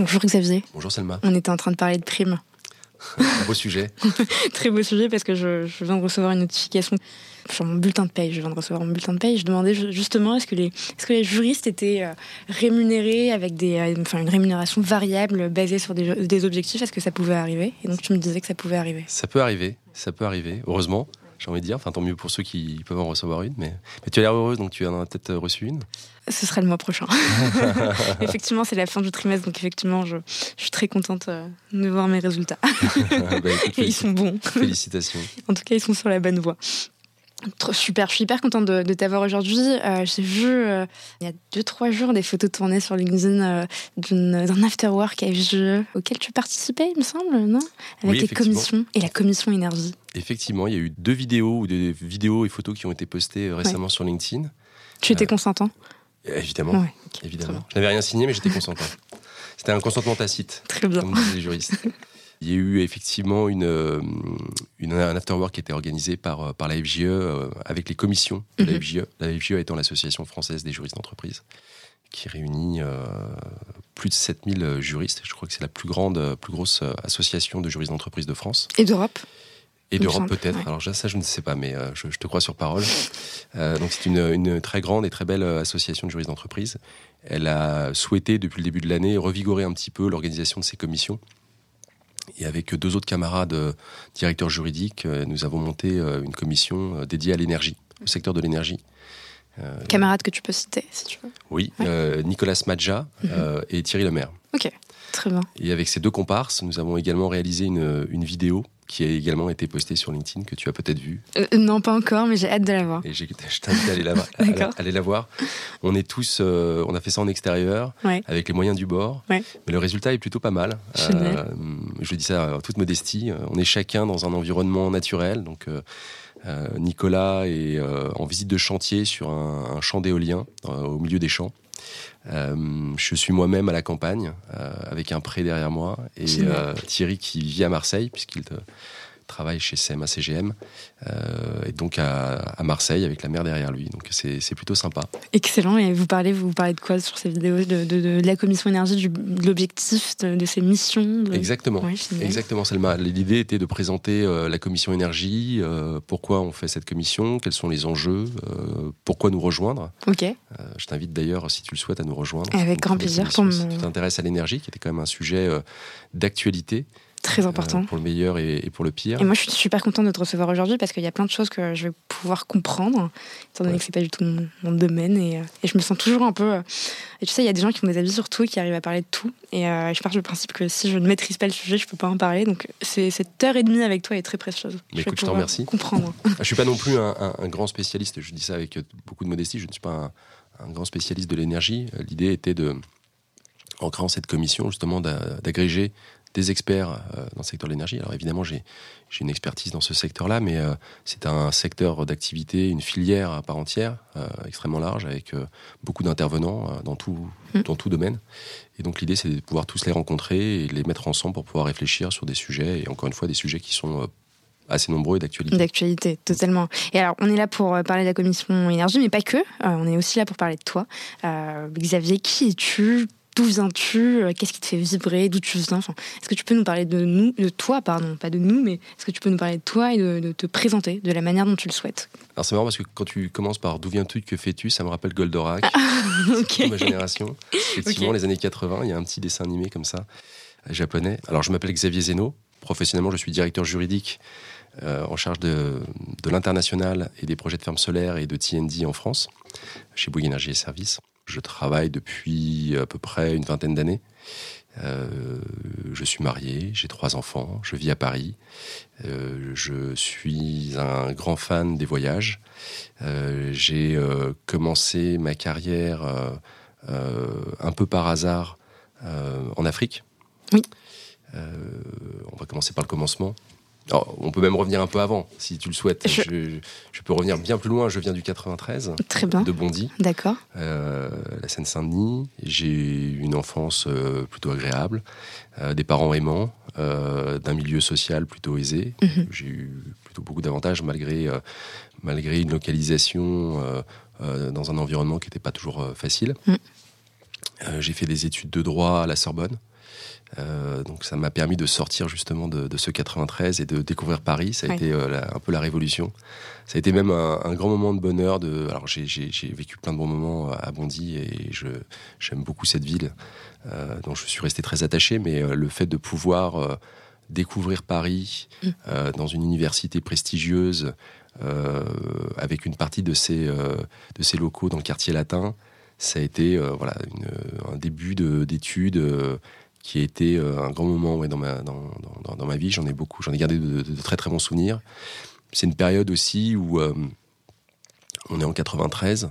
Bonjour Xavier. Bonjour Selma. On était en train de parler de primes. Un beau sujet. Très beau sujet parce que je, viens de recevoir une notification sur mon bulletin de paye. Je viens de recevoir mon bulletin de paye. Je demandais justement est-ce que les, est-ce que les juristes étaient euh, rémunérés avec des, euh, enfin, une rémunération variable basée sur des, des objectifs? Est-ce que ça pouvait arriver? Et donc tu me disais que ça pouvait arriver. Ça peut arriver. Ça peut arriver. Heureusement j'ai envie de dire. Enfin, tant mieux pour ceux qui peuvent en recevoir une. Mais, mais tu as l'air heureuse, donc tu en as peut-être reçu une. Ce sera le mois prochain. effectivement, c'est la fin du trimestre, donc effectivement, je, suis très contente euh, de voir mes résultats. bah, ils sont bons. Félicitations. en tout cas, ils sont sur la bonne voie. Super, je suis hyper contente de, t'avoir aujourd'hui. Euh, j'ai vu euh, il y a 2-3 jours des photos tournées sur LinkedIn euh, d'un afterwork FGE auquel tu participais, il me semble, non? Avec les commissions et la commission énergie. Effectivement, il y a eu deux vidéos ou des vidéos et photos qui ont été postées récemment sur LinkedIn. Tu étais consentant? Évidemment. évidemment. Je n'avais rien signé, mais j'étais consentant. C'était un consentement tacite. Très bien. Comme les juristes. Il y a eu effectivement une, euh, une, un afterwork qui était organisé par, euh, par la FGE euh, avec les commissions de la mhm. FGE. La FGE étant l'association française des juristes d'entreprise qui réunit plus de 7000 juristes. Je crois que c'est la plus grande, plus grosse association de juristes d'entreprise de France. Et d'Europe et d'Europe peut-être. Alors ça, je ne sais pas, mais je, te crois sur parole. donc c'est une, une, très grande et très belle association de juristes d'entreprise. Elle a souhaité depuis le début de l'année revigorer un petit peu l'organisation de ces commissions et avec deux autres camarades euh, directeurs juridiques, euh, nous avons monté euh, une commission dédiée à l'énergie, au secteur de l'énergie. Camarades que tu peux citer, si tu veux. Oui, Nicolas Madja mhm. et Thierry Lemaire. Ok, très bien. Et avec ces deux comparses, nous avons également réalisé une, une vidéo qui a également été postée sur LinkedIn, que tu as peut-être vu. Euh, non, pas encore, mais j'ai hâte de la voir. Et je t'invite à aller la, aller la voir. On est tous, euh, on a fait ça en extérieur, avec les moyens du bord, mais le résultat est plutôt pas mal. Euh, je dis ça en toute modestie. On est chacun dans un environnement naturel, donc. Nicolas est en visite de chantier sur un, un champ d'éolien au milieu des champs. Euh, je suis moi-même à la campagne, euh, avec un pré derrière moi, et euh, Thierry qui vit à Marseille, puisqu'il travaille chez CMA CGM, euh, et donc à, Marseille avec la mer derrière lui. Donc c'est plutôt sympa. Excellent. Et vous parlez, vous parlez de quoi sur ces vidéos de, la commission énergie, de l'objectif, de, ses missions Exactement. Exactement, Selma. L'idée était de présenter euh, la commission énergie, euh, pourquoi on fait cette commission, quels sont les enjeux, pourquoi nous rejoindre. Ok. je t'invite d'ailleurs, si tu le souhaites, à nous rejoindre. Avec grand plaisir. Si tu t'intéresses à l'énergie, qui était quand même un sujet d'actualité. Très important. Euh, pour le meilleur et, pour le pire. Et moi, je suis super contente de te recevoir aujourd'hui parce qu'il y a plein de choses que je vais pouvoir comprendre, étant donné que c'est pas du tout mon, domaine. Et, euh, et, je me sens toujours un peu. Euh, et tu sais, il y a des gens qui ont des avis sur tout, qui arrivent à parler de tout. Et je pars du principe que si je ne maîtrise pas le sujet, je peux pas en parler. Donc, cette heure et demie avec toi est très précieuse. Mais je écoute, je t'en remercie. Comprendre. je suis pas non plus un, grand spécialiste. Je dis ça avec beaucoup de modestie. Je ne suis pas un, un grand spécialiste de l'énergie. L'idée était de en créant cette commission justement d'agréger des experts euh, dans le secteur de l'énergie. Alors évidemment, j'ai une expertise dans ce secteur-là, mais euh, c'est un secteur d'activité, une filière à part entière, euh, extrêmement large, avec beaucoup d'intervenants dans, tout, mmh. dans tout domaine. Et donc l'idée, c'est de pouvoir tous les rencontrer et les mettre ensemble pour pouvoir réfléchir sur des sujets, et encore une fois, des sujets qui sont assez nombreux et d'actualité. D'actualité, totalement. Et alors, on est là pour parler de la commission énergie, mais pas que. on est aussi là pour parler de toi. Xavier, qui es-tu? D'où viens-tu euh, Qu'est-ce qui te fait vibrer D'où tu viens enfin, Est-ce que tu peux nous parler de nous, de toi, pardon, pas de nous, mais est-ce que tu peux nous parler de toi et de, te présenter de la manière dont tu le souhaites? Alors c'est marrant parce que quand tu commences par d'où viens-tu, que fais-tu, ça me rappelle Goldorak, ah, okay. ma génération. Effectivement, les années 80, il y a un petit dessin animé comme ça, euh, japonais. Alors je m'appelle Xavier Zeno. Professionnellement, je suis directeur juridique euh, en charge de, de l'international et des projets de fermes solaires et de TND en France, chez Bouygues Énergie et Services. Je travaille depuis à peu près une vingtaine d'années je suis marié, j'ai trois enfants, je vis à Paris. je suis un grand fan des voyages. j'ai commencé ma carrière un peu par hasard en Afrique. Oui. on va commencer par le commencement on peut même revenir un peu avant, si tu le souhaites. Je... peux revenir bien plus loin. Je viens du 93, Très bien. de Bondy, d'accord. Euh, la Seine-Saint-Denis. J'ai eu une enfance euh, plutôt agréable, euh, des parents aimants, d'un milieu social plutôt aisé. Mhm. J'ai eu plutôt beaucoup d'avantages malgré, malgré une localisation dans un environnement qui n'était pas toujours facile. Mhm. J'ai fait des études de droit à la Sorbonne. Euh, donc ça m'a permis de sortir justement de, ce 93 et de découvrir Paris. Ça a été euh, un peu la révolution. Ça a été même un, grand moment de bonheur. De, alors j'ai vécu plein de bons moments à Bondy et j'aime beaucoup cette ville euh, dont je suis resté très attaché. Mais le fait de pouvoir découvrir Paris mm. dans une université prestigieuse avec une partie de ses, de ses locaux dans le quartier latin, ça a été voilà, un début d'études qui a été euh, un grand moment dans, ma, dans, dans ma vie. J'en ai beaucoup, j'en ai gardé de, très très bons souvenirs. C'est une période aussi où euh, on est en 93.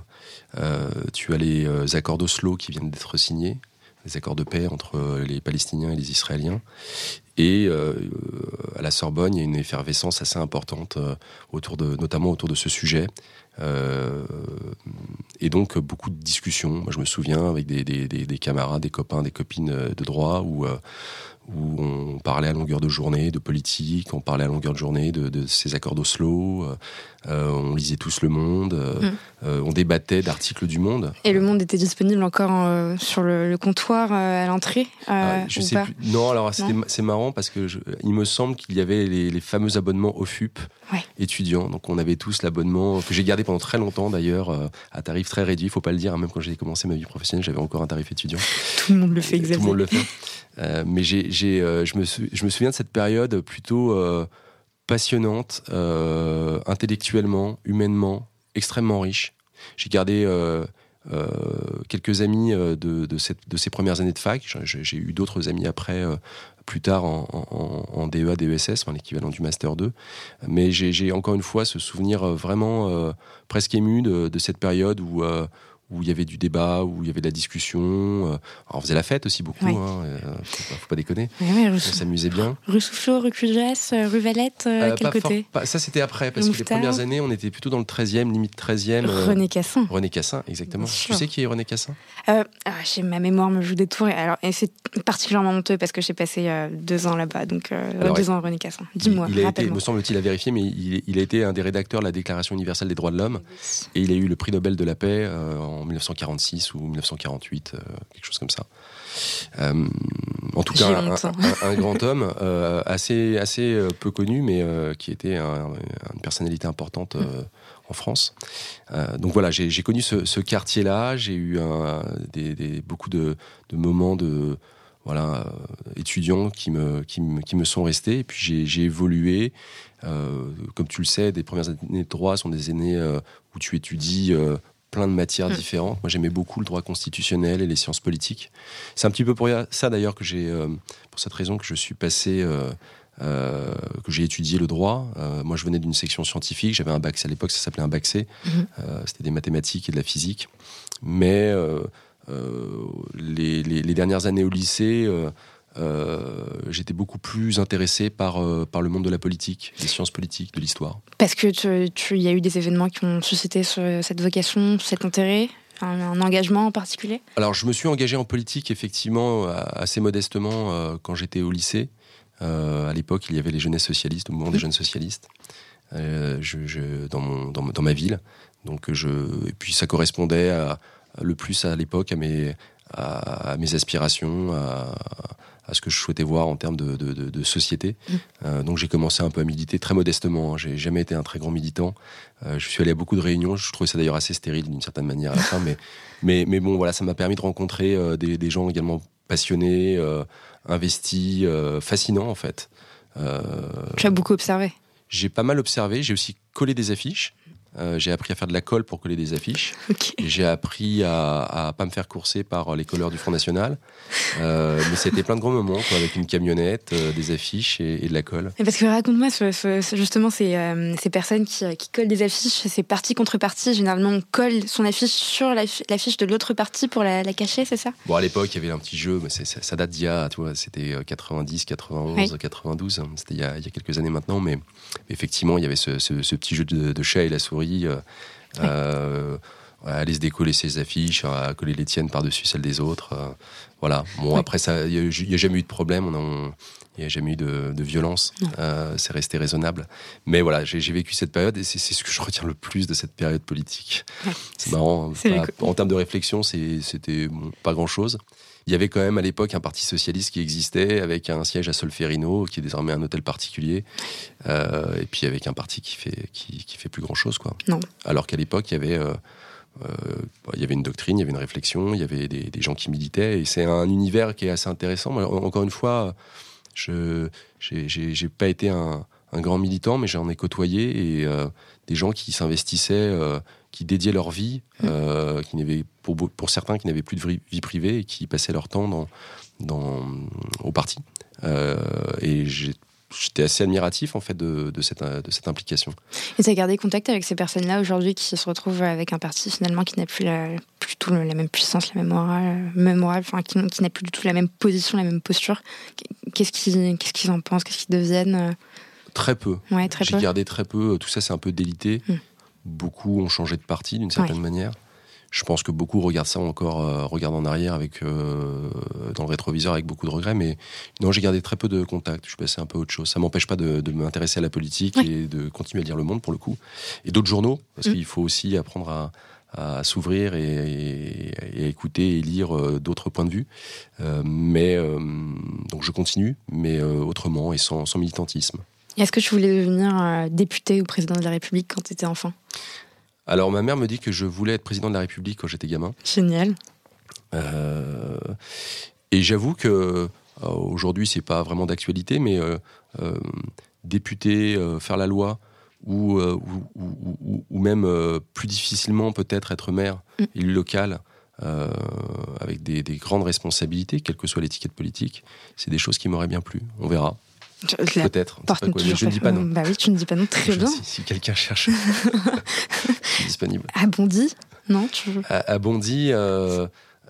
Euh, tu as les accords d'Oslo qui viennent d'être signés, les accords de paix entre les Palestiniens et les Israéliens. Et à la Sorbonne, il y a une effervescence assez importante autour de, notamment autour de ce sujet. Euh, et donc beaucoup de discussions. Moi, je me souviens avec des, des, des, camarades, des copains, des copines de droit où euh, où on parlait à longueur de journée de politique, on parlait à longueur de journée de, ces accords d'Oslo, euh, euh, on lisait tous Le Monde, euh, mm. on débattait d'articles du Monde. Et Le Monde était disponible encore sur le, comptoir à l'entrée ah, Je sais plus. Non, alors c'est marrant parce que il me semble qu'il y avait les, fameux abonnements au FUP étudiants, donc on avait tous l'abonnement que j'ai gardé pendant très longtemps d'ailleurs à tarif très réduit, il faut pas le dire, hein, même quand j'ai commencé ma vie professionnelle, j'avais encore un tarif étudiant. Tout le monde le fait, exactement. Tout le monde le fait. Euh, mais j'ai, euh, je, me je, me souviens de cette période plutôt euh, passionnante, intellectuellement, humainement, extrêmement riche. J'ai gardé quelques amis de, de, cette, de, ces premières années de fac. J'ai, eu d'autres amis après, plus tard en, en, en DEA, DESS, l'équivalent du Master 2. Mais j'ai, encore une fois ce souvenir vraiment presque ému de, de, cette période où où il y avait du débat, où il y avait de la discussion. Euh, on faisait la fête aussi beaucoup, hein, euh, faut, pas, déconner. on s'amusait bien. Rue Soufflot, rue Cujas, euh, rue Valette, quel côté Ça c'était après, parce que les premières années, on était plutôt dans le 13e, limite 13e. René Cassin. René Cassin, exactement. Tu sais qui est René Cassin? Ah, Ma mémoire me joue des tours. Et, alors, et c'est particulièrement honteux parce que j'ai passé deux ans là-bas, donc deux ans René Cassin. Dis-moi, il, a été, me semble-t-il, à vérifier, mais il, il, a été un des rédacteurs de la Déclaration universelle des droits de l'homme, et il a eu le prix Nobel de la paix en en 1946 ou 1948, euh, quelque chose comme ça. Euh, en tout cas, un, grand homme, euh, assez, assez peu connu, mais qui était une personnalité importante en France. donc voilà, j'ai connu ce, quartier-là, j'ai eu des, beaucoup de, moments de voilà, étudiants qui me, qui, me, qui me sont restés, et puis j'ai évolué. comme tu le sais, des premières années de droit sont des années où tu étudies plein de matières mm. différentes. Moi, j'aimais beaucoup le droit constitutionnel et les sciences politiques. C'est un petit peu pour ça, d'ailleurs, que j'ai, euh, pour cette raison, que je suis passé, euh, euh, que j'ai étudié le droit. moi, je venais d'une section scientifique. J'avais un bac à l'époque, ça s'appelait un bac C. Mm-hmm. C'était des mathématiques et de la physique. Mais les, les, dernières années au lycée, euh, j'étais beaucoup plus intéressé par, euh, par le monde de la politique, des sciences politiques, de l'histoire. Parce que tu, y a eu des événements qui ont suscité cette vocation, cet intérêt un, engagement en particulier? Alors, je me suis engagé en politique, effectivement, assez modestement euh, quand j'étais au lycée. à l'époque, il y avait les jeunesses socialistes, le mouvement des jeunes socialistes, je, dans, mon, dans, ma ville. Donc, je, et puis, ça correspondait le plus à l'époque à mes, à, mes aspirations, à, à ce que je souhaitais voir en termes de, de, société. Mm. Euh, donc j'ai commencé un peu à militer très modestement. Hein. J'ai jamais été un très grand militant. Euh, je suis allé à beaucoup de réunions. Je trouvais ça d'ailleurs assez stérile d'une certaine manière à la fin, mais, mais, mais bon, voilà, ça m'a permis de rencontrer euh, des, des, gens également passionnés, investis, fascinants en fait. tu as beaucoup observé J'ai pas mal observé. J'ai aussi collé des affiches. Euh, j'ai appris à faire de la colle pour coller des affiches. J'ai appris à, à pas me faire courser par les colleurs du Front National. Euh, mais c'était plein de gros moments, quoi, avec une camionnette, euh, des affiches et, et de la colle. Et Parce que raconte-moi ce- ce- ce- justement ces, euh, ces personnes qui, qui collent des affiches, c'est partie contre partie. Généralement, on colle son affiche sur l'affi- l'affiche de l'autre partie pour la, la cacher, c'est ça? Bon, à l'époque, il y avait un petit jeu, mais ça, ça date d'il y a, c'était euh, 90, 91, Oui. 92, hein, c'était il, y a- il y a quelques années maintenant, mais effectivement, il y avait ce, ce- ce petit jeu de, de chat et la souris, euh, euh, à aller se décoller ses affiches, à coller les tiennes par-dessus celles des autres. euh, voilà. Bon, après, il n'y a, jamais eu de problème, on a- on- il n'y a jamais eu de, de violence, euh, c'est resté raisonnable. Mais voilà, j'ai vécu cette période et c'est ce que je retiens le plus de cette période politique. Ouais. C'est marrant, pas- en termes de réflexion, c'était bon, pas grand-chose. Il y avait quand même à l'époque un parti socialiste qui existait avec un siège à Solferino, qui est désormais un hôtel particulier, euh, et puis avec un parti qui fait, qui, qui fait plus grand-chose. quoi. Non. Alors qu'à l'époque, il y avait... euh, euh, il y avait une doctrine, il y avait une réflexion, il y avait des, des gens qui militaient, et c'est un univers qui est assez intéressant. Encore une fois, je j'ai- pas été un, un grand militant, mais j'en ai côtoyé et euh, des gens qui s'investissaient, euh, qui dédiaient leur vie, euh, qui n'avaient pour, certains qui n'avaient plus de vie, privée et qui passaient leur temps dans, dans au parti. Euh, et j'étais assez admiratif en fait de, de cette, de cette implication. Et tu as gardé contact avec ces personnes-là aujourd'hui qui se retrouvent avec un parti finalement qui n'a plus, la, plus du tout la même puissance, la même morale, même morale enfin, qui, qui n'a plus du tout la même position, la même posture. Qu'est-ce qu'ils qu'est-ce qu'ils en pensent? Qu'est-ce qu'ils deviennent? Très peu. Ouais, J'ai gardé très peu. Tout ça, c'est un peu délité. Hmm. Beaucoup ont changé de parti d'une certaine manière. Je pense que beaucoup regardent ça encore, euh, regardent en arrière avec euh, dans le rétroviseur avec beaucoup de regrets. Mais non, j'ai gardé très peu de contacts. Je suis passé un peu à autre chose. Ça m'empêche pas de, de m'intéresser à la politique et de continuer à lire Le Monde pour le coup et d'autres journaux parce Hmm. qu'il faut aussi apprendre à à s'ouvrir et, à écouter et lire euh, d'autres points de vue. Euh, mais euh, donc je continue, mais autrement et sans, sans militantisme. Est-ce que tu voulais devenir euh, député ou président de la République quand tu étais enfant? Alors ma mère me dit que je voulais être président de la République quand j'étais gamin. Génial. Euh, et j'avoue que euh, aujourd'hui c'est pas vraiment d'actualité, mais euh, euh, député, faire la loi, ou, ou, ou- ou- ou même plus difficilement peut-être être maire, Mm. élu local, euh, avec des, des grandes responsabilités, quelle que soit l'étiquette politique, c'est des choses qui m'auraient bien plu. On verra, peut-être. je ne dis pas non. Bah oui, tu ne dis pas non. Très Je- bien. si, si quelqu'un cherche, je suis disponible. Ah, Bondy Non tu... À, à Bondy, euh,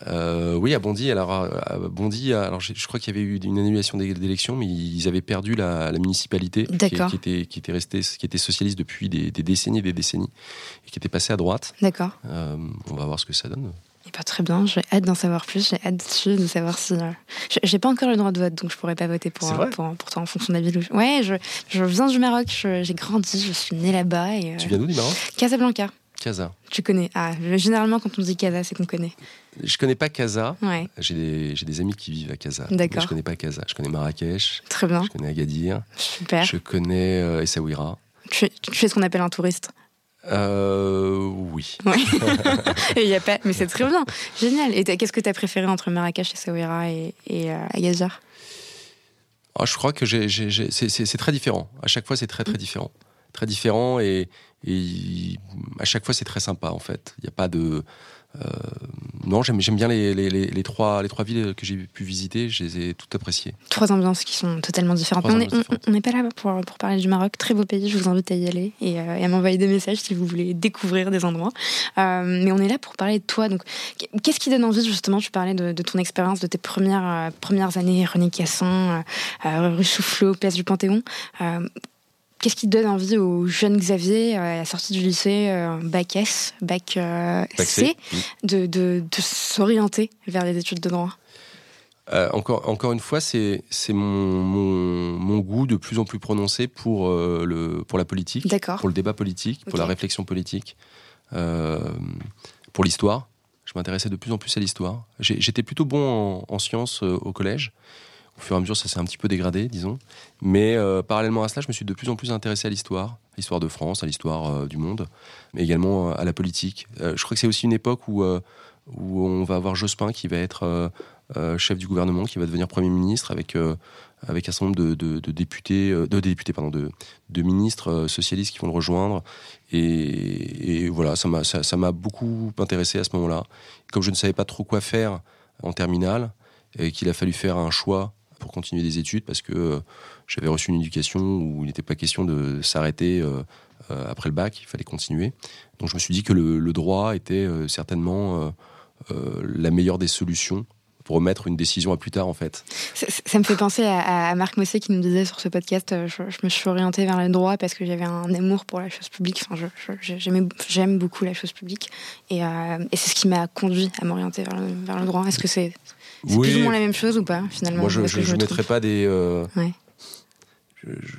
euh, oui, à Bondy. Alors, à, à Bondy, alors je crois qu'il y avait eu une annulation d'élections, mais ils avaient perdu la, la municipalité qui, D'accord. qui était qui était restée, qui était socialiste depuis des, des décennies et des décennies, et qui était passée à droite. D'accord. Euh, on va voir ce que ça donne. Et pas très bien. J'ai hâte d'en savoir plus. J'ai hâte de savoir si. euh, j'ai- pas encore le droit de vote, donc je pourrais pas voter pour, euh, pour, pour toi en fonction de la ville. où je- Ouais, je, je viens du Maroc. J'ai grandi. Je suis née là-bas. Et, euh, Tu viens d'où du Maroc? Casablanca. Casa. Tu connais Ah, généralement quand on dit Casa, c'est qu'on connaît. Je connais pas Casa. Ouais, J'ai des, des amis qui vivent à Casa. D'accord. Je connais pas Casa. Je connais Marrakech. très bien. Je connais Agadir. Super. Je connais euh, Essaouira. Tu, tu es ce qu'on appelle un touriste. Euh, oui. Et y a pas... Mais c'est très bien. Génial. Et qu'est-ce que tu as préféré entre Marrakech, Essaouira et, et euh, Agadir Ah, je crois que c'est- très différent. À chaque fois, c'est très très différent. Très différent et, et à chaque fois, c'est très sympa en fait. Il n'y a pas de. Euh, non, j'aime bien les, les- les- les trois, les trois villes que j'ai pu visiter. Je les ai toutes appréciées. Trois ambiances qui sont totalement différentes. Trois on n'est pas là pour, pour parler du Maroc. Très beau pays, je vous invite à y aller et, euh, et à m'envoyer des messages si vous voulez découvrir des endroits. Euh, mais on est là pour parler de toi. Donc, qu'est-ce qui donne envie, justement Tu parlais de, de ton expérience, de tes premières, euh, premières années, René Cassin, rue Soufflot, place du Panthéon. Qu'est-ce qui donne envie au jeune Xavier, euh, à la sortie du lycée, euh, bac S, bac, euh, Bac C, C. De, de, de s'orienter vers les études de droit? Euh, encore, encore une fois, c'est mon, mon, mon goût de plus en plus prononcé pour, euh, le, pour la politique, pour le débat politique, pour la réflexion politique, euh, pour l'histoire. Je m'intéressais de plus en plus à l'histoire. J'étais plutôt bon en, en sciences au collège. Au fur et à mesure, ça s'est un petit peu dégradé, disons. Mais euh, parallèlement à cela, je me suis de plus en plus intéressé à l'histoire, à l'histoire de France, à l'histoire euh, du monde, mais également euh, à la politique. Je crois que c'est aussi une époque où, où on va avoir Jospin qui va être chef du gouvernement, qui va devenir Premier ministre avec avec un certain nombre de, députés, de députés, pardon, de, ministres socialistes qui vont le rejoindre. Et, voilà, ça m'a ça, m'a beaucoup intéressé à ce moment-là. Comme je ne savais pas trop quoi faire en terminale, et qu'il a fallu faire un choix pour continuer des études parce que j'avais reçu une éducation où il n'était pas question de s'arrêter euh, euh, après le bac, il fallait continuer. Donc je me suis dit que le, droit était euh, certainement la meilleure des solutions pour remettre une décision à plus tard en fait. Ça, me fait penser à, Marc Mossé qui nous disait sur ce podcast, je, me suis orientée vers le droit parce que j'avais un amour pour la chose publique. Enfin, j'aime beaucoup la chose publique et, c'est ce qui m'a conduit à m'orienter vers, vers, le droit. Est-ce que c'est c'est plus ou moins la même chose ou pas, finalement Moi, je ne mettrais pas des. Euh,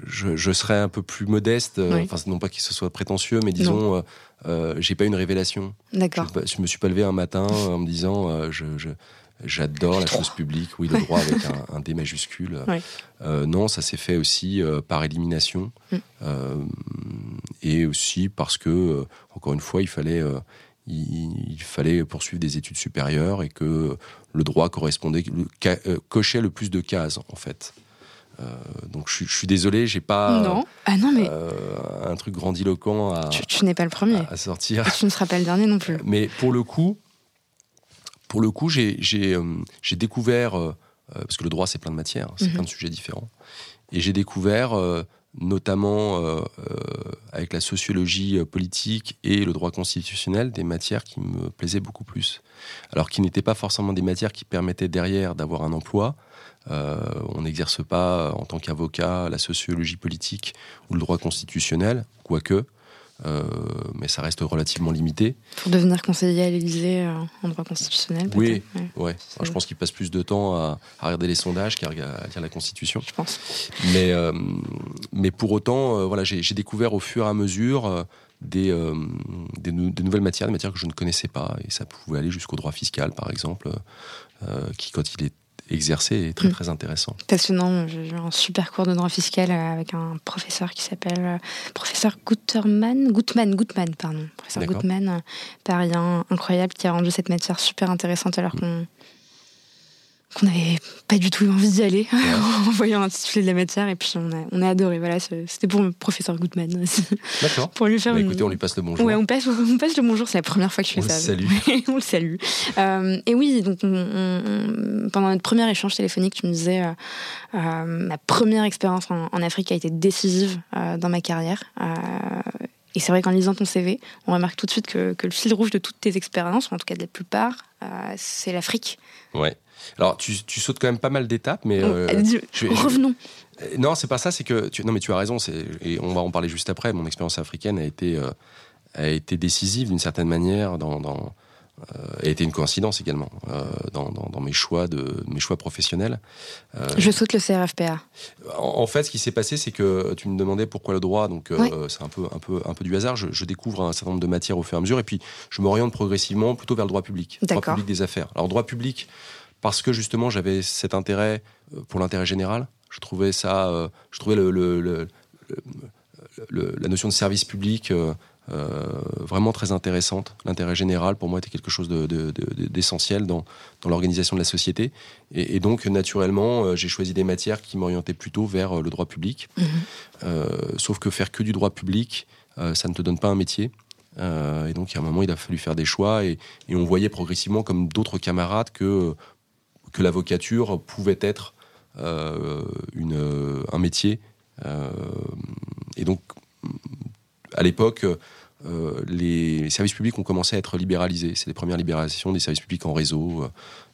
je, je, serais un peu plus modeste, euh, enfin, non pas qu'il se soit prétentieux, mais disons, euh, euh, j'ai pas une révélation. D'accord. Je, je, me suis pas levé un matin en me disant, je, j'adore la chose publique, oui, le droit avec un, D majuscule. non, ça s'est fait aussi par élimination. Mm. et aussi parce que, encore une fois, il fallait, il, fallait poursuivre des études supérieures et que le droit correspondait, euh, cochait le plus de cases en fait. Euh, donc je, suis désolé, j'ai pas non. Ah non, mais... Euh, un truc grandiloquent à. Tu, n'es pas le premier. À, sortir. tu ne seras pas le dernier non plus. Mais pour le coup, pour le coup, j'ai découvert parce que le droit c'est plein de matières, c'est mhm. plein de sujets différents, et j'ai découvert notamment euh, euh, avec la sociologie euh, politique et le droit constitutionnel, des matières qui me plaisaient beaucoup plus. Alors qui n'étaient pas forcément des matières qui permettaient derrière d'avoir un emploi. on n'exerce pas en tant qu'avocat la sociologie politique ou le droit constitutionnel, quoique. Euh, mais ça reste relativement limité. Pour devenir conseiller à l'Élysée euh, en droit constitutionnel Oui, ouais. je pense qu'il passe plus de temps à, regarder les sondages qu'à lire la Constitution. Je pense. Mais, euh, mais pour autant, voilà, j'ai découvert au fur et à mesure des, des, nouvelles matières, des matières que je ne connaissais pas. Et ça pouvait aller jusqu'au droit fiscal, par exemple, qui, quand il est exercer est très mm. très intéressant. Passionnant, j'ai eu un super cours de droit fiscal euh, avec un professeur qui s'appelle euh, professeur Guterman, Gutman, Gutman, pardon, professeur Gutman, euh, parisien incroyable qui a rendu cette matière super intéressante alors mm. qu'on qu'on n'avait pas du tout envie d'y aller en voyant l'intitulé de la matière et puis on a, on a adoré. Voilà c'était pour le professeur Goodman d'accord. Pour lui faire bah, écoutez on lui passe le bonjour. Ouais on passe, on passe le bonjour c'est la première fois que je fais on ça. le salue. on le salue. Euh, et oui donc pendant notre premier échange téléphonique tu me disais euh, euh, ma première expérience en, Afrique a été décisive dans ma carrière. Et c'est vrai qu'en lisant ton CV, on remarque tout de suite que, que, le fil rouge de toutes tes expériences, ou en tout cas de la plupart, c'est l'Afrique. Ouais. Alors, tu, sautes quand même pas mal d'étapes, mais. Euh, revenons. non, c'est pas ça, c'est que. Tu, non, mais tu as raison, et on va en parler juste après. Mon expérience africaine a été, euh, a été décisive d'une certaine manière dans. dans euh, a été une coïncidence également dans, dans, mes choix de mes choix professionnels. Je saute le CRFPA. En, fait, ce qui s'est passé, c'est que tu me demandais pourquoi le droit, donc c'est un peu un peu un peu du hasard. Je, je, découvre un certain nombre de matières au fur et à mesure, et puis je m'oriente progressivement plutôt vers le droit public, droit public des affaires. Alors droit public, parce que justement j'avais cet intérêt euh, pour l'intérêt général. Je trouvais ça, euh, je trouvais le, la notion de service public euh, vraiment très intéressante. L'intérêt général, pour moi, était quelque chose d'essentiel dans, dans l'organisation de la société. Et, donc, naturellement, j'ai choisi des matières qui m'orientaient plutôt vers le droit public. Mmh. sauf que faire que du droit public, ça ne te donne pas un métier. et donc, il y a un moment, il a fallu faire des choix. Et, et on voyait progressivement, comme d'autres camarades, que que l'avocature pouvait être euh, une, un métier. Euh, et donc, à l'époque, euh, les services publics ont commencé à être libéralisés. C'est les premières libéralisations des services publics en réseau.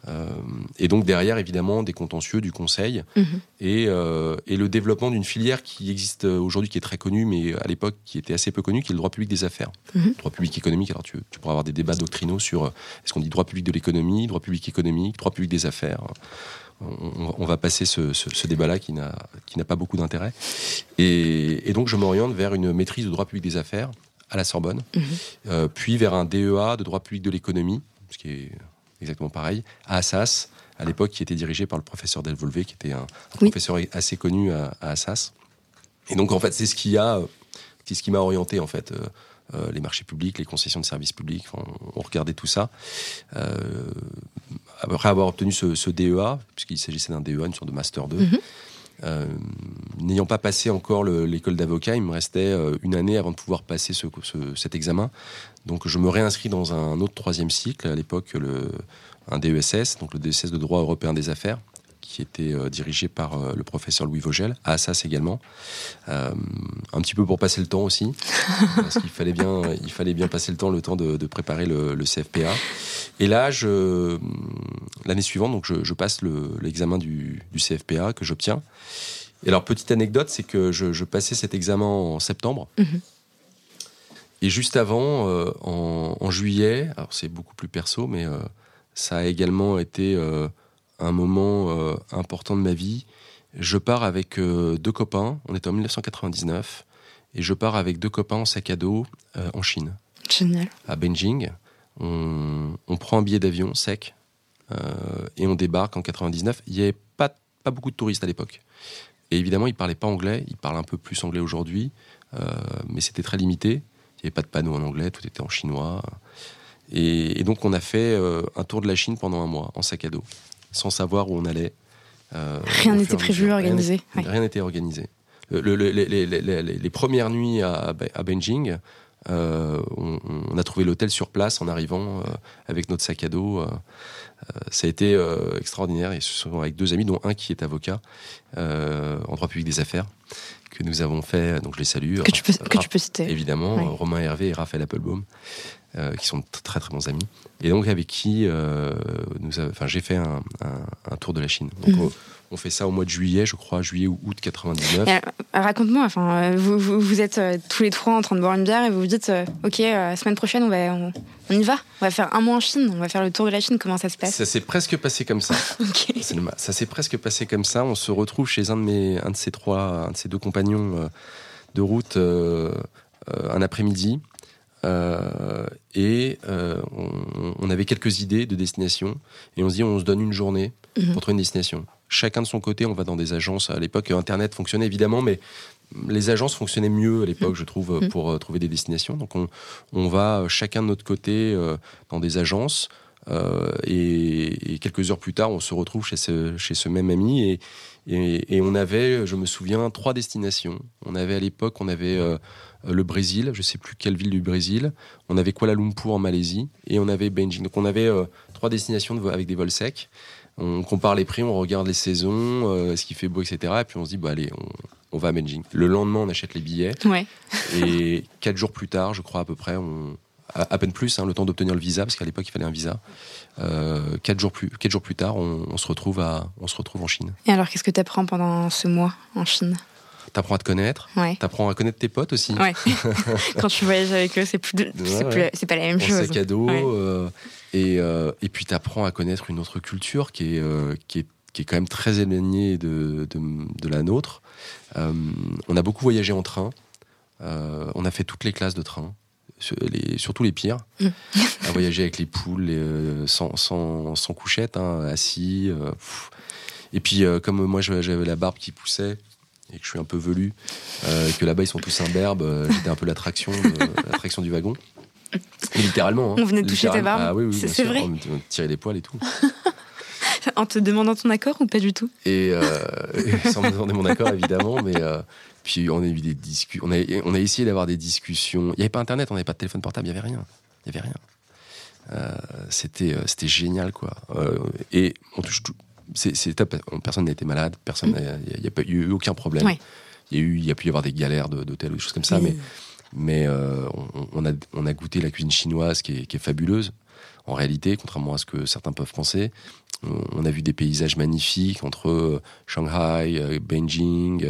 Euh, et donc derrière, évidemment, des contentieux du Conseil mhm. et, euh, et, le développement d'une filière qui existe aujourd'hui, qui est très connue, mais à l'époque qui était assez peu connue, qui est le droit public des affaires. Mhm. Droit public économique, alors tu, tu, pourras avoir des débats doctrinaux sur est-ce qu'on dit droit public de l'économie, droit public économique, droit public des affaires. On, va passer ce, ce, débat-là qui n'a pas beaucoup d'intérêt. Et, et, donc je m'oriente vers une maîtrise de droit public des affaires à la Sorbonne, mhm. euh, puis vers un DEA de droit public de l'économie, ce qui est exactement pareil, à Assas, à l'époque qui était dirigé par le professeur Delvolvé, qui était un, professeur assez connu à, Assas. Et donc en fait, c'est ce qui a ce qui m'a orienté en fait. les marchés publics, les concessions de services publics, on, regardait tout ça. après avoir obtenu ce, DEA, puisqu'il s'agissait d'un DEA, une sorte de Master 2, euh, n'ayant pas passé encore l'école d'avocat, il me restait euh, une année avant de pouvoir passer ce, cet examen. Donc je me réinscris dans un autre troisième cycle, à l'époque un DESS, donc le DESS de droit européen des affaires, qui était euh, dirigé par euh, le professeur Louis Vogel, à Assas également. Euh, un petit peu pour passer le temps aussi, parce qu'il fallait bien, il fallait bien passer le temps, le temps de, préparer le, CFPA. Et là, l'année suivante, donc je, passe l'examen du, CFPA que j'obtiens. Et alors, petite anecdote, c'est que je, passais cet examen en septembre. Mhm. Et juste avant, en, juillet, alors c'est beaucoup plus perso, mais ça a également été un moment euh, important de ma vie. Je pars avec euh, deux copains, on était en 1999, et je pars avec deux copains en sac à dos euh, en Chine. Génial. À Beijing. On, prend un billet d'avion sec et on débarque en 99. Il n'y avait pas, pas beaucoup de touristes à l'époque. Et évidemment, ils ne parlaient pas anglais. Ils parlent un peu plus anglais aujourd'hui, mais c'était très limité. Il n'y avait pas de panneau en anglais, tout était en chinois. Et, et donc, on a fait un tour de la Chine pendant un mois en sac à dos sans savoir où on allait. Euh, rien n'était prévu, organisé. Rien n'était organisé. les, premières nuits à, à Beijing, euh, on, a trouvé l'hôtel sur place en arrivant euh, avec notre sac à dos. ça a été extraordinaire. Et ce sont avec deux amis, dont un qui est avocat en droit public des affaires, que nous avons fait. Donc je les salue. Que tu peux, que tu peux citer. Évidemment, Romain Hervé et Raphaël Applebaum. Euh, qui sont très très bons amis, et donc avec qui euh, nous enfin, j'ai fait un, tour de la Chine. Donc, mhm. on, fait ça au mois de juillet, je crois, juillet ou août 99. Euh, raconte-moi, enfin, vous, vous, êtes tous les trois en train de boire une bière et vous vous dites, ok, la semaine prochaine, on, va, on, y va, on va faire un mois en Chine, on va faire le tour de la Chine, comment ça se passe? Ça s'est presque passé comme ça. Ça s'est presque passé comme ça. On se retrouve chez un de, mes, un de ces trois, un de ces deux compagnons de route un après-midi. Euh, et euh, on, avait quelques idées de destination et on se dit on se donne une journée mhm. pour trouver une destination. Chacun de son côté, on va dans des agences. À l'époque, Internet fonctionnait évidemment, mais les agences fonctionnaient mieux à l'époque, je trouve, mhm. pour euh, trouver des destinations. Donc on, on, va chacun de notre côté dans des agences. et, quelques heures plus tard, on se retrouve chez ce, chez ce même ami et, et, on avait, je me souviens, trois destinations. On avait à l'époque, on avait le Brésil, je ne sais plus quelle ville du Brésil, on avait Kuala Lumpur en Malaisie et on avait Beijing. Donc on avait euh, trois destinations avec des vols secs. On compare les prix, on regarde les saisons, euh, ce qui fait beau, etc. Et puis on se dit, bah allez, on, va à Beijing. Le lendemain, on achète les billets. et quatre jours plus tard, je crois à peu près, on, à, peine plus, hein, le temps d'obtenir le visa, parce qu'à l'époque il fallait un visa. quatre jours plus, quatre jours plus tard, on, se retrouve à, on se retrouve en Chine. Et alors, qu'est-ce que tu apprends pendant ce mois en Chine? T'apprends à te connaître. Ouais. T'apprends à connaître tes potes aussi. Ouais. Quand tu voyages avec eux, c'est plus, c'est pas la même chose. À dos. Euh, et, euh, et puis t'apprends à connaître une autre culture qui est, euh, qui est, qui est quand même très éloignée de, de, de la nôtre. on a beaucoup voyagé en train. on a fait toutes les classes de train. Les, surtout les pires, mm. à voyager avec les poules, sans, sans, sans, couchette, hein, assis. et puis, comme moi j'avais la barbe qui poussait, et que je suis un peu velu, euh, que là-bas ils sont tous imberbes, euh, j'étais un peu l'attraction, l'attraction du wagon. littéralement. Hein, on venait de toucher tes barbes. Ah oui, oui, c'est vrai. On tirait les poils et tout. en te demandant ton accord ou pas du tout? Et, euh, sans me demander mon accord évidemment, mais puis on a eu des discussions, on a, on a essayé d'avoir des discussions. Il n'y avait pas internet, on n'avait pas de téléphone portable, il n'y avait rien, il y avait rien. c'était c'était génial quoi. et on touche tout, c'est top. Personne n'a été malade, personne, il n'y a, eu aucun problème. Il y a eu, il y a pu y avoir des galères d'hôtel ou des choses comme ça, mais, mais euh, on, a, on a goûté la cuisine chinoise qui est, qui est, fabuleuse. En réalité, contrairement à ce que certains peuvent penser, on a vu des paysages magnifiques entre euh, Shanghai, euh, Beijing,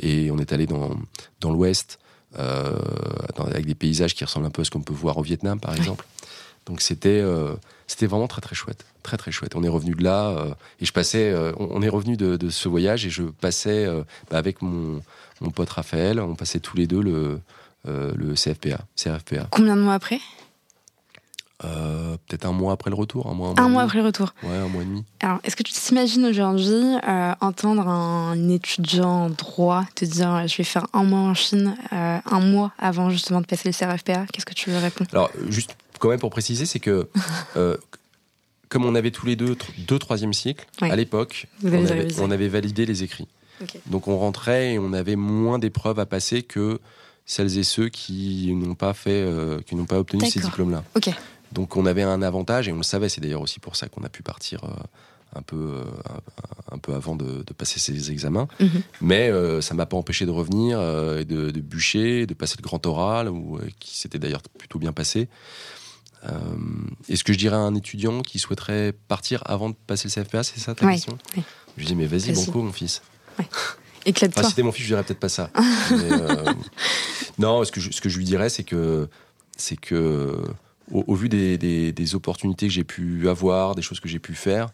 et on est allé dans, dans l'ouest, avec des paysages qui ressemblent un peu à ce qu'on peut voir au Vietnam, par exemple. Donc c'était c'était vraiment très très chouette, très très chouette. On est revenu de là euh, et je passais, euh, on, est revenu de, ce voyage et je passais euh, bah, avec mon, mon, pote Raphaël, on passait tous les deux le, le CFPA, CFPA. Combien de mois après? Euh, peut-être un mois après le retour, un mois, un, mois, après le retour. Ouais, un mois et demi. Alors, est-ce que tu t'imagines aujourd'hui euh, entendre un étudiant en droit te dire je vais faire un mois en Chine, euh, un mois avant justement de passer le CRFPA Qu'est-ce que tu veux répondre? Alors, juste quand même pour préciser, c'est que comme on avait tous les deux deux troisième cycle, à l'époque, on, on, avait validé les écrits. Donc on rentrait et on avait moins d'épreuves à passer que celles et ceux qui n'ont pas fait, qui n'ont pas obtenu ces diplômes-là. Donc on avait un avantage et on le savait. C'est d'ailleurs aussi pour ça qu'on a pu partir euh, un peu, euh, un, peu avant de, passer ces examens. Mhm. Mais euh, ça ne m'a pas empêché de revenir et de, bûcher, de passer le grand oral, ou, qui s'était d'ailleurs plutôt bien passé. Est-ce que je dirais à un étudiant qui souhaiterait partir avant de passer le CFPA C'est ça ta question Je lui dis, mais vas-y, bon coup, mon fils. Éclate-toi. si c'était mon fils, je dirais peut-être pas ça. non, ce que, je, ce que je lui dirais, c'est que, c'est que au, vu des, opportunités que j'ai pu avoir, des choses que j'ai pu faire,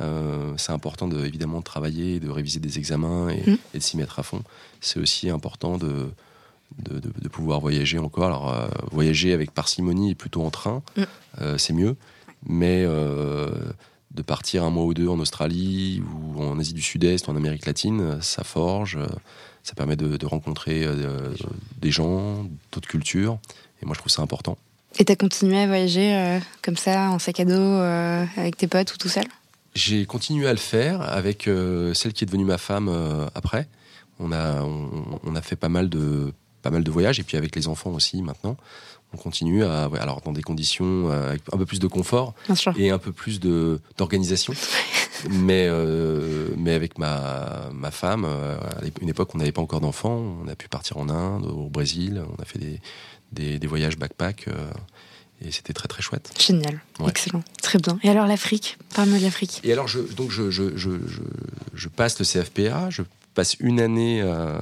euh, c'est important de, évidemment de travailler, de réviser des examens et, mm. de s'y mettre à fond. C'est aussi important de, de, pouvoir voyager encore. Alors, euh, voyager avec parcimonie et plutôt en train, mm. euh, c'est mieux. Mais de partir un mois ou deux en Australie ou en Asie du Sud-Est ou en Amérique latine, ça forge, ça permet de, rencontrer des gens, d'autres cultures. Et moi, je trouve ça important. Et t'as continué à voyager euh, comme ça, en sac à dos, euh, avec tes potes ou tout seul? J'ai continué à le faire avec euh, celle qui est devenue ma femme après. On a, on, a fait pas mal, de, pas mal de voyages, et puis avec les enfants aussi maintenant. On continue à, alors dans des conditions avec un peu plus de confort et un peu plus d'organisation. mais, mais avec ma, ma femme, à une époque où on n'avait pas encore d'enfants, on a pu partir en Inde, au Brésil, on a fait des, des, voyages backpack. Euh, et c'était très très chouette. Génial, excellent, très bien. Et alors l'Afrique, parle-moi de l'Afrique. Et alors je, donc je, je, je, je, passe le CFPA, je passe une année, euh,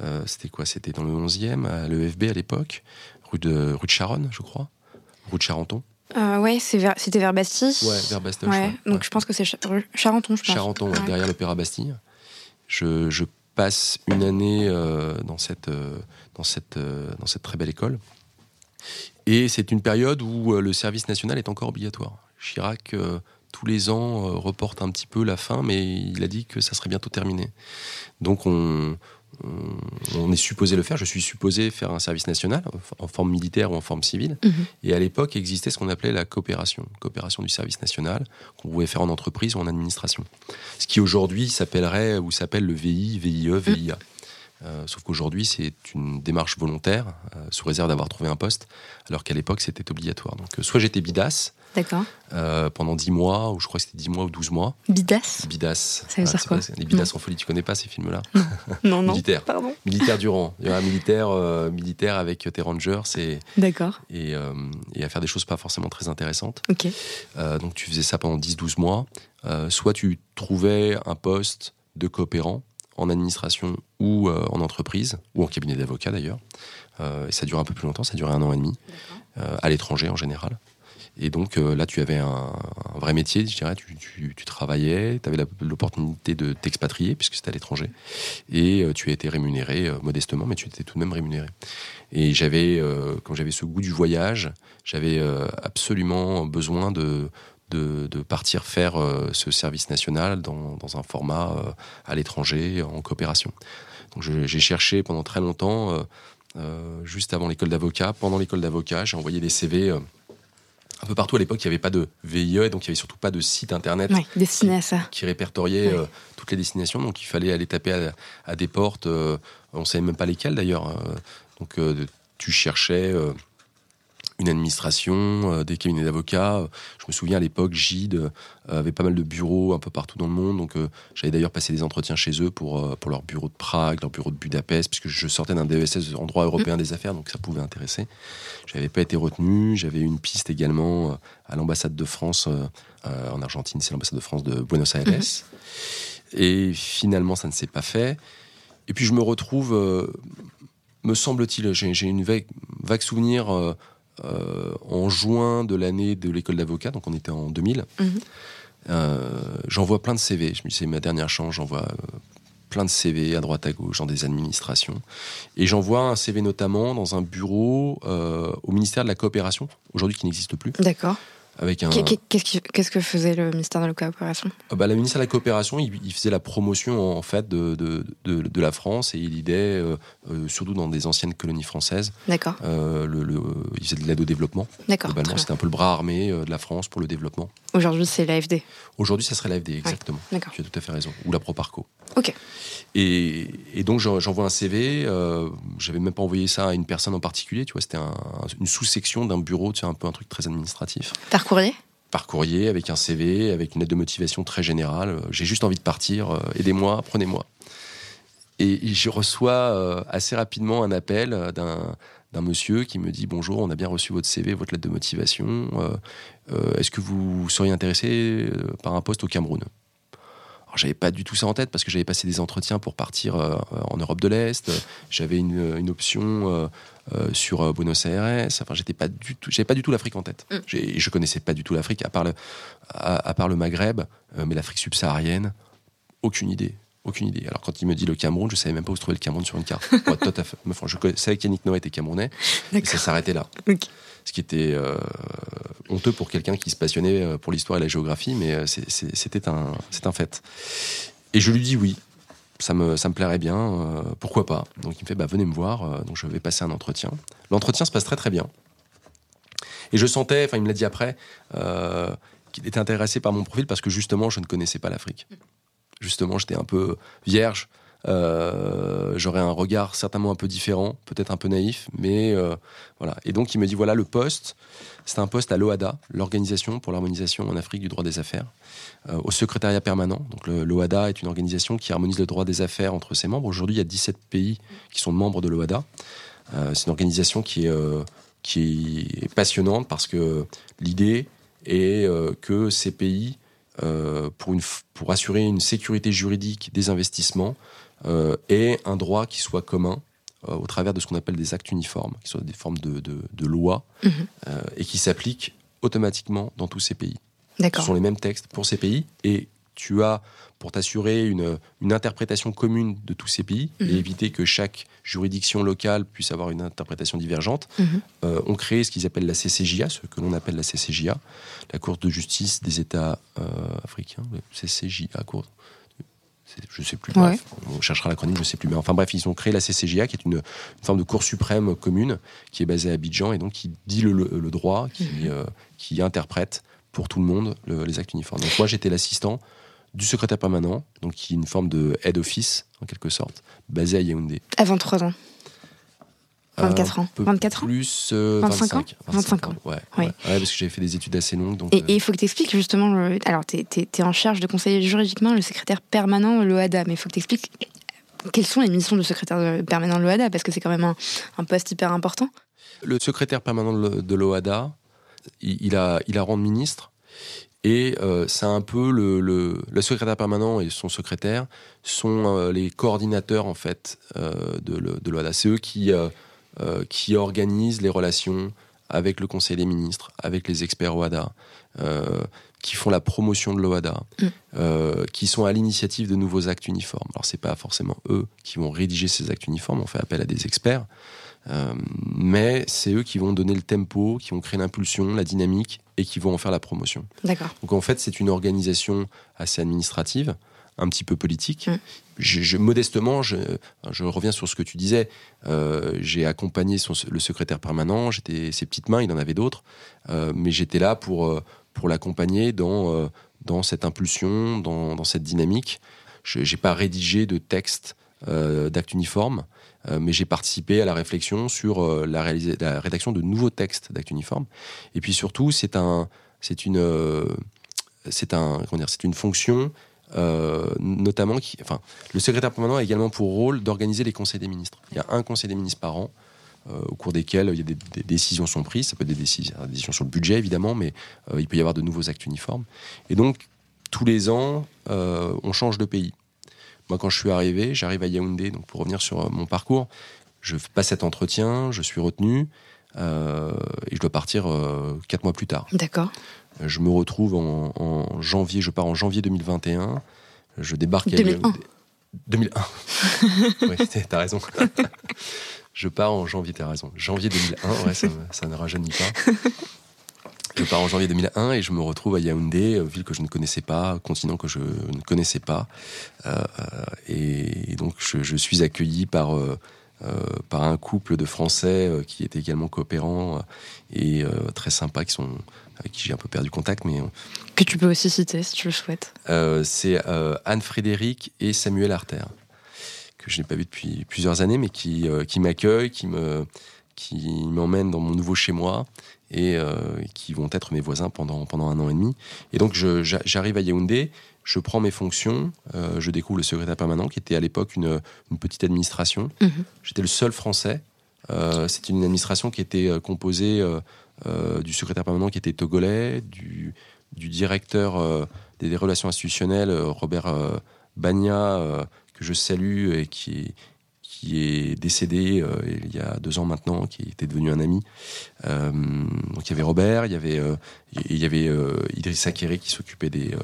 euh, c'était quoi? C'était dans le 11e, à l'EFB à l'époque, rue de, rue de Charonne, je crois, rue de Charenton. Euh, ouais, c'était vers, Bastille. Ouais, vers Bastille. Ouais, donc je pense que c'est Charenton, je pense. Charenton, derrière l'Opéra Bastille. Je, je, passe une année dans cette dans cette, euh, dans cette très belle école. Et c'est une période où euh, le service national est encore obligatoire. Chirac, euh, tous les ans, reporte un petit peu la fin, mais il a dit que ça serait bientôt terminé. Donc on, on est supposé le faire. Je suis supposé faire un service national en forme militaire ou en forme civile. Mhm. Et à l'époque existait ce qu'on appelait la coopération, coopération du service national, qu'on pouvait faire en entreprise ou en administration. Ce qui aujourd'hui s'appellerait ou s'appelle le VI, VIE, VIA. Euh, sauf qu'aujourd'hui, c'est une démarche volontaire, euh, sous réserve d'avoir trouvé un poste, alors qu'à l'époque, c'était obligatoire. Donc, euh, soit j'étais bidas pendant 10 mois, ou je crois que c'était 10 mois ou 12 mois. Bidas Bidas. Ça veut dire quoi Les bidas en folie, tu connais pas ces films-là Non, non. Militaire. Pardon. Militaire durant. Il y a un militaire, militaire avec tes rangers et, D'accord. Et, et, à faire des choses pas forcément très intéressantes. Ok. donc, tu faisais ça pendant 10-12 mois. soit tu trouvais un poste de coopérant en administration ou euh, en entreprise, ou en cabinet d'avocat d'ailleurs. Euh, et ça dure un peu plus longtemps, ça durait un an et demi, euh, à l'étranger en général. Et donc là, tu avais un, vrai métier, je dirais. Tu, tu, travaillais, tu avais l'opportunité de t'expatrier, puisque c'était à l'étranger. Et tu as été rémunéré modestement, mais tu étais tout de même rémunéré. Et j'avais, quand j'avais ce goût du voyage, j'avais absolument besoin de, partir faire euh, ce service national dans, un format euh, à l'étranger, en coopération. Donc j'ai cherché pendant très longtemps, euh, juste avant l'école d'avocat, pendant l'école d'avocat, j'ai envoyé des CV un peu partout à l'époque, il n'y avait pas de VIE, donc il n'y avait surtout pas de site internet qui, répertoriait toutes les destinations. Donc il fallait aller taper à, des portes, on ne savait même pas lesquelles d'ailleurs. donc tu cherchais une administration, euh, des cabinets d'avocats. Je me souviens à l'époque, Gide euh, avait pas mal de bureaux un peu partout dans le monde. Donc euh, j'avais d'ailleurs passé des entretiens chez eux pour, pour leur bureau de Prague, leur bureau de Budapest, puisque je sortais d'un DESS en droit européen des affaires, donc ça pouvait intéresser. Je n'avais pas été retenu. J'avais une piste également à l'ambassade de France en Argentine, c'est l'ambassade de France de Buenos Aires. Mhm. Et finalement, ça ne s'est pas fait. Et puis je me retrouve, me semble-t-il, j'ai une vague, vague souvenir euh, en juin de l'année de l'école d'avocat, donc on était en 2000. Mhm. Euh, j'envoie plein de CV. Je me dis, c'est ma dernière chance, j'envoie euh, plein de CV à droite à gauche dans des administrations. Et j'envoie un CV notamment dans un bureau au ministère de la coopération, aujourd'hui qui n'existe plus. D'accord. Avec un... Qu'est-ce que faisait le ministère de la coopération? Ah bah, Le ministère de la coopération, il, faisait la promotion en fait de, de, de, la France et il aidait, surtout dans des anciennes colonies françaises. D'accord. le, il faisait de l'aide au développement. D'accord. c'était un peu le bras armé de la France pour le développement. Aujourd'hui, c'est l'AFD. Aujourd'hui, ça serait l'AFD, exactement. D'accord. Tu as tout à fait raison. Ou la Proparco. Ok. Et, et donc, j'envoie un CV. Euh, J'avais même pas envoyé ça à une personne en particulier. Tu vois, c'était une sous-section d'un bureau. Tu sais, un peu un truc très administratif. Par courrier par courrier, avec un CV, avec une lettre de motivation très générale. J'ai juste envie de partir, euh, aidez-moi, prenez-moi. Et, je reçois euh, assez rapidement un appel d'un d'un monsieur qui me dit bonjour, on a bien reçu votre CV, votre lettre de motivation. Euh, euh, est-ce que vous seriez intéressé euh, par un poste au Cameroun? J'avais pas du tout ça en tête parce que j'avais passé des entretiens pour partir en Europe de l'Est. J'avais une, une, option sur Buenos Aires. Enfin, j'étais pas du tout, j'avais pas du tout l'Afrique en tête. Mm. Je connaissais pas du tout l'Afrique à part le, à part le Maghreb, mais l'Afrique subsaharienne, aucune idée. Aucune idée. Alors quand il me dit le Cameroun, je savais même pas où se trouvait le Cameroun sur une carte. tout à fait. Enfin, je savais qu'Yannick Noah était camerounais, et ça s'arrêtait là. Ce qui était euh, honteux pour quelqu'un qui se passionnait euh, pour l'histoire et la géographie, mais euh, c'était un, fait. Et je lui dis oui, ça me, ça me plairait bien, pourquoi pas? Donc il me fait bah, venez me voir, donc je vais passer un entretien. L'entretien se passe très très bien. Et je sentais, enfin il me l'a dit après, qu'il était intéressé par mon profil parce que justement je ne connaissais pas l'Afrique justement, j'étais un peu vierge. Euh, j'aurais un regard certainement un peu différent, peut-être un peu naïf, mais euh, voilà. Et donc il me dit voilà le poste, c'est un poste à l'OADA, l'organisation pour l'harmonisation en Afrique du droit des affaires, euh, au secrétariat permanent. Donc l'OADA est une organisation qui harmonise le droit des affaires entre ses membres. Aujourd'hui, il y a 17 pays qui sont membres de l'OADA. c'est une organisation qui est passionnante parce que l'idée est que ces pays euh, pour, assurer une sécurité juridique des investissements euh, et un droit qui soit commun euh, au travers de ce qu'on appelle des actes uniformes, qui sont des formes de, de, loi mhm. et qui s'appliquent automatiquement dans tous ces pays. Ce sont les mêmes textes pour ces pays et tu as pour t'assurer une, une, interprétation commune de tous ces pays et mhm. éviter que chaque juridiction locale puisse avoir une interprétation divergente, mhm. euh, ont créé ce qu'ils appellent la CCJA, ce que l'on appelle la CCJA, la Cour de justice des États euh, africains, CCJA, Cour. Je ne sais plus, bref, on cherchera l'acronyme, je ne sais plus. Mais enfin bref, ils ont créé la CCJA, qui est une, forme de Cour suprême commune, qui est basée à Abidjan et donc qui dit le, droit, qui, mhm. euh, qui interprète pour tout le monde les actes uniformes. Donc moi, j'étais l'assistant du secrétaire permanent, donc qui est une forme de head office, en quelque sorte, basé à Yaoundé. À 23 ans 24 ans 24 ans Plus 25, euh, 25, ans 25 ans. Ouais, ouais. parce que j'avais fait des études assez longues. Donc, et euh, il faut que tu expliques justement. alors, tu es, en charge de conseiller juridiquement le secrétaire permanent, l'OADA, mais il faut que tu expliques quelles sont les missions du secrétaire permanent de l'OADA, parce que c'est quand même un, poste hyper important. Le secrétaire permanent de l'OADA, il, a, il a rang de ministre et euh, c'est un peu le, le, le, secrétaire permanent et son secrétaire sont euh, les coordinateurs en fait euh, de, de l'OADA. C'est eux qui, euh, euh, qui organisent les relations avec le Conseil des ministres, avec les experts OADA, qui font la promotion de l'OADA, mm. qui sont à l'initiative de nouveaux actes uniformes. Alors c'est pas forcément eux qui vont rédiger ces actes uniformes, on fait appel à des experts. Euh, mais c'est eux qui vont donner le tempo, qui vont créer l'impulsion, la dynamique et qui vont en faire la promotion. D'accord. Donc en fait, c'est une organisation assez administrative, un petit peu politique. Mm. Je, modestement, je, je, reviens sur ce que tu disais. Euh, j'ai accompagné son, le secrétaire permanent. J'étais ses petites mains. Il en avait d'autres, euh, mais j'étais là pour pour l'accompagner dans dans cette impulsion, dans, dans cette dynamique. Je n'ai pas rédigé de texte d'acte uniforme. Euh, mais j'ai participé à la réflexion sur euh, la, rédaction de nouveaux textes d'actes uniformes. Et puis surtout, c'est un, c'est une, euh, c'est un, comment dire, c'est une fonction notamment qui, enfin, le secrétaire permanent a également pour rôle d'organiser les conseils des ministres. Il y a un conseil des ministres par an. au cours desquels il y a des, décisions sont prises, ça peut être des décisions, sur le budget évidemment, mais il peut y avoir de nouveaux actes uniformes. Et donc tous les ans, on change de pays. Moi, quand je suis arrivé, j'arrive à Yaoundé, donc pour revenir sur euh, mon parcours, je passe cet entretien, je suis retenu, euh, et je dois partir euh, quatre mois plus tard. D'accord. Je me retrouve en, janvier, je pars en janvier 2021, je débarque à Yaoundé. 2001. oui, t'as raison. je pars en janvier, t'as raison. Janvier 2001, ouais, ça, ça ne rajeunit pas. Je pars en janvier 2001 et je me retrouve à Yaoundé, euh, ville que je ne connaissais pas, continent que je ne connaissais pas. Euh, et donc je, je, suis accueilli par euh, par un couple de Français qui étaient également coopérants et très sympas, qui sont avec qui j'ai un peu perdu contact, mais que tu peux aussi citer si tu le souhaites. C'est Anne Frédéric et Samuel Arter que je n'ai pas vu depuis plusieurs années, mais qui, qui m'accueillent, qui me qui m'emmènent dans mon nouveau chez moi et euh, qui vont être mes voisins pendant, pendant un an et demi. Et donc j'arrive à Yaoundé, je prends mes fonctions, euh, je découvre le secrétaire permanent qui était à l'époque une, une, petite administration. Mhm. J'étais le seul français. Euh, C'était une administration qui était euh, composée du secrétaire permanent qui était togolais, du, directeur des, des, relations institutionnelles, Robert Bagna, que je salue et qui, est décédé euh, il y a deux ans maintenant, qui était devenu un ami. Euh, donc il y avait Robert, il y avait, euh, il y avait Idriss Akere qui s'occupait des,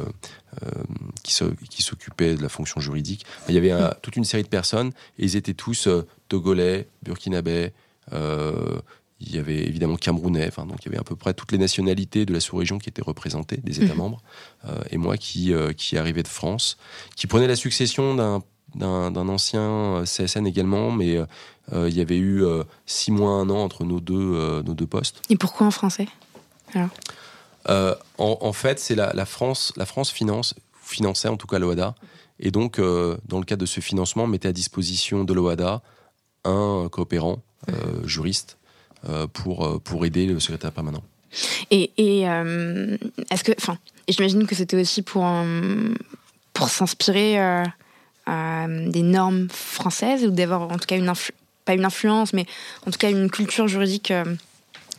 qui s'occupait de la fonction juridique. Il y avait toute une série de personnes et ils étaient tous togolais, burkinabais. Il y avait évidemment camerounais, enfin, donc il y avait à peu près toutes les nationalités de la sous-région qui étaient représentées, des États mhm. membres, et moi qui, qui arrivais de France, qui prenait la succession d'un d'un ancien euh, CSN également, mais euh, euh, il y avait eu six mois, un an entre nos deux, nos deux postes. Et pourquoi en français en, fait, c'est la, France, la France finance, finançait en tout cas l'OADA, et donc dans le cadre de ce financement, mettait à disposition de l'OADA un coopérant juriste pour, pour aider le secrétaire permanent. Et, et est-ce que, enfin, j'imagine que c'était aussi pour, pour s'inspirer des normes françaises ou d'avoir en tout cas une pas une influence, mais en tout cas une culture juridique euh,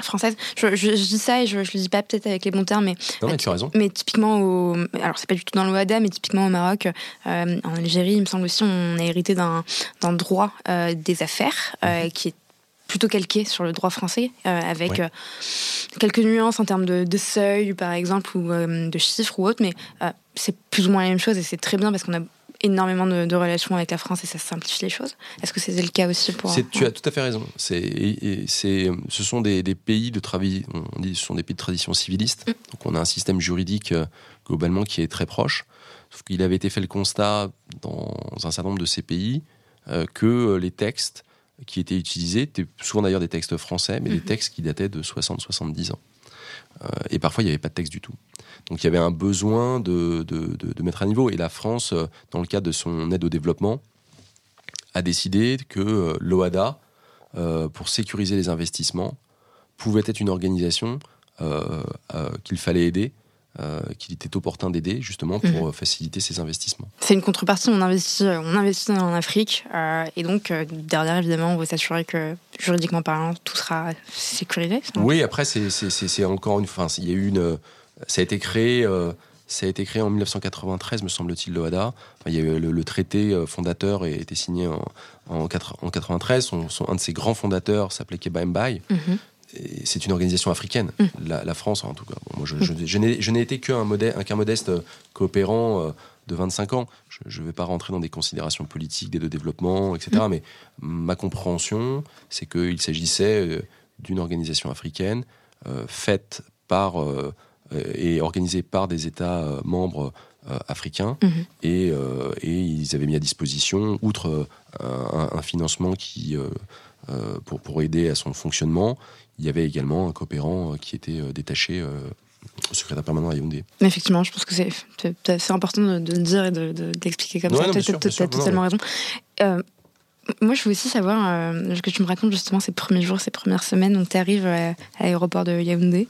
française? Je, dis ça et je, je le dis pas peut-être avec les bons termes, mais, non, mais tu as raison. Mais typiquement au, alors c'est pas du tout dans l'OADA, mais typiquement au Maroc, euh, en Algérie, il me semble aussi, on a hérité d'un droit euh, des affaires mhm. qui est plutôt calqué sur le droit français, avec quelques nuances en termes de, de, seuil, par exemple, ou de chiffres ou autre, mais c'est plus ou moins la même chose et c'est très bien parce qu'on a énormément de, relations avec la France et ça simplifie les choses. Est-ce que c'était le cas aussi pour Tu as tout à fait raison. C'est, ce sont des, pays de travail, on dit, ce sont des pays de tradition civiliste. Mm. Donc on a un système juridique euh, globalement qui est très proche. Sauf qu'il avait été fait le constat dans un certain nombre de ces pays euh, que les textes qui étaient utilisés étaient souvent d'ailleurs des textes français, mais des mm-hmm. textes qui dataient de 60-70 ans. Euh, et parfois, il n'y avait pas de texte du tout. Donc il y avait un besoin de, mettre à niveau. Et la France, euh, dans le cadre de son aide au développement, a décidé que euh, l'OADA, euh, pour sécuriser les investissements, pouvait être une organisation qu'il fallait aider. Qu'il était opportun d'aider justement pour mhm. faciliter ces investissements. C'est une contrepartie, on investit, on investit en Afrique et donc derrière évidemment on veut s'assurer que juridiquement parlant tout sera sécurisé. Oui, après c'est encore une, fin, il y a eu une ça a été créé. Euh, ça a été créé en 1993, me semble-t-il, l'OADA. il y a eu le, traité euh, fondateur a été signé en, en, 93. Son, un de ses grands fondateurs s'appelait Keba Mbaye. C'est une organisation africaine, mhm. la, France en tout cas. moi, je, je, n'ai été qu'un modeste, modeste coopérant euh, de 25 ans. Je ne vais pas rentrer dans des considérations politiques, d'aide de développement, etc. Mhm. Mais ma compréhension, c'est qu'il s'agissait d'une organisation africaine faite par euh, et organisé par des États euh, membres euh, africains mhm. et, et, ils avaient mis à disposition, outre un, financement qui, pour, pour, aider à son fonctionnement, il y avait également un coopérant qui était détaché au secrétaire permanent à Yaoundé. Effectivement, je pense que c'est important de, le dire et d'expliquer de, comme ça. Tu as, totalement raison. moi, je veux aussi savoir ce que tu me racontes justement ces premiers jours, ces premières semaines. Donc, tu arrives à l'aéroport de Yaoundé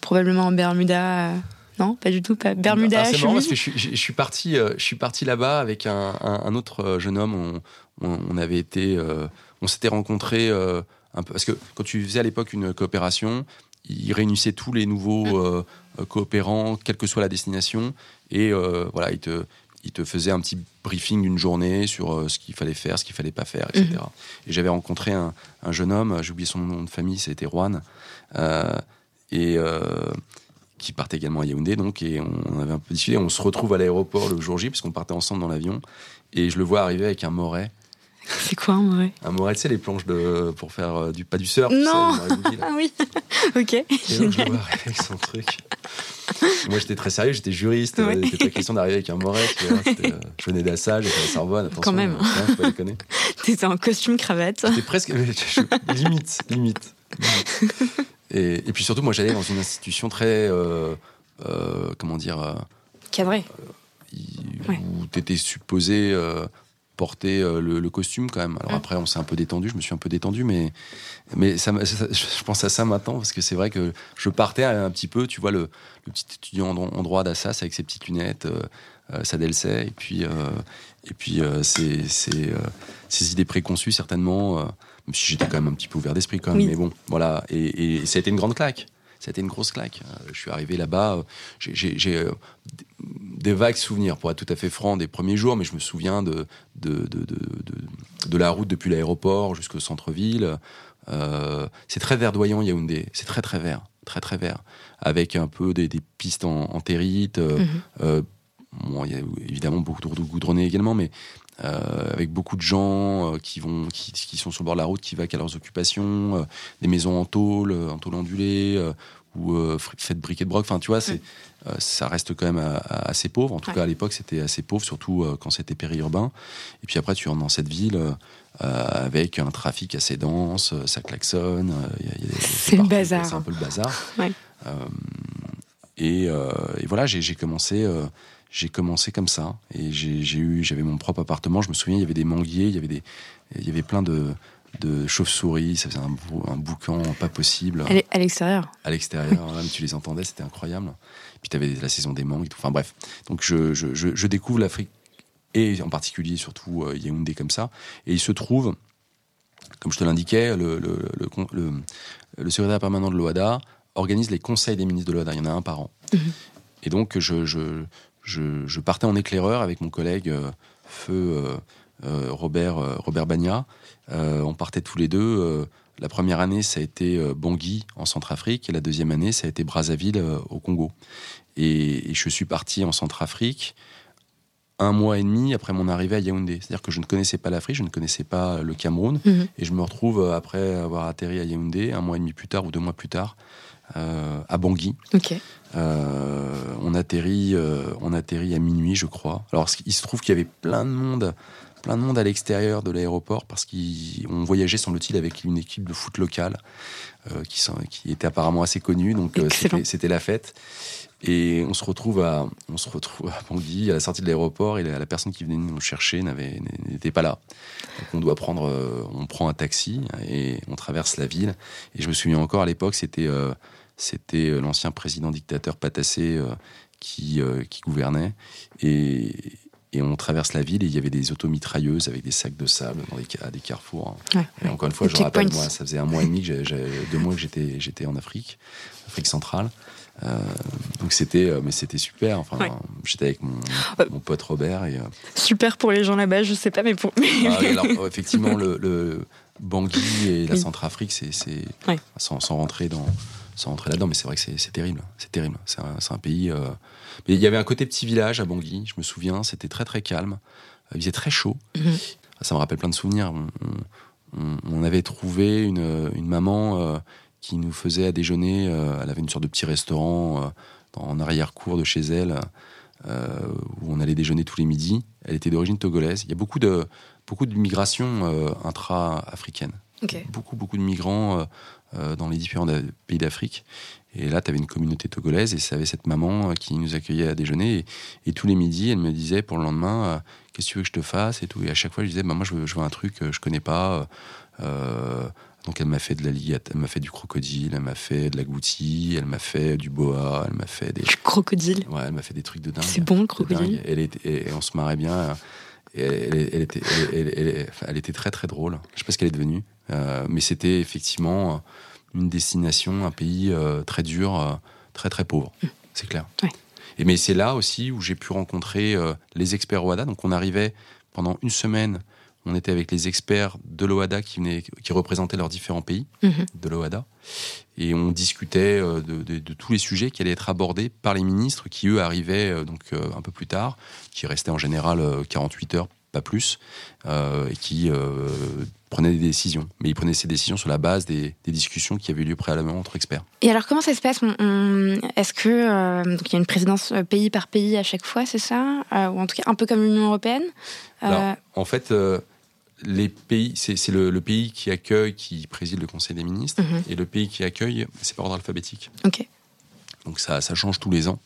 probablement en Bermuda. Euh, non, pas du tout, pas Bermuda. Ah, c'est marrant parce que je, suis parti, euh, je suis parti là-bas avec un, autre euh, jeune homme. On, avait été, on s'était rencontrés un peu parce que quand tu faisais à l'époque une coopération, il réunissait tous les nouveaux mm. coopérants, quelle que soit la destination, et voilà, il te, il te faisait un petit briefing d'une journée sur ce qu'il fallait faire, ce qu'il fallait pas faire, etc. Mm-hmm. Et j'avais rencontré un, jeune homme, j'ai oublié son nom de famille, c'était Juan. Euh, et, euh, qui partait également à Yaoundé, donc, et on avait un peu discuté. On se retrouve à l'aéroport le jour J, puisqu'on partait ensemble dans l'avion, et je le vois arriver avec un moret. C'est quoi un moret Un moret, sais, les planches de, pour faire euh, du, pas du surf. Non Ah oui Ok. Et donc, je vois avec son truc. Moi, j'étais très sérieux, j'étais juriste. Ouais. Il n'était pas question d'arriver avec un moret. Tu vois, c'était, euh, je venais d'Assa, j'étais à Sorbonne. Attention, Quand même. euh, hein, faut pas déconner. T'étais en costume cravate. J'étais presque. limite, limite. Et, et puis surtout, moi, j'allais dans une institution très. euh, euh, comment dire euh, il- Ouais. où tu étais supposé euh, porter euh, le, le costume quand même. Alors Mm. après, on s'est un peu détendu, je me suis un peu détendu, mais, mais ça, je pense à ça maintenant parce que c'est vrai que je partais un petit peu, tu vois, le, le petit étudiant en, dro- en droit d'Assas avec ses petites lunettes, euh, euh, sa Delcey, et puis, euh, et puis euh, ses, ses, ses idées préconçues certainement, même si j'étais quand même un petit peu ouvert d'esprit quand même, Oui. mais bon, voilà. Et, et ça a été une grande claque. Ça a été une grosse claque. Je suis arrivé là-bas, j'ai- des vagues souvenirs, pour être tout à fait franc, des premiers jours, mais je me souviens de, de, de, de, de- la route depuis l'aéroport jusqu'au centre-ville. Euh, c'est très verdoyant, Yaoundé. C'est très, très vert. Très, très vert. Avec un peu des, des pistes en, en territe. euh, Mhm. euh, bon, il y a évidemment beaucoup de routes goudronnées également, mais avec beaucoup de gens qui, vont, qui, qui sont sur le bord de la route, qui vaquent à leurs occupations, des maisons en tôle, en tôle ondulée, ou faites briquet de broc. Enfin, tu vois, c'est, euh, ça reste quand même euh, assez pauvre. En tout Ouais. cas, à l'époque, c'était assez pauvre, surtout euh, quand c'était périurbain. Et puis après, tu rentres dans cette ville euh, euh, avec un trafic assez dense, euh, ça klaxonne. euh, C'est le bazar. C'est un peu le bazar. Ouais. Euh, et, euh, et voilà, j'ai commencé. euh, j'ai commencé comme ça et j'ai eu j'avais mon propre appartement je me souviens il y avait des manguiers il y avait des il y avait plein de de chauves-souris ça faisait un, bou- un boucan pas possible à l'extérieur. à l'extérieur, tu les entendais, c'était incroyable. Puis tu avais la saison des mangues et tout. Enfin bref, donc je, je, je, je découvre l'Afrique et en particulier surtout euh, Yaoundé comme ça. Et il se trouve, comme je te l'indiquais, le, le, le, le- secrétaire permanent de l'OADA organise les conseils des ministres de l'OADA. Il y en a un par an. Mhm. Et donc je, je, je, je partais en éclaireur avec mon collègue euh, Feu euh, euh, Robert, Robert Bagna. On partait tous les deux. La première année, ça a été euh, Bangui en Centrafrique, et la deuxième année, ça a été Brazzaville euh, au Congo. Et, et je suis parti en Centrafrique un mois et demi après mon arrivée à Yaoundé. C'est-à-dire que je ne connaissais pas l'Afrique, je ne connaissais pas le Cameroun, Mhm. et je me retrouve, euh, après avoir atterri à Yaoundé, un mois et demi plus tard ou deux mois plus tard, euh, à Bangui. Euh, on atterrit, euh, on atterrit à minuit, je crois. Alors, il se trouve qu'il y avait plein de monde, plein de monde à l'extérieur de l'aéroport parce qu'on voyageait, semble-t-il, avec une équipe de foot locale euh, qui, était apparemment assez connue. Donc, euh, c'était la fête. Et on se retrouve à, on se retrouve à Bangui, à la sortie de l'aéroport, et la, la personne qui venait nous chercher n'était pas là. Donc on doit prendre, euh, on prend un taxi et on traverse la ville. Et je me souviens encore à l'époque, c'était euh, c'était l'ancien président dictateur Patassé euh, qui, qui gouvernait. Et, et on traverse la ville et il y avait des automitrailleuses avec des sacs de sable dans des, à des carrefours. Ouais. Et encore une fois, je rappelle, moi, ça faisait un mois et demi, que deux mois que j'étais j'étais en Afrique, Afrique centrale. Euh, donc c'était, euh, mais c'était super. Enfin, Ouais. j'étais avec mon, Ouais. mon pote Robert et euh, Super pour les gens là-bas, je sais pas, mais pour. ah alors, euh, effectivement, le, le Bangui et la. Centrafrique, c'est, c'est Ouais. sans, sans rentrer dans, sans rentrer là-dedans, mais c'est vrai que c'est, terrible. C'est terrible. C'est un, pays. euh, Mais il y avait un côté petit village à Bangui. Je me souviens, c'était très très calme. Il faisait très chaud. Mhm. Ça me rappelle plein de souvenirs. On, on- on- on avait trouvé une, une maman euh, qui nous faisait à déjeuner. euh, elle avait une sorte de petit restaurant euh, en arrière-cour de chez elle. euh, où on allait déjeuner tous les midis. Elle était d'origine togolaise. Il y a beaucoup de, beaucoup de migrations euh, intra-africaines. Beaucoup, beaucoup de migrants euh, euh, dans les différents pays d'Afrique. Et là, tu avais une communauté togolaise et ça avait cette maman euh, qui nous accueillait à déjeuner. Et, et tous les midis, elle me disait pour le lendemain, euh, qu'est-ce que tu veux que je te fasse? et tout. Et à chaque fois, je disais, bah, moi, je veux, je veux un truc que je connais pas. Euh, donc, elle m'a fait de la liate, elle m'a fait du crocodile, elle m'a fait de la goutie, elle m'a fait du boa, elle m'a fait des, Du crocodile. ouais, elle m'a fait des trucs de dingue. C'est bon le crocodile? Elle était, et on se marrait bien. Et elle, était, elle, elle- très très drôle. Je sais pas ce qu'elle est devenue, euh, mais c'était effectivement une destination, un pays euh, très dur, euh, très très pauvre. C'est clair. Ouais. Et mais c'est là aussi où j'ai pu rencontrer euh, les experts WADA. Donc on arrivait pendant une semaine on était avec les experts de l'OADA qui, qui représentaient leurs différents pays Mhm. de l'OADA. Et on discutait euh, de, de- de tous les sujets qui allaient être abordés par les ministres qui, eux, arrivaient euh, donc, euh, un peu plus tard, qui restaient en général euh, 48 heures, pas plus, euh, et qui euh, prenaient des décisions. Mais ils prenaient ces décisions sur la base des, des discussions qui avaient lieu préalablement entre experts. Et alors, comment ça se passe? Est-ce que euh, donc il y a une présidence pays par pays à chaque fois, c'est ça? Ou en tout cas un peu comme l'Union européenne? Alors, en fait, les pays, c'est le, le pays qui accueille, qui préside le Conseil des ministres, Mhm. et le pays qui accueille, c'est par ordre alphabétique. Ok. Donc ça, ça change tous les ans.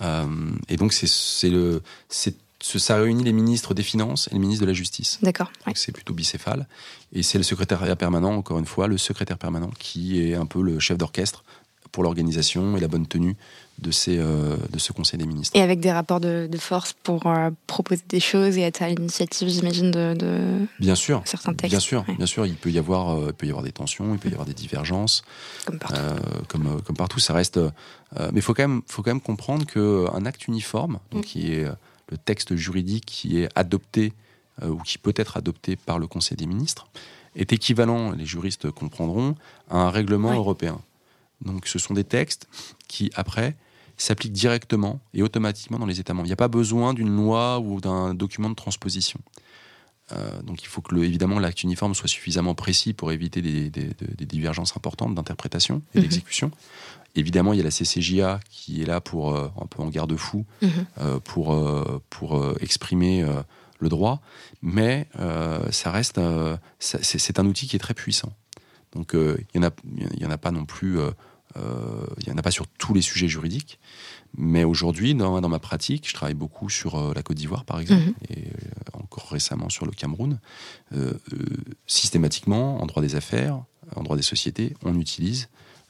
Euh, et donc c'est le, ça réunit les ministres des Finances et les ministres de la Justice. D'accord. ouais. Donc c'est plutôt bicéphale. Et c'est le secrétariat permanent, encore une fois, le secrétaire permanent qui est un peu le chef d'orchestre pour l'organisation et la bonne tenue de, ces, euh, de ce Conseil des ministres. Et avec des rapports de, de force pour euh, proposer des choses et être à l'initiative, j'imagine, de, de Bien sûr. certains textes. Bien sûr, ouais, bien sûr, il peut y avoir, euh, il peut y avoir des tensions, il peut y avoir des divergences, comme partout. comme, comme partout. Ça reste, mais il faut quand même, faut quand même comprendre que un acte uniforme, donc Mm. qui est le texte juridique qui est adopté ou qui peut être adopté par le Conseil des ministres, est équivalent, les juristes comprendront, à un règlement européen. Donc ce sont des textes qui, après, s'appliquent directement et automatiquement dans les États membres. Il n'y a pas besoin d'une loi ou d'un document de transposition. Euh, donc il faut que, le- évidemment, l'acte uniforme soit suffisamment précis pour éviter des, des- des- des divergences importantes d'interprétation et Mhm. d'exécution. Évidemment, il y a la CCJA qui est là pour euh, un peu en garde-fou Mhm. euh, pour, euh, pour exprimer le droit, mais ça reste, c'est un outil qui est très puissant. Donc il n'y en, en a pas non plus, il y en a pas sur tous les sujets juridiques, mais aujourd'hui, dans, dans ma pratique, je travaille beaucoup sur euh, la Côte d'Ivoire, par exemple, Mhm. et euh, encore récemment sur le Cameroun. Euh, euh, systématiquement, en droit des affaires, en droit des sociétés, on utilise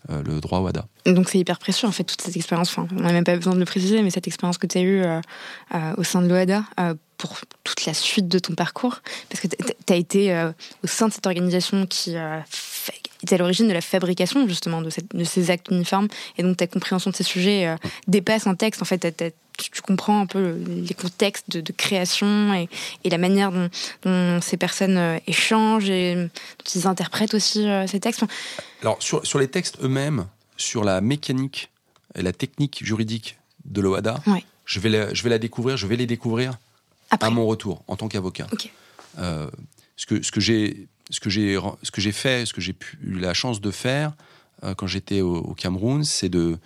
euh, le droit WADA. Donc c'est hyper précieux en fait toute cette expérience. Enfin, on n'a même pas besoin de le préciser, mais cette expérience que tu as eue euh, euh, au sein de l'OADA euh, pour toute la suite de ton parcours, parce que tu as été euh, au sein de cette organisation qui était à l'origine de la fabrication justement de, cette- de ces actes uniformes, et donc ta compréhension de ces sujets euh, dépasse un texte. En fait, tu, tu comprends un peu le- les contextes de, de création et, et la manière dont, dont ces personnes euh, échangent et dont ils interprètent aussi euh, ces textes. Alors, sur, sur les textes eux-mêmes, sur la mécanique et la technique juridique de l'OADA, Ouais. je, vais la, je vais la découvrir, je vais les découvrir après, à mon retour en tant qu'avocat. Ce que, ce que j'ai ce que j'ai ce que j'ai fait, ce que j'ai eu la chance de faire euh, quand j'étais au, au Cameroun, c'est de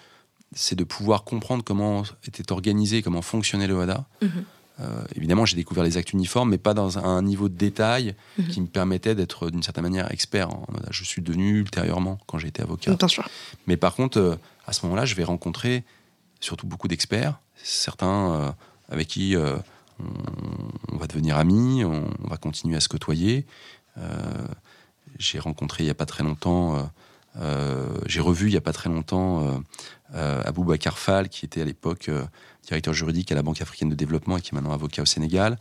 c'est de pouvoir comprendre comment était organisé, comment fonctionnait le OADA. Mhm. Euh, évidemment, j'ai découvert les actes uniformes, mais pas dans un niveau de détail Mhm. qui me permettait d'être d'une certaine manière expert en OADA. Je suis devenu ultérieurement quand j'ai été avocat. bien sûr. Mais par contre, euh, à ce moment-là, je vais rencontrer surtout beaucoup d'experts, certains avec qui on, on va devenir amis, on, on va continuer à se côtoyer. Euh, j'ai rencontré il n'y a pas très longtemps, euh, euh, j'ai revu il n'y a pas très longtemps Abou Bakar Fall, qui était à l'époque directeur juridique à la Banque africaine de développement et qui est maintenant avocat au Sénégal.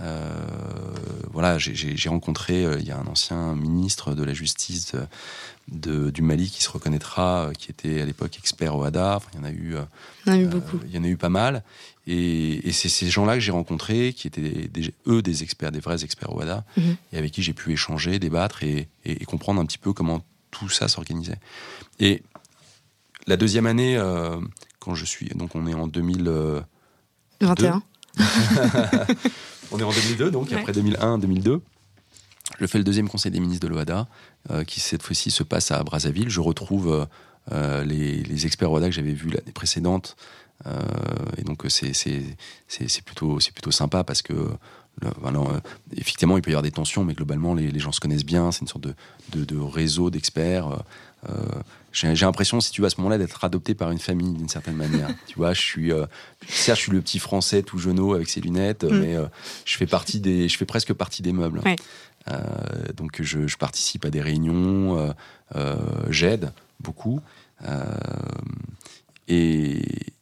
Euh, voilà, j'ai- rencontré, euh, il y a un ancien ministre de la justice euh, de- du Mali qui se reconnaîtra, qui était à l'époque expert au HADA. Enfin, il y en a eu, On a eu beaucoup. il y en a eu pas mal. Et, et c'est ces gens-là que j'ai rencontrés, qui étaient des- eux des experts, des vrais experts au HADA, Mhm. et avec qui j'ai pu échanger, débattre et, et- et comprendre un petit peu comment tout ça s'organisait. Et la deuxième année, euh, quand je suis, donc on est en 2000. 21. on est en 2002, donc Ouais. après 2001-2002. Je fais le deuxième conseil des ministres de l'OADA, euh, qui cette fois-ci se passe à Brazzaville. Je retrouve euh, euh, les, les experts OADA que j'avais vus l'année précédente. Euh, et donc c'est plutôt, c'est plutôt sympa parce que, le- voilà, euh, effectivement, il peut y avoir des tensions, mais globalement, les, les gens se connaissent bien. C'est une sorte de, de- de réseau d'experts. Euh, J'ai l'impression, si tu veux, à ce moment-là, d'être adopté par une famille d'une certaine manière. tu vois, je suis, euh, certes, je suis le petit français tout jeuneau avec ses lunettes, Mm. mais euh, je fais partie des, je fais presque partie des meubles. Ouais. Euh, donc je, je participe à des réunions, j'aide beaucoup, et,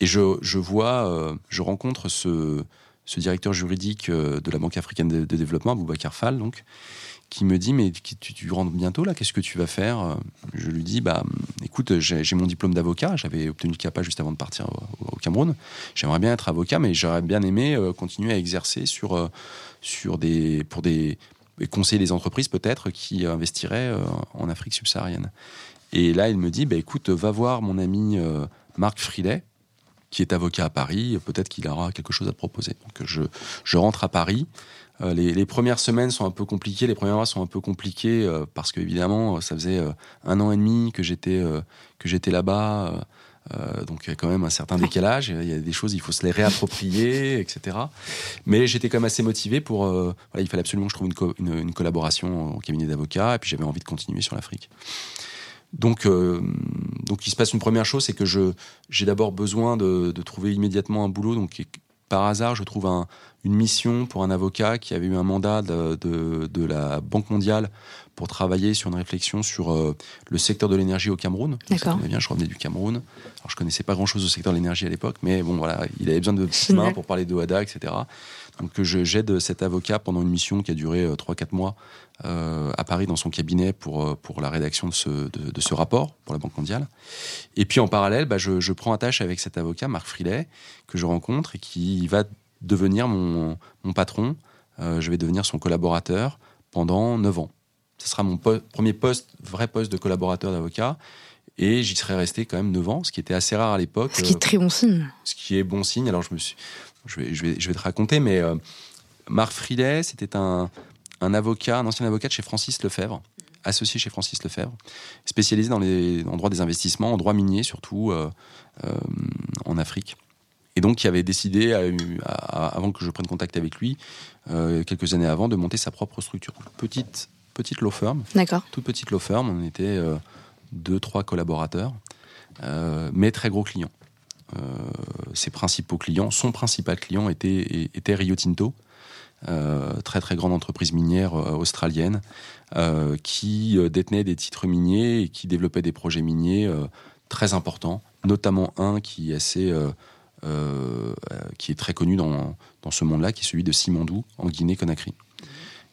et je, je vois, je rencontre ce, ce directeur juridique de la Banque africaine de, de développement, Boubacar Fall, donc, qui me dit mais tu, tu rentres bientôt là, qu'est-ce que tu vas faire? Je lui dis bah écoute j'ai mon diplôme d'avocat, j'avais obtenu le CAPA juste avant de partir au, Cameroun. J'aimerais bien être avocat, mais j'aurais bien aimé continuer à exercer sur, sur des, pour des conseiller des entreprises peut-être qui investiraient en Afrique subsaharienne. Et là, il me dit, bah, écoute, va voir mon ami Marc Frilet, qui est avocat à Paris, peut-être qu'il aura quelque chose à proposer. Donc je, je rentre à Paris. Euh, les, premières semaines sont un peu compliquées, les premiers mois sont un peu compliqués euh, parce qu'évidemment, ça faisait euh, un an et demi que j'étais que j'étais là-bas. donc il y a quand même un certain décalage. Il y a des choses, il faut se les réapproprier, etc. Mais j'étais quand même assez motivé pour. voilà, il fallait absolument que je trouve une, une collaboration au cabinet d'avocat, et puis j'avais envie de continuer sur l'Afrique. Donc, euh, donc il se passe une première chose, c'est que je j'ai d'abord besoin de, de, trouver immédiatement un boulot. Donc par hasard, je trouve un, une mission pour un avocat qui avait eu un mandat de, de, de la Banque mondiale pour travailler sur une réflexion sur euh, le secteur de l'énergie au Cameroun. D'accord. bien, je revenais du Cameroun. Alors je connaissais pas grand-chose au secteur de l'énergie à l'époque, mais bon voilà, il avait besoin de petites mains pour parler de etc. Donc je j'aide cet avocat pendant une mission qui a duré 3-4 euh, mois euh, à Paris dans son cabinet pour, euh, pour la rédaction de ce, de, ce rapport pour la Banque mondiale. Et puis en parallèle, bah, je, je prends attache avec cet avocat, Marc Frilet, que je rencontre et qui va devenir mon, mon patron. je vais devenir son collaborateur pendant 9 ans. Ce sera mon premier poste, vrai poste de collaborateur d'avocat. Et j'y serais resté quand même 9 ans, ce qui était assez rare à l'époque. Ce qui est très bon signe. Ce qui est bon signe. Alors je me suis, je vais, je vais, je vais te raconter, mais euh, Marc Frilet, c'était un, un, avocat, un ancien avocat de chez Francis Lefebvre, associé chez Francis Lefebvre, spécialisé dans les en droit des investissements, en droit minier surtout, euh, euh, en Afrique. Et donc, qui avait décidé, avant que je prenne contact avec lui, quelques années avant, de monter sa propre structure. Petite, petite law firm. D'accord. Toute petite law firm. On était deux, trois collaborateurs, mais très gros clients. Euh, ses principaux clients, son principal client était, était Rio Tinto, euh, très très grande entreprise minière euh, australienne, qui détenait des titres miniers et qui développait des projets miniers très importants, notamment un qui est assez qui est très connu dans, dans ce monde-là, qui est celui de Simandou en Guinée-Conakry.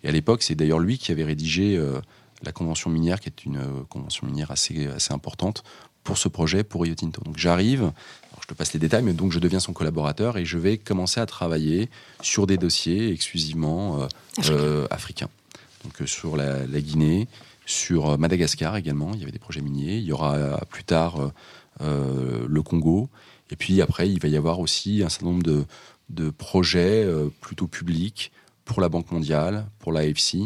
Et à l'époque, c'est d'ailleurs lui qui avait rédigé la convention minière, qui est une convention minière assez, assez importante pour ce projet, pour Rio Tinto. Donc j'arrive, je te passe les détails, mais donc je deviens son collaborateur et je vais commencer à travailler sur des dossiers exclusivement euh, euh, africains. Donc euh, sur la, Guinée, sur Madagascar également, il y avait des projets miniers. Il y aura plus tard le Congo. Et puis après, il va y avoir aussi un certain nombre de, de projets plutôt publics pour la Banque mondiale, pour l'AFC,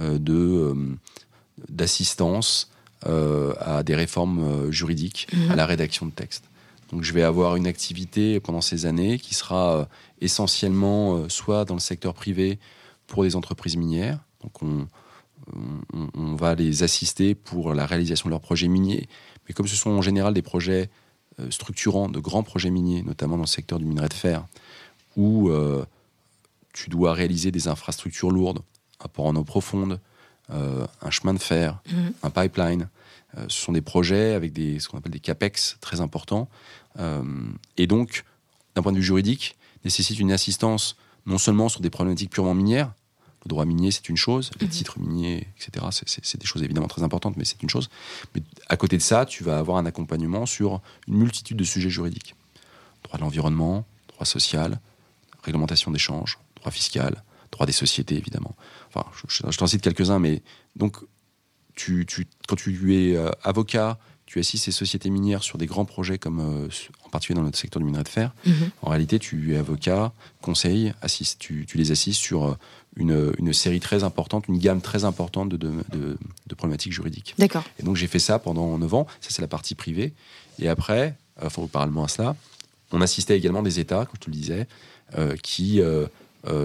de d'assistance à des réformes juridiques, à mhm. la rédaction de textes. Donc je vais avoir une activité pendant ces années qui sera euh, essentiellement euh, soit dans le secteur privé pour des entreprises minières. Donc on, va les assister pour la réalisation de leurs projets miniers. Mais comme ce sont en général des projets euh, structurants, de grands projets miniers, notamment dans le secteur du minerai de fer, où tu dois réaliser des infrastructures lourdes, un port en eau profonde, un chemin de fer, mmh. un pipeline, euh, ce sont des projets avec des, ce qu'on appelle des CAPEX très importants. Euh, et donc, d'un point de vue juridique, nécessite une assistance non seulement sur des problématiques purement minières, le droit minier, c'est une chose. Les mhm. titres miniers, etc., c'est des choses évidemment très importantes, mais c'est une chose. Mais à côté de ça, tu vas avoir un accompagnement sur une multitude de sujets juridiques. Droit de l'environnement, droit social, réglementation d'échange, droit fiscal, droit des sociétés, évidemment. Enfin, je, je t'en cite quelques-uns, mais donc tu, quand tu es euh, avocat, tu assistes ces sociétés minières sur des grands projets comme euh, en particulier dans notre secteur du minerai de fer. Mhm. En réalité, tu es avocat, conseil, assiste, tu, les assistes sur euh, une, série très importante, une gamme très importante de, de, problématiques juridiques. D'accord. Et donc j'ai fait ça pendant 9 ans. Ça c'est la partie privée. Et après, enfin parallèlement à cela, on assistait également des États, comme je te le disais, qui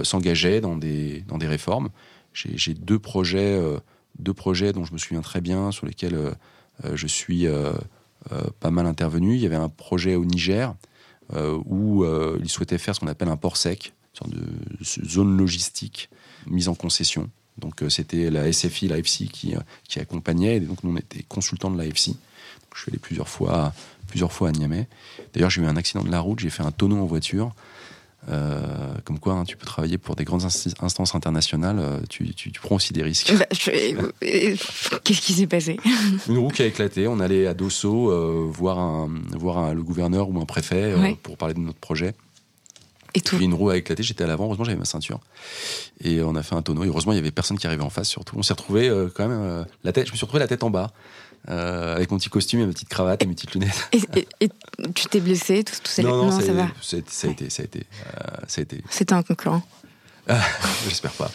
s'engageaient dans des, dans des réformes. J'ai deux projets deux projets dont je me souviens très bien, sur lesquels euh, euh, je suis euh, pas mal intervenu. Il y avait un projet au Niger où ils souhaitaient faire ce qu'on appelle un port sec, une sorte de zone logistique mise en concession. Donc c'était la SFI, l'AFC qui, qui accompagnait, et donc nous on était consultants de l'AFC. Je suis allé plusieurs fois, plusieurs fois à Niamey. D'ailleurs j'ai eu un accident de la route, j'ai fait un tonneau en voiture. Euh, comme quoi, hein, tu peux travailler pour des grandes instances internationales, euh, tu, tu, prends aussi des risques. Bah, qu'est-ce qui s'est passé? Une roue qui a éclaté. On allait à Dosso euh, voir, un, voir un, le gouverneur ou un préfet pour parler de notre projet. Et tout. une roue a éclaté, j'étais à l'avant, heureusement j'avais ma ceinture. Et on a fait un tonneau. Et heureusement, il y avait personne qui arrivait en face, surtout. On s'est retrouvé quand même la tête. Je me suis retrouvé la tête en bas. Euh, avec mon petit costume et ma petite cravate et mes petites lunettes. Et, tu t'es blessé tout, ça Non, non, ça, va. Ça, a été, ça a été, ça a été. Euh, C'était un concurrent. Ah, j'espère pas.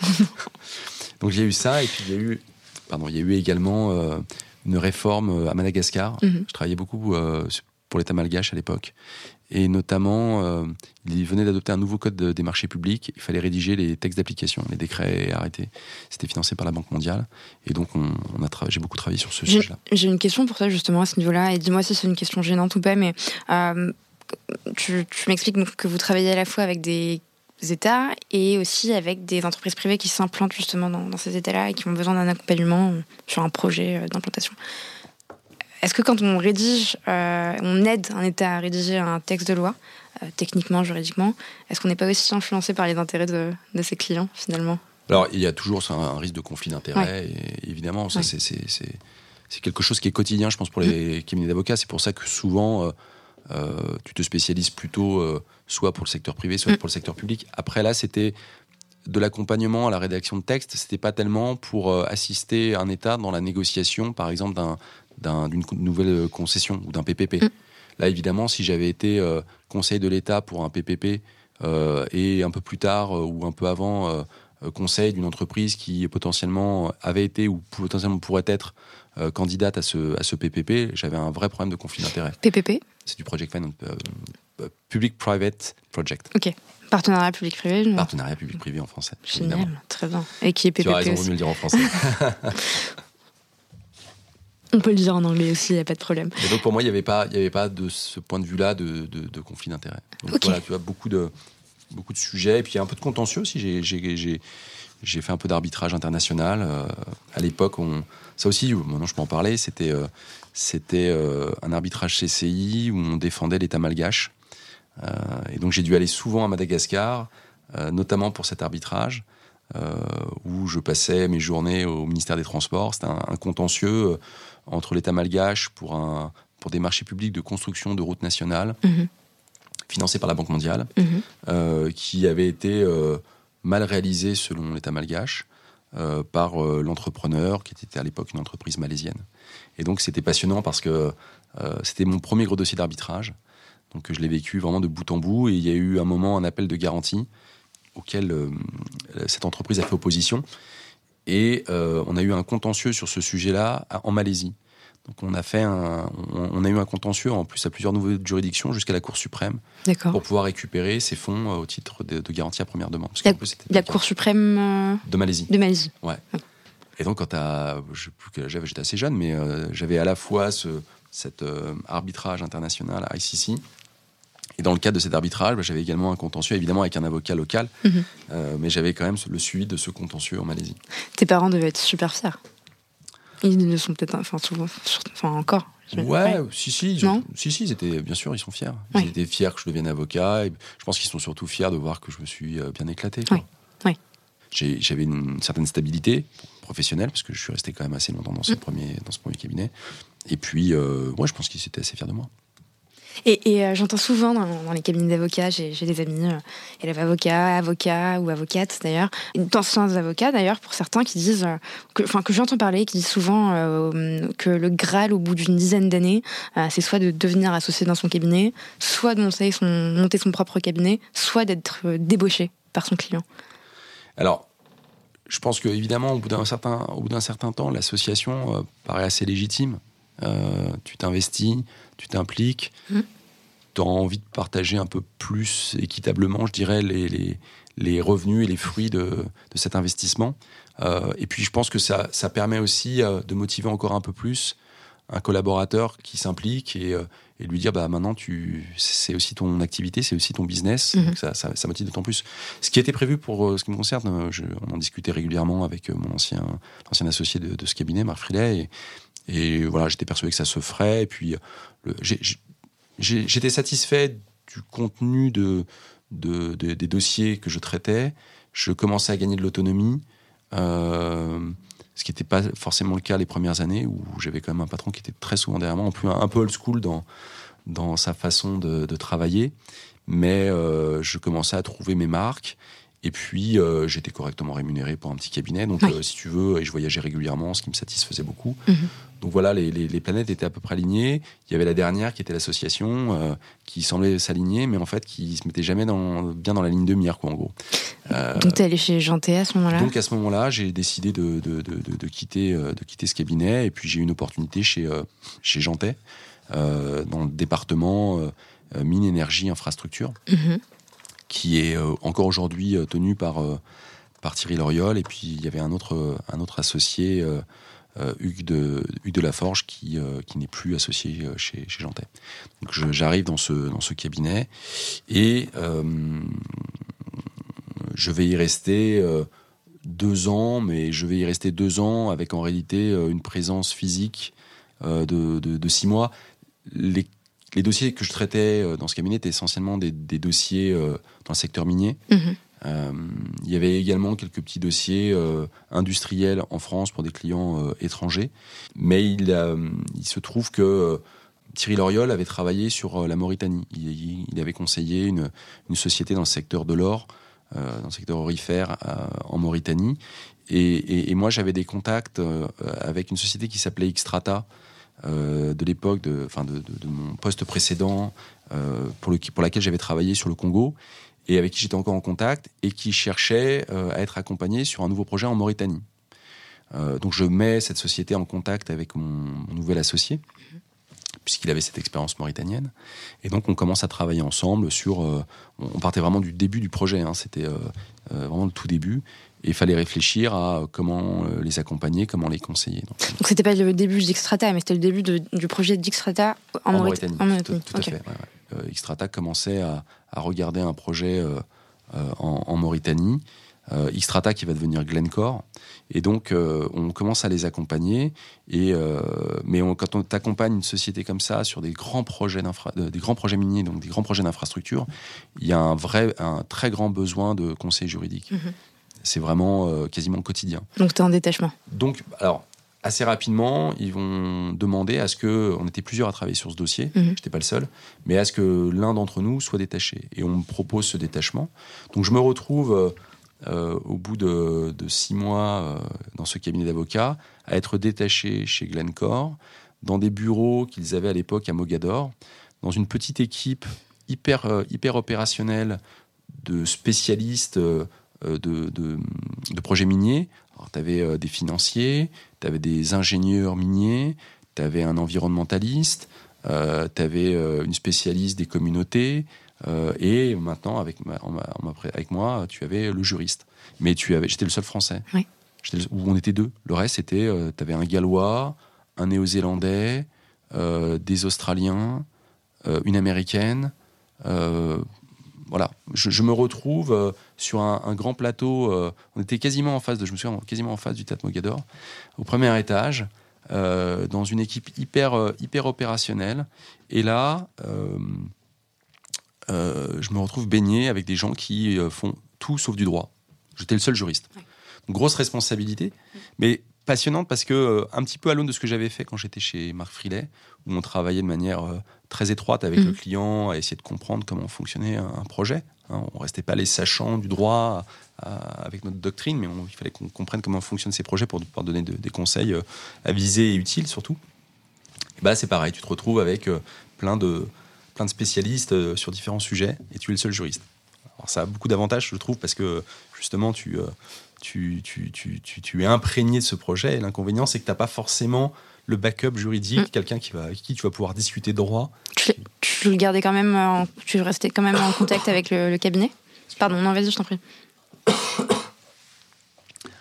Donc il y a eu ça et puis il y a eu, pardon, il y a eu également euh, une réforme à Madagascar. Mhm. Je travaillais beaucoup pour l'État malgache à l'époque et notamment, euh, il venait d'adopter un nouveau code des marchés publics. Il fallait rédiger les textes d'application, les décrets et arrêtés. C'était financé par la Banque mondiale. Et donc, on, a j'ai beaucoup travaillé sur ce sujet-là. J'ai une question pour toi, justement, à ce niveau-là. Et dis-moi si c'est une question gênante ou pas. Mais euh, tu, m'expliques que vous travaillez à la fois avec des États et aussi avec des entreprises privées qui s'implantent justement dans, dans ces États-là et qui ont besoin d'un accompagnement sur un projet euh, d'implantation. Est-ce que quand on rédige, euh, on aide un État à rédiger un texte de loi, euh, techniquement, juridiquement, est-ce qu'on n'est pas aussi influencé par les intérêts de, ses clients, finalement? Alors, il y a toujours un, risque de conflit d'intérêts, évidemment, ça, c'est quelque chose qui est quotidien, je pense, pour les mm. cabinets d'avocats. C'est pour ça que souvent, euh, tu te spécialises plutôt soit pour le secteur privé, soit mm. pour le secteur public. Après, là, c'était de l'accompagnement à la rédaction de texte, c'était pas tellement pour assister un État dans la négociation, par exemple, d'un d'une nouvelle concession ou d'un PPP. Mm. Là, évidemment, si j'avais été euh, conseil de l'État pour un PPP euh, et un peu plus tard euh, ou un peu avant conseil d'une entreprise qui potentiellement avait été ou potentiellement pourrait être candidate à ce, à ce PPP, j'avais un vrai problème de conflit d'intérêt. PPP C'est du Project Finance, Public-Private Project. Ok. Partenariat public-privé Partenariat public-privé en français. Génial, très bien. Et qui est PPP Tu as raison, de mieux le dire en français. On peut le dire en anglais aussi, il n'y a pas de problème. Et donc pour moi, il n'y avait, pas, avait pas de ce point de vue-là de, de, conflit d'intérêt. Donc voilà, tu as beaucoup de, beaucoup de sujets. Et puis il y a un peu de contentieux aussi. J'ai fait un peu d'arbitrage international. Euh, à l'époque, on... ça aussi, maintenant je peux en parler, c'était euh, c'était euh, un arbitrage CCI où on défendait l'État malgache. et donc j'ai dû aller souvent à Madagascar, notamment pour cet arbitrage. où je passais mes journées au ministère des Transports. C'était un, contentieux entre l'État malgache pour, un, pour des marchés publics de construction de routes nationales, mhm. financés par la Banque mondiale, mhm. euh, qui avaient été euh, mal réalisés selon l'État malgache euh, par l'entrepreneur, qui était à l'époque une entreprise malaisienne. Et donc c'était passionnant parce que c'était mon premier gros dossier d'arbitrage. Donc je l'ai vécu vraiment de bout en bout et il y a eu un moment un appel de garantie auquel cette entreprise a fait opposition et euh, on a eu un contentieux sur ce sujet-là en Malaisie. Donc on a fait un, on, a eu un contentieux en plus à plusieurs niveaux de juridiction jusqu'à la Cour suprême pour pouvoir récupérer ces fonds euh, au titre de, garantie à première demande. la, la Cour suprême euh, de Malaisie. De Malaisie. Ouais. Et donc quand je j'avais, j'étais assez jeune, mais j'avais à la fois ce, cet arbitrage international à ICC et dans le cadre de cet arbitrage, bah, j'avais également un contentieux, évidemment avec un avocat local, mhm. euh, mais j'avais quand même le suivi de ce contentieux en Malaisie. Tes parents devaient être super fiers. Ils ne sont peut-être, enfin souvent, enfin encore. Ouais, si si, si si, ils étaient bien sûr, ils sont fiers. Ils étaient fiers que je devienne avocat. Et je pense qu'ils sont surtout fiers de voir que je me suis euh, bien éclaté. J'avais une certaine stabilité professionnelle parce que je suis resté quand même assez longtemps dans ce mm. premier dans ce premier cabinet. Et puis, euh, je pense qu'ils étaient assez fiers de moi. Et, euh, j'entends souvent dans, les cabinets d'avocats, j'ai des amis, euh, élèves avocats, avocats ou avocates d'ailleurs, d'anciens avocats d'ailleurs pour certains qui disent, euh, que, enfin que j'entends parler, qui disent souvent que le Graal au bout d'une dizaine d'années, c'est soit de devenir associé dans son cabinet, soit de monter son, monter son propre cabinet, soit d'être débauché par son client. Alors, je pense que évidemment, au bout d'un certain, au bout d'un certain temps, l'association paraît assez légitime. tu t'investis, tu t'impliques, mmh. tu as envie de partager un peu plus équitablement, je dirais, les, les, revenus et les fruits de, de cet investissement. Euh, et puis je pense que ça, ça permet aussi euh, de motiver encore un peu plus un collaborateur qui s'implique et, euh, et, lui dire bah maintenant tu c'est aussi ton activité c'est aussi ton business mmh. donc ça, ça, ça, motive d'autant plus ce qui était prévu pour ce qui me concerne je, on en discutait régulièrement avec mon ancien ancien associé de, de, ce cabinet Marc Frilet et, et voilà, j'étais persuadé que ça se ferait. Et puis, j'étais satisfait du contenu de, de, des dossiers que je traitais, je commençais à gagner de l'autonomie, euh, ce qui n'était pas forcément le cas les premières années, où j'avais quand même un patron qui était très souvent derrière moi, en plus un peu old school dans, dans sa façon de, travailler, mais euh, je commençais à trouver mes marques. Et puis, euh, j'étais correctement rémunéré pour un petit cabinet. Donc, si tu veux, et je voyageais régulièrement, ce qui me satisfaisait beaucoup. Mhm. Donc voilà, les, planètes étaient à peu près alignées. Il y avait la dernière qui était l'association, euh, qui semblait s'aligner, mais en fait qui se mettait jamais dans, bien dans la ligne de mire, quoi, en gros. Euh, donc tu es allé chez Janté à ce moment-là? Donc à ce moment-là, j'ai décidé de, de, quitter, euh, de quitter ce cabinet, et puis j'ai eu une opportunité chez, chez Janté, dans le département mine, énergie, infrastructure, mhm. qui est encore aujourd'hui tenu par, par Thierry Loriol, et puis il y avait un autre, un autre associé euh, Hugues, de, Hugues de Laforge qui, euh, qui n'est plus associé euh, chez, chez Jantet. Donc j'arrive dans ce, dans ce cabinet et je vais y rester deux ans, mais je vais y rester deux ans avec en réalité une présence physique de, de, six mois. Les, dossiers que je traitais dans ce cabinet étaient essentiellement des, dossiers dans le secteur minier. Mhm. Euh, il y avait également quelques petits dossiers euh, industriels en France pour des clients euh, étrangers. Mais il, se trouve que Thierry Loriol avait travaillé sur la Mauritanie. Il, avait conseillé une, société dans le secteur de l'or, dans le secteur orifère en Mauritanie. Et, moi, j'avais des contacts avec une société qui s'appelait Xtrata. de l'époque, de, de, mon poste précédent, pour laquelle j'avais travaillé sur le Congo, et avec qui j'étais encore en contact et qui cherchait euh, à être accompagné sur un nouveau projet en Mauritanie. Euh, donc je mets cette société en contact avec mon, nouvel associé, puisqu'il avait cette expérience mauritanienne. Et donc on commence à travailler ensemble sur... Euh, on partait vraiment du début du projet, hein, c'était vraiment le tout début. Et il fallait réfléchir à comment les accompagner, comment les conseiller. Donc, c'était pas le début d'Xtrata, mais c'était le début du projet d'Xtrata en, en, Mauritanie. En Mauritanie. Tout, à fait. Xtrata commençait à, à regarder un projet euh, euh, en, Mauritanie. Euh, Xtrata qui va devenir Glencore. Et donc, on commence à les accompagner. Et, mais quand on accompagne une société comme ça sur des grands projets, des grands projets miniers, donc des grands projets d'infrastructure, il y a un, vrai, un très grand besoin de conseil juridique. Mhm. C'est vraiment quasiment quotidien. Donc, tu es en détachement Donc, alors, assez rapidement, ils vont demander à ce que, on était plusieurs à travailler sur ce dossier, je mhm. j'étais pas le seul, mais à ce que l'un d'entre nous soit détaché. Et on me propose ce détachement. Donc je me retrouve euh, au bout de, six mois euh, dans ce cabinet d'avocats à être détaché chez Glencore, dans des bureaux qu'ils avaient à l'époque à Mogador, dans une petite équipe hyper, euh, hyper opérationnelle de spécialistes de, de, de projets miniers tu avais euh, des financiers, tu avais des ingénieurs miniers, tu avais un environnementaliste, euh, tu avais euh, une spécialiste des communautés, et maintenant, avec, avec moi, tu avais le juriste. Mais tu avais, j'étais le seul français. Oui. On était deux. Le reste, c'était, tu avais un Gallois, un Néo-Zélandais, des Australiens, une Américaine voilà, je, me retrouve euh, sur un, grand plateau. Euh, on était quasiment en face de, je me souviens, quasiment en face du Théâtre Mogador, au premier étage, euh, dans une équipe hyper, hyper opérationnelle. Et là, je me retrouve baigné avec des gens qui font tout sauf du droit. J'étais le seul juriste. grosse responsabilité, mais passionnante parce que un petit peu à l'aune de ce que j'avais fait quand j'étais chez Marc Frilet, où on travaillait de manière très étroite avec le mhm. client, à essayer de comprendre comment fonctionnait un, projet. Hein. on ne restait pas les sachants du droit avec notre doctrine, mais il fallait qu'on comprenne comment fonctionnent ces projets pour pouvoir donner des conseils euh, avisés et utiles surtout. bah, c'est pareil, tu te retrouves avec euh, plein, de, plein de spécialistes euh, sur différents sujets et tu es le seul juriste. Alors, ça a beaucoup d'avantages, je trouve, parce que justement, tu, tu, tu, tu, es imprégné de ce projet. Et l'inconvénient, c'est que tu n'as pas forcément le backup juridique, mm. quelqu'un qui va, avec qui tu vas pouvoir discuter droit. Tu, tu le gardais quand même, en, tu restais quand même en contact avec le, cabinet? Pardon, non, vas-y, je t'en prie.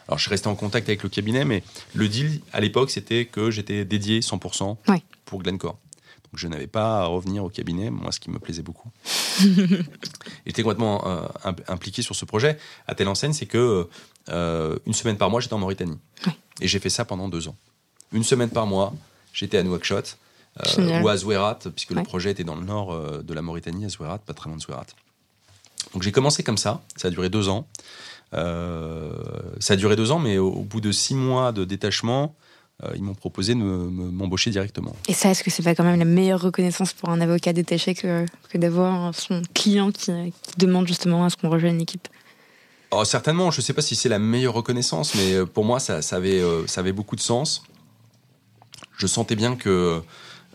Alors, je suis resté en contact avec le cabinet, mais le deal à l'époque, c'était que j'étais dédié 100% pour Glencore. Donc, je n'avais pas à revenir au cabinet, moi, ce qui me plaisait beaucoup. J'étais complètement euh, impliqué sur ce projet, à telle enseigne, c'est que euh, une semaine par mois, j'étais en Mauritanie. Et j'ai fait ça pendant deux ans une semaine par mois, j'étais à Nouakchott euh, ou à Zouerat, puisque le projet était dans le nord euh, de la Mauritanie, à Zouerat, pas très loin de Zouerat. Donc j'ai commencé comme ça, ça a duré deux ans. Ça a duré deux ans, mais au, bout de six mois de détachement, ils m'ont proposé de m'embaucher directement. Et ça, est-ce que c'est pas quand même la meilleure reconnaissance pour un avocat détaché que, que d'avoir son client qui, demande justement à ce qu'on rejoigne l'équipe? Oh, Certainement, je ne sais pas si c'est la meilleure reconnaissance, mais euh, pour moi, ça, ça, avait, ça avait beaucoup de sens. Je sentais bien que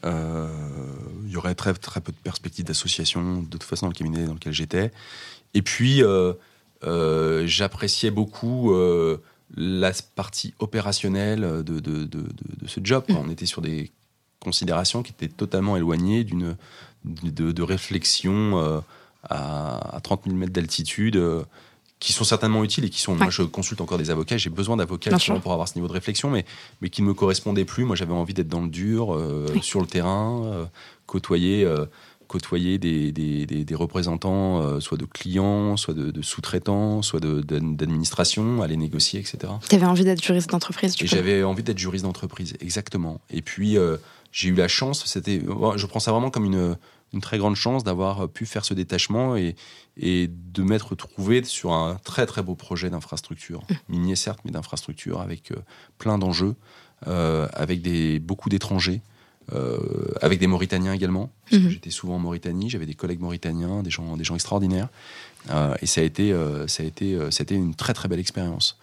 il y aurait très, très peu de perspectives d'association, de toute façon, dans le cabinet dans lequel j'étais. Et puis, euh, j'appréciais beaucoup euh, la partie opérationnelle de, de, de, de ce job. On était sur des considérations qui étaient totalement éloignées d'une de, réflexion euh, à, 30 000 mètres d'altitude qui sont certainement utiles et qui sont. Moi, je consulte encore des avocats. J'ai besoin d'avocats pour avoir ce niveau de réflexion, mais mais qui ne me correspondaient plus. Moi, j'avais envie d'être dans le dur, sur le terrain, côtoyer côtoyer des, des, des, représentants, euh, soit de clients, soit de, sous-traitants, soit d'administration, aller négocier, etc. Tu avais envie d'être juriste d'entreprise, Et j'avais envie d'être juriste d'entreprise, exactement. Et puis, euh, j'ai eu la chance, c'était, je prends ça vraiment comme une, une très grande chance d'avoir pu faire ce détachement et, et de m'être trouvé sur un très très beau projet d'infrastructure, mmh. minier certes, mais d'infrastructure avec euh, plein d'enjeux, avec des, beaucoup d'étrangers. Euh, avec des Mauritaniens également. Mhm. J'étais souvent en Mauritanie, j'avais des collègues mauritaniens, des gens, des gens extraordinaires. Euh, et ça a été, euh, ça a été, ça a été une très très belle expérience.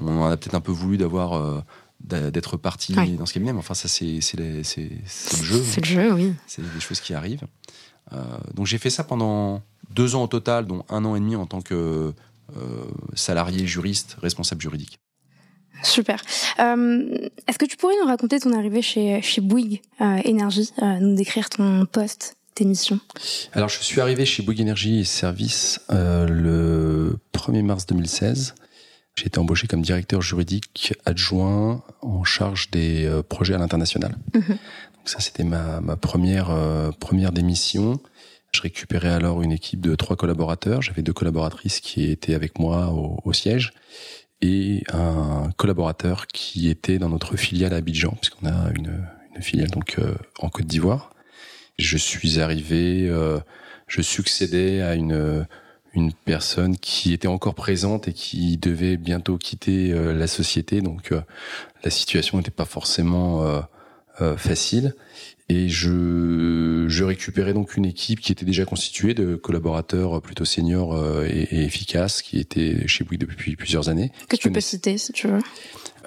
on en a peut-être un peu voulu d'avoir d'être parti dans ce cabinet, mais enfin ça c'est le jeu. C'est le jeu, oui. C'est des choses qui arrivent. donc j'ai fait ça pendant deux ans au total, dont un an et demi en tant que salarié juriste, responsable juridique. Super. Euh, est-ce que tu pourrais nous raconter ton arrivée chez, chez Bouygues euh, Énergie, euh, nous décrire ton poste, tes missions? Alors, je suis arrivé chez Bouygues Énergie et Services le 1er mars 2016. J'ai été embauché comme directeur juridique adjoint en charge des projets à l'international. Mhm. Donc ça, c'était ma, ma première, première démission. Je récupérais alors une équipe de trois collaborateurs. J'avais deux collaboratrices qui étaient avec moi au, au siège et un collaborateur qui était dans notre filiale à Abidjan, puisqu'on a une, une, filiale donc euh, en Côte d'Ivoire. Je suis arrivé, euh, je succédais à une une personne qui était encore présente et qui devait bientôt quitter euh, la société, donc la situation n'était pas forcément facile. Et je, je récupérais donc une équipe qui était déjà constituée de collaborateurs plutôt seniors euh, et, efficaces qui étaient chez Bouygues depuis plusieurs années. Que tu peux citer si tu veux.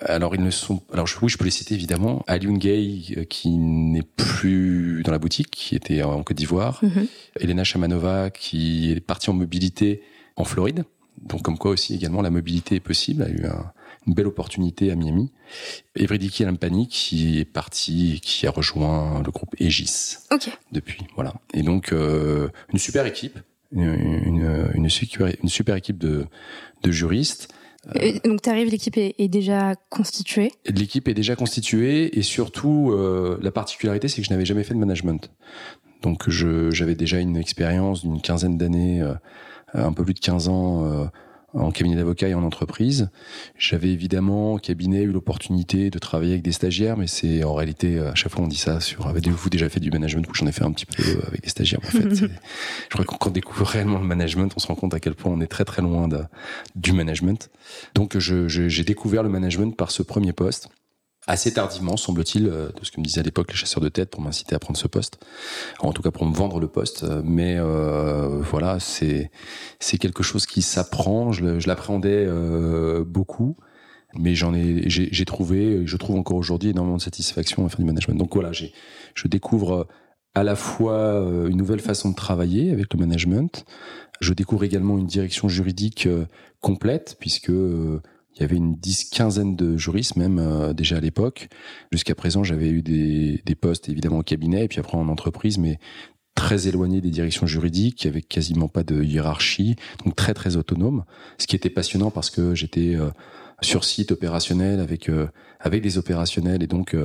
Alors ils ne sont. Alors oui, je peux les citer évidemment. Aliun Gay euh, qui n'est plus dans la boutique, qui était en Côte d'Ivoire. Mm-hmm. Elena Chamanova qui est partie en mobilité en Floride. Donc comme quoi aussi également la mobilité est possible. Elle a eu un, une belle opportunité à Miami. Evridiki Lampani qui est parti, qui a rejoint le groupe Aegis depuis. Voilà. Et donc euh, une super équipe, une, une, super, une super équipe de, de juristes. Donc tu arrives, l'équipe est, déjà constituée. L'équipe est déjà constituée et surtout euh, la particularité c'est que je n'avais jamais fait de management. Donc j'avais déjà une expérience d'une quinzaine d'années, euh, un peu plus de 15 ans en cabinet d'avocat et en entreprise. J'avais évidemment au cabinet eu l'opportunité de travailler avec des stagiaires, mais c'est en réalité à chaque fois on dit ça sur avez-vous déjà fait du management? J'en ai fait un petit peu avec des stagiaires. En fait, je crois que quand on découvre réellement le management, on se rend compte à quel point on est très très loin de, du management. Donc j'ai découvert le management par ce premier poste assez tardivement, semble-t-il, euh, de ce que me disaient à l'époque les chasseurs de tête pour m'inciter à prendre ce poste, en tout cas pour me vendre le poste. Mais euh, voilà, c'est c'est quelque chose qui s'apprend. Je, l'appréhendais euh, beaucoup, mais j'en ai j'ai trouvé, je trouve encore aujourd'hui énormément de satisfaction à faire du management. Donc voilà, j'ai je découvre à la fois une nouvelle façon de travailler avec le management. Je découvre également une direction juridique complète puisque il y avait une dix, quinzaine de juristes même euh, déjà à l'époque. Jusqu'à présent, j'avais eu des, des postes évidemment au cabinet et puis après en entreprise, mais très éloigné des directions juridiques, avec quasiment pas de hiérarchie, donc très très autonome. Ce qui était passionnant parce que j'étais euh, sur site opérationnel avec euh, avec des opérationnels et donc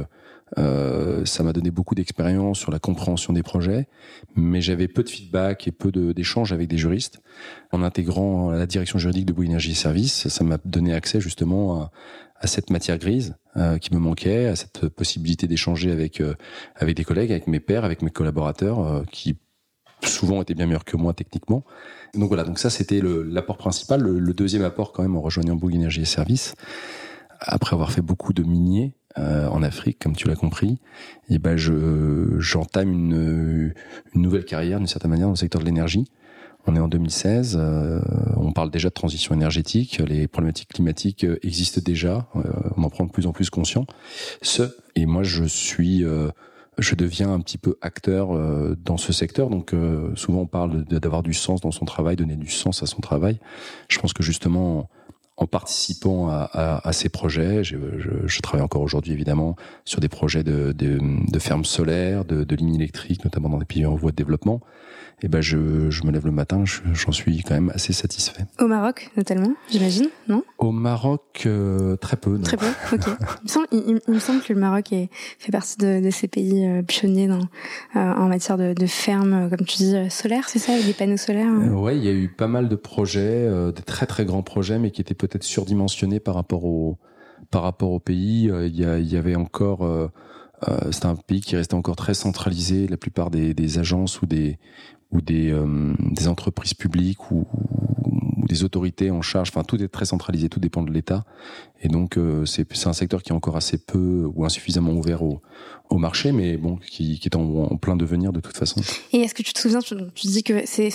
euh, ça m'a donné beaucoup d'expérience sur la compréhension des projets, mais j'avais peu de feedback et peu d'échanges avec des juristes. En intégrant la direction juridique de Bouygues Énergie Service, ça m'a donné accès justement à, cette matière grise euh, qui me manquait, à cette possibilité d'échanger avec euh, avec des collègues, avec mes pairs, avec mes collaborateurs, qui souvent été bien meilleurs que moi techniquement. Donc voilà, donc ça c'était l'apport principal. Le, deuxième apport quand même en rejoignant Bouygues Énergie et Services, après avoir fait beaucoup de miniers euh, en Afrique, comme tu l'as compris, et ben je j'entame une, une nouvelle carrière d'une certaine manière dans le secteur de l'énergie. On est en 2016, euh, on parle déjà de transition énergétique, les problématiques climatiques euh, existent déjà, euh, on en prend de plus en plus conscient. Ce, et moi je suis, je deviens un petit peu acteur dans ce secteur, donc souvent on parle d'avoir du sens dans son travail, donner du sens à son travail. Je pense que justement en participant à, ces projets. Je, travaille encore aujourd'hui évidemment sur des projets de, de, de fermes solaires, de, de lignes électriques, notamment dans des pays en voie de développement eh ben je, je me lève le matin, j'en suis quand même assez satisfait. Au Maroc, notamment, j'imagine, non? Au Maroc, euh, très peu. Non. Très peu, ok. il, me semble, il, me semble que le Maroc est, fait partie de, de ces pays euh, pionniers dans, euh, en matière de, de fermes, comme tu dis, solaires, c'est ça, avec des panneaux solaires hein? Ouais, il y a eu pas mal de projets, des très très grands projets, mais qui étaient peut-être surdimensionnés par rapport au par rapport au pays. Il y, a, il y avait encore euh, c'est un pays qui restait encore très centralisé. La plupart des, des agences ou des ou des, euh, des entreprises publiques ou, des autorités en charge. Enfin, tout est très centralisé, tout dépend de l'État. Et donc, euh, c'est un secteur qui est encore assez peu ou insuffisamment ouvert au, marché, mais bon, qui, est en, plein devenir de toute façon. Et est-ce que tu te souviens, tu, tu dis que c'est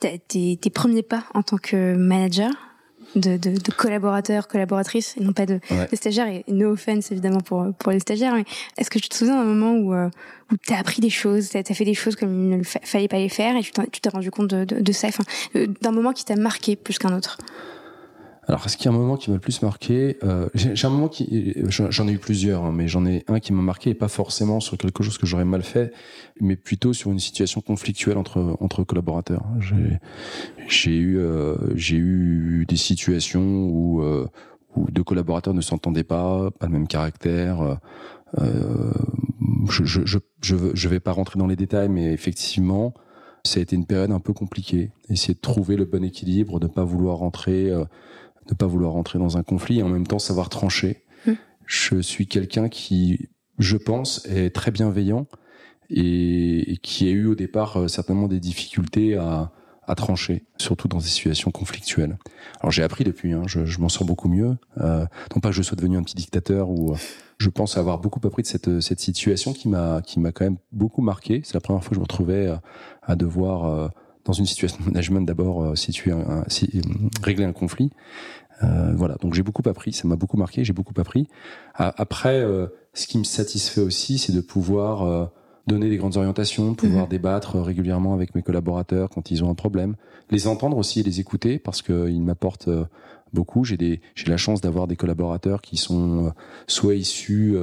tes, tes premiers pas en tant que manager de, de, de, collaborateurs, collaboratrices, et non pas de, de stagiaires. Et no offense évidemment pour pour les stagiaires. Mais est-ce que tu te souviens d'un moment où euh, où t'as appris des choses, t'as as fait des choses comme il ne fallait pas les faire, et tu t'es rendu compte de, de, ça, enfin, euh, d'un moment qui t'a marqué plus qu'un autre? Alors, est-ce qu'il y a un moment qui m'a le plus marqué euh, J'ai un moment qui, j'en ai eu plusieurs, hein, mais j'en ai un qui m'a marqué et pas forcément sur quelque chose que j'aurais mal fait, mais plutôt sur une situation conflictuelle entre entre collaborateurs. J'ai eu euh, j'ai eu des situations où euh, où deux collaborateurs ne s'entendaient pas, pas le même caractère. Euh, je, je je je je vais pas rentrer dans les détails, mais effectivement, ça a été une période un peu compliquée. Essayer de trouver le bon équilibre, de ne pas vouloir rentrer ne pas vouloir rentrer dans un conflit et en même temps savoir trancher. Mmh. Je suis quelqu'un qui, je pense, est très bienveillant et, qui a eu au départ euh, certainement des difficultés à, à trancher, surtout dans des situations conflictuelles. Alors j'ai appris depuis, hein, je, je m'en sors beaucoup mieux. Euh, non pas que je sois devenu un petit dictateur ou euh, je pense avoir beaucoup appris de cette, cette situation qui m'a qui m'a quand même beaucoup marqué. C'est la première fois que je me retrouvais à, à devoir dans une situation de management d'abord euh, situer un, régler un conflit. Euh, voilà, donc j'ai beaucoup appris, ça m'a beaucoup marqué, j'ai beaucoup appris. Après, euh, ce qui me satisfait aussi, c'est de pouvoir euh, donner des grandes orientations, pouvoir mhm. débattre régulièrement avec mes collaborateurs quand ils ont un problème, les entendre aussi et les écouter parce qu'ils m'apportent beaucoup. J'ai des, j'ai la chance d'avoir des collaborateurs qui sont soit issus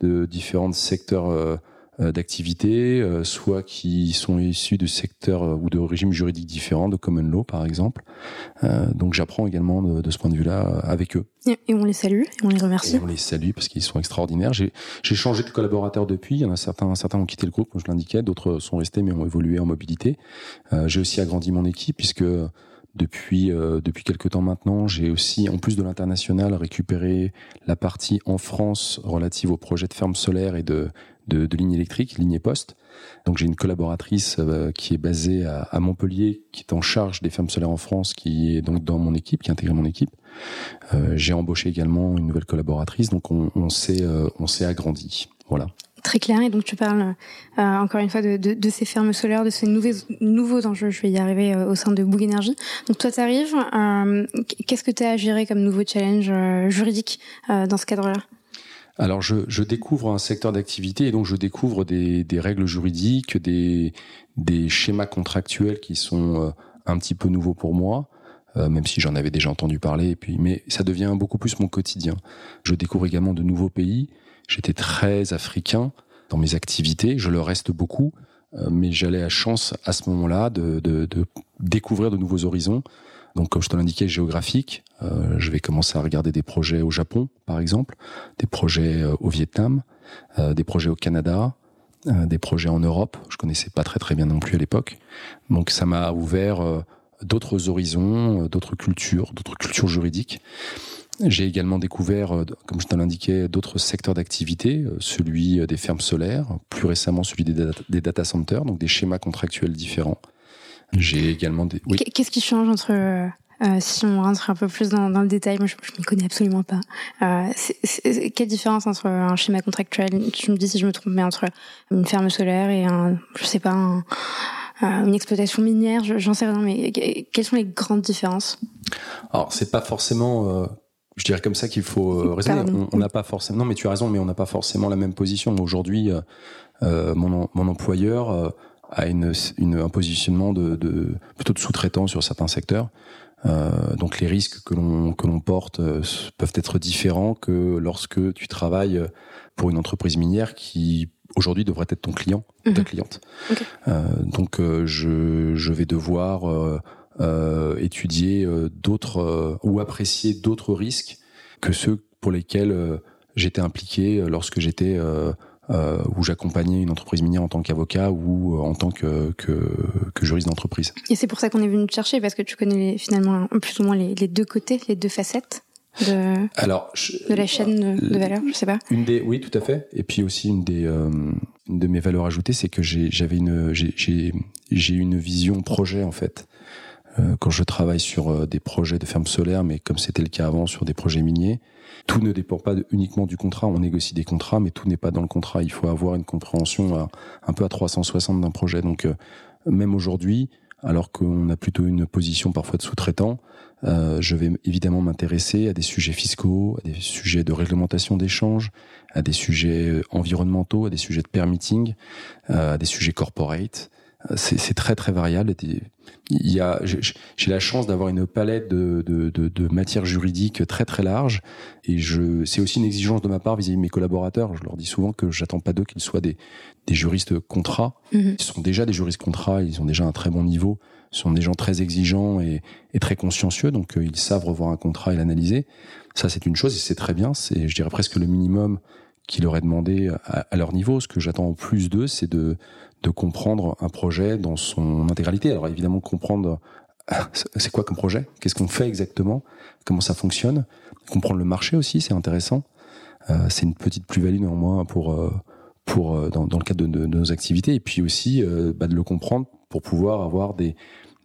de différents secteurs euh, d'activités, euh, soit qui sont issus de secteurs euh, ou de régimes juridiques différents, de common law par exemple. donc j'apprends également de, ce point de vue-là avec eux. Et on les salue, et on les remercie. Et on les salue parce qu'ils sont extraordinaires. J'ai changé de collaborateur depuis. Il y en a certains, certains ont quitté le groupe, comme je l'indiquais, d'autres sont restés mais ont évolué en mobilité. J'ai aussi agrandi mon équipe puisque depuis euh, depuis quelques temps maintenant, j'ai aussi, en plus de l'international, récupéré la partie en France relative au projet de ferme solaire et de de, de lignes électriques, lignes poste. Donc j'ai une collaboratrice euh, qui est basée à, Montpellier, qui est en charge des fermes solaires en France, qui est donc dans mon équipe, qui a intégré mon équipe. Euh, j'ai embauché également une nouvelle collaboratrice, donc on, s'est euh, on s'est agrandi. Voilà. Très clair. Et donc tu parles encore une fois de, ces fermes solaires, de ces nouveaux, nouveaux enjeux. Je vais y arriver au sein de Bouygues Énergie. Donc toi, tu arrives. Qu'est-ce que tu as à gérer comme nouveau challenge juridique dans ce cadre-là? Alors je, je, découvre un secteur d'activité et donc je découvre des, des règles juridiques, des, des, schémas contractuels qui sont un petit peu nouveaux pour moi. Euh, même si j'en avais déjà entendu parler. Et puis, mais ça devient beaucoup plus mon quotidien. Je découvre également de nouveaux pays. J'étais très africain dans mes activités, je le reste beaucoup, euh, mais j'allais à chance à ce moment-là de, de, de, découvrir de nouveaux horizons. Donc, comme je te l'indiquais, géographique, euh, je vais commencer à regarder des projets au Japon, par exemple, des projets euh, au Vietnam, euh, des projets au Canada, euh, des projets en Europe. Je connaissais pas très très bien non plus à l'époque. Donc, ça m'a ouvert d'autres horizons, d'autres cultures, d'autres cultures juridiques. J'ai également découvert, euh, comme je te l'indiquais, d'autres secteurs d'activité, euh, celui des fermes solaires, plus récemment celui des data centers, donc des schémas contractuels différents. J'ai également des. Oui. Qu'est-ce qui change entre euh, si on rentre un peu plus dans, dans le détail, moi je, m'y connais absolument pas. Euh, quelle différence entre un schéma contractuel, tu me dis si je me trompe, mais entre une ferme solaire et un, je sais pas, un, une exploitation minière, j'en sais rien, mais quelles sont les grandes différences? Alors c'est pas forcément je dirais comme ça qu'il faut euh, raisonner. On n'a pas forcément. Non, mais tu as raison, mais on n'a pas forcément la même position. Aujourd'hui, euh, euh mon, mon, employeur euh, a une, une, un positionnement de, de plutôt de sous-traitant sur certains secteurs. Euh, donc les risques que l'on que l'on porte peuvent être différents que lorsque tu travailles pour une entreprise minière qui aujourd'hui devrait être ton client, ta mhm. cliente. donc je, je vais devoir euh, étudier euh, d'autres euh, ou apprécier d'autres risques que ceux pour lesquels j'étais impliqué lorsque j'étais euh, où j'accompagnais une entreprise minière en tant qu'avocat ou en tant que, que, que juriste d'entreprise. Et c'est pour ça qu'on est venu te chercher, parce que tu connais finalement plus ou moins les, les, deux côtés, les deux facettes de, Alors, de la chaîne de, valeur, je sais pas. Une des, oui, tout à fait. Et puis aussi une des, une de mes valeurs ajoutées, c'est que j'avais une, j'ai une vision projet en fait. Euh, quand je travaille sur euh, des projets de fermes solaires, mais comme c'était le cas avant sur des projets miniers, tout ne dépend pas uniquement du contrat. On négocie des contrats, mais tout n'est pas dans le contrat. Il faut avoir une compréhension un peu à 360 d'un projet. Donc euh, même aujourd'hui, alors qu'on a plutôt une position parfois de sous-traitant, je vais évidemment m'intéresser à des sujets fiscaux, à des sujets de réglementation d'échange, à des sujets environnementaux, à des sujets de permitting, à des sujets corporate. C'est très très variable il y a, j'ai la chance d'avoir une palette de, de, de, de, matières juridiques très très large, et je, c'est aussi une exigence de ma part vis-à-vis de mes collaborateurs. Je leur dis souvent que j'attends pas d'eux qu'ils soient des, des juristes contrats. Mhm. Ils sont déjà des juristes contrats, ils ont déjà un très bon niveau, ils sont des gens très exigeants et, et très consciencieux, donc euh, ils savent revoir un contrat et l'analyser. Ça, c'est une chose et c'est très bien. C'est, je dirais presque le minimum qui leur est demandé à, à leur niveau. Ce que j'attends en plus d'eux, c'est de de comprendre un projet dans son intégralité. Alors évidemment comprendre c'est quoi comme projet, qu'est-ce qu'on fait exactement, comment ça fonctionne, comprendre le marché aussi, c'est intéressant. Euh, c'est une petite plus-value néanmoins pour euh, pour euh, dans, le cadre de, nos activités et puis aussi euh, bah, de le comprendre pour pouvoir avoir des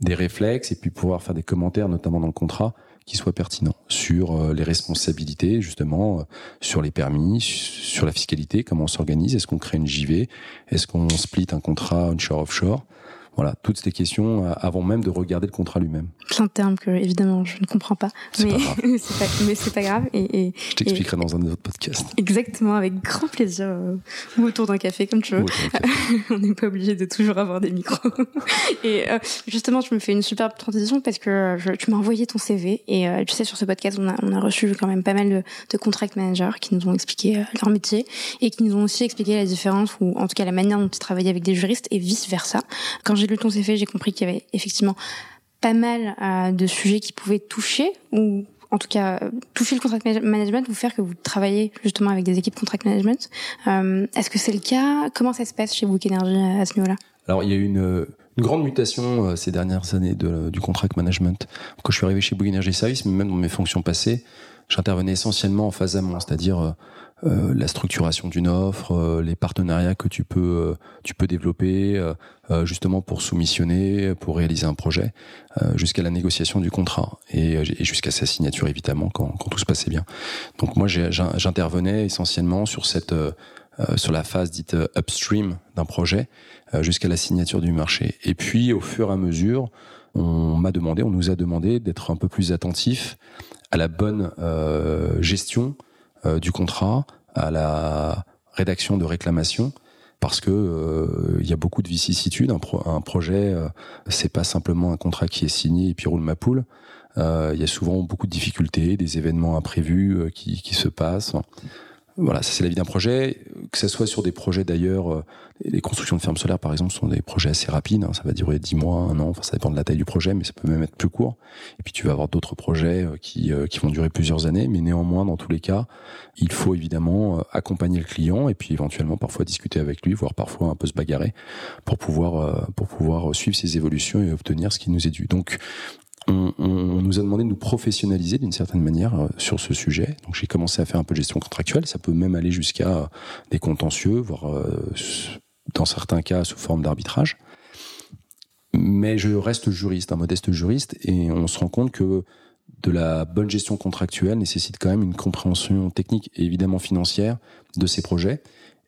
des réflexes et puis pouvoir faire des commentaires notamment dans le contrat qui soit pertinent sur euh, les responsabilités, justement, euh, sur les permis, sur la fiscalité, comment on s'organise, est-ce qu'on crée une JV, est-ce qu'on split un contrat onshore-offshore voilà, toutes ces questions euh, avant même de regarder le contrat lui-même. Plein de termes que évidemment je ne comprends pas, mais c'est pas, mais c'est pas grave. Et, et je t'expliquerai dans un autre podcast. Exactement, avec grand plaisir, euh, ou autour d'un café comme tu veux. On n'est pas obligé de toujours avoir des micros. et euh, justement, tu me fais une superbe transition parce que je, tu m'as envoyé ton CV et tu sais sur ce podcast on a, on a reçu quand même pas mal de, de contract managers qui nous ont expliqué leur métier et qui nous ont aussi expliqué la différence ou en tout cas la manière dont ils travaillaient avec des juristes et vice versa. Quand j'ai lu ton CV, j'ai compris qu'il y avait effectivement pas mal euh, de sujets qui pouvaient toucher ou en tout cas toucher le contract management ou faire que vous travaillez justement avec des équipes contract management. Euh, est-ce que c'est le cas? Comment ça se passe chez Book Energy à ce niveau-là? Alors il y a eu une, grande mutation euh, ces dernières années du contract management. Quand je suis arrivé chez Book Energy Service, même dans mes fonctions passées, j'intervenais essentiellement en phase amont, c'est-à-dire euh, la structuration d'une offre, euh, les partenariats que tu peux euh, tu peux développer justement pour soumissionner, pour réaliser un projet, jusqu'à la négociation du contrat et, jusqu'à sa signature évidemment quand, quand tout se passait bien. Donc moi j'intervenais essentiellement sur cette sur la phase dite upstream d'un projet jusqu'à la signature du marché. Et puis au fur et à mesure, on m'a demandé, on nous a demandé d'être un peu plus attentif à la bonne gestion euh, du contrat à la rédaction de réclamations parce que euh, il y a beaucoup de vicissitudes. Un, projet, euh, c'est pas simplement un contrat qui est signé et puis roule ma poule. Il y a souvent beaucoup de difficultés, des événements imprévus qui se passent. Voilà, ça c'est la vie d'un projet. Que ce soit sur des projets d'ailleurs, euh, les constructions de fermes solaires par exemple sont des projets assez rapides. Hein. ça va durer dix mois, un an. Enfin, ça dépend de la taille du projet, mais ça peut même être plus court. Et puis tu vas avoir d'autres projets euh, qui euh, qui vont durer plusieurs années, mais néanmoins dans tous les cas, il faut évidemment accompagner le client et puis éventuellement parfois discuter avec lui, voire parfois un peu se bagarrer pour pouvoir pour pouvoir suivre ses évolutions et obtenir ce qui nous est dû. Donc on, nous a demandé de nous professionnaliser d'une certaine manière euh, sur ce sujet. Donc j'ai commencé à faire un peu de gestion contractuelle. Ça peut même aller jusqu'à des contentieux, voire dans certains cas sous forme d'arbitrage. Mais je reste juriste, un modeste juriste, et on se rend compte que de la bonne gestion contractuelle nécessite quand même une compréhension technique et évidemment financière de ces projets.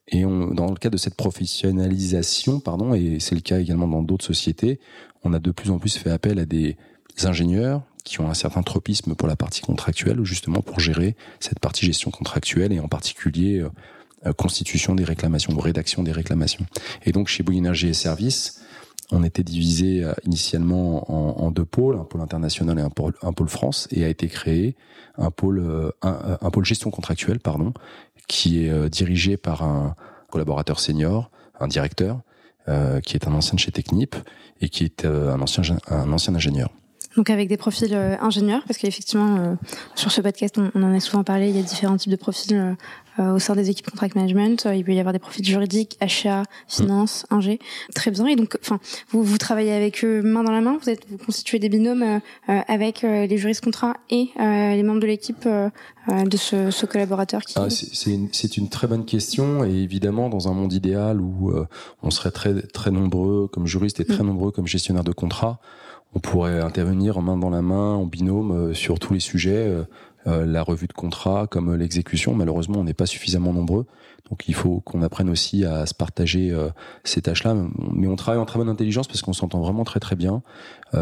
Et on, dans le cas de cette professionnalisation, pardon, et c'est le cas également dans d'autres sociétés, on a de plus en plus fait appel à des ingénieurs qui ont un certain tropisme pour la partie contractuelle, justement pour gérer cette partie gestion contractuelle et en particulier euh, constitution des réclamations rédaction des réclamations. Et donc chez Bouygues et Services, on était divisé euh, initialement en, deux pôles, un pôle international et un pôle, France, et a été créé un pôle, euh, un, pôle gestion contractuelle, pardon, qui est euh, dirigé par un collaborateur senior, un directeur, qui est un ancien de chez Technip et qui est un ancien, un ancien ingénieur. Donc avec des profils euh, ingénieurs, parce qu'effectivement, euh, sur ce podcast, on, en a souvent parlé, il y a différents types de profils euh, au sein des équipes contract management. Il peut y avoir des profils juridiques, achat, finance, ingé. Très bien. Et donc, enfin, vous, vous travaillez avec eux main dans la main? Vous êtes, vous constituez des binômes avec les juristes contrats et les membres de l'équipe de ce, ce, collaborateur. Qui... Ah, c'est une, une, très bonne question. Et évidemment, dans un monde idéal où on serait très très nombreux comme juristes et très mm. nombreux comme gestionnaires de contrats on pourrait intervenir en main dans la main, en binôme, euh, sur tous les sujets, euh, euh, la revue de contrat comme l'exécution. Malheureusement, on n'est pas suffisamment nombreux. Donc il faut qu'on apprenne aussi à se partager ces tâches-là. Mais on travaille en très bonne intelligence parce qu'on s'entend vraiment très très bien.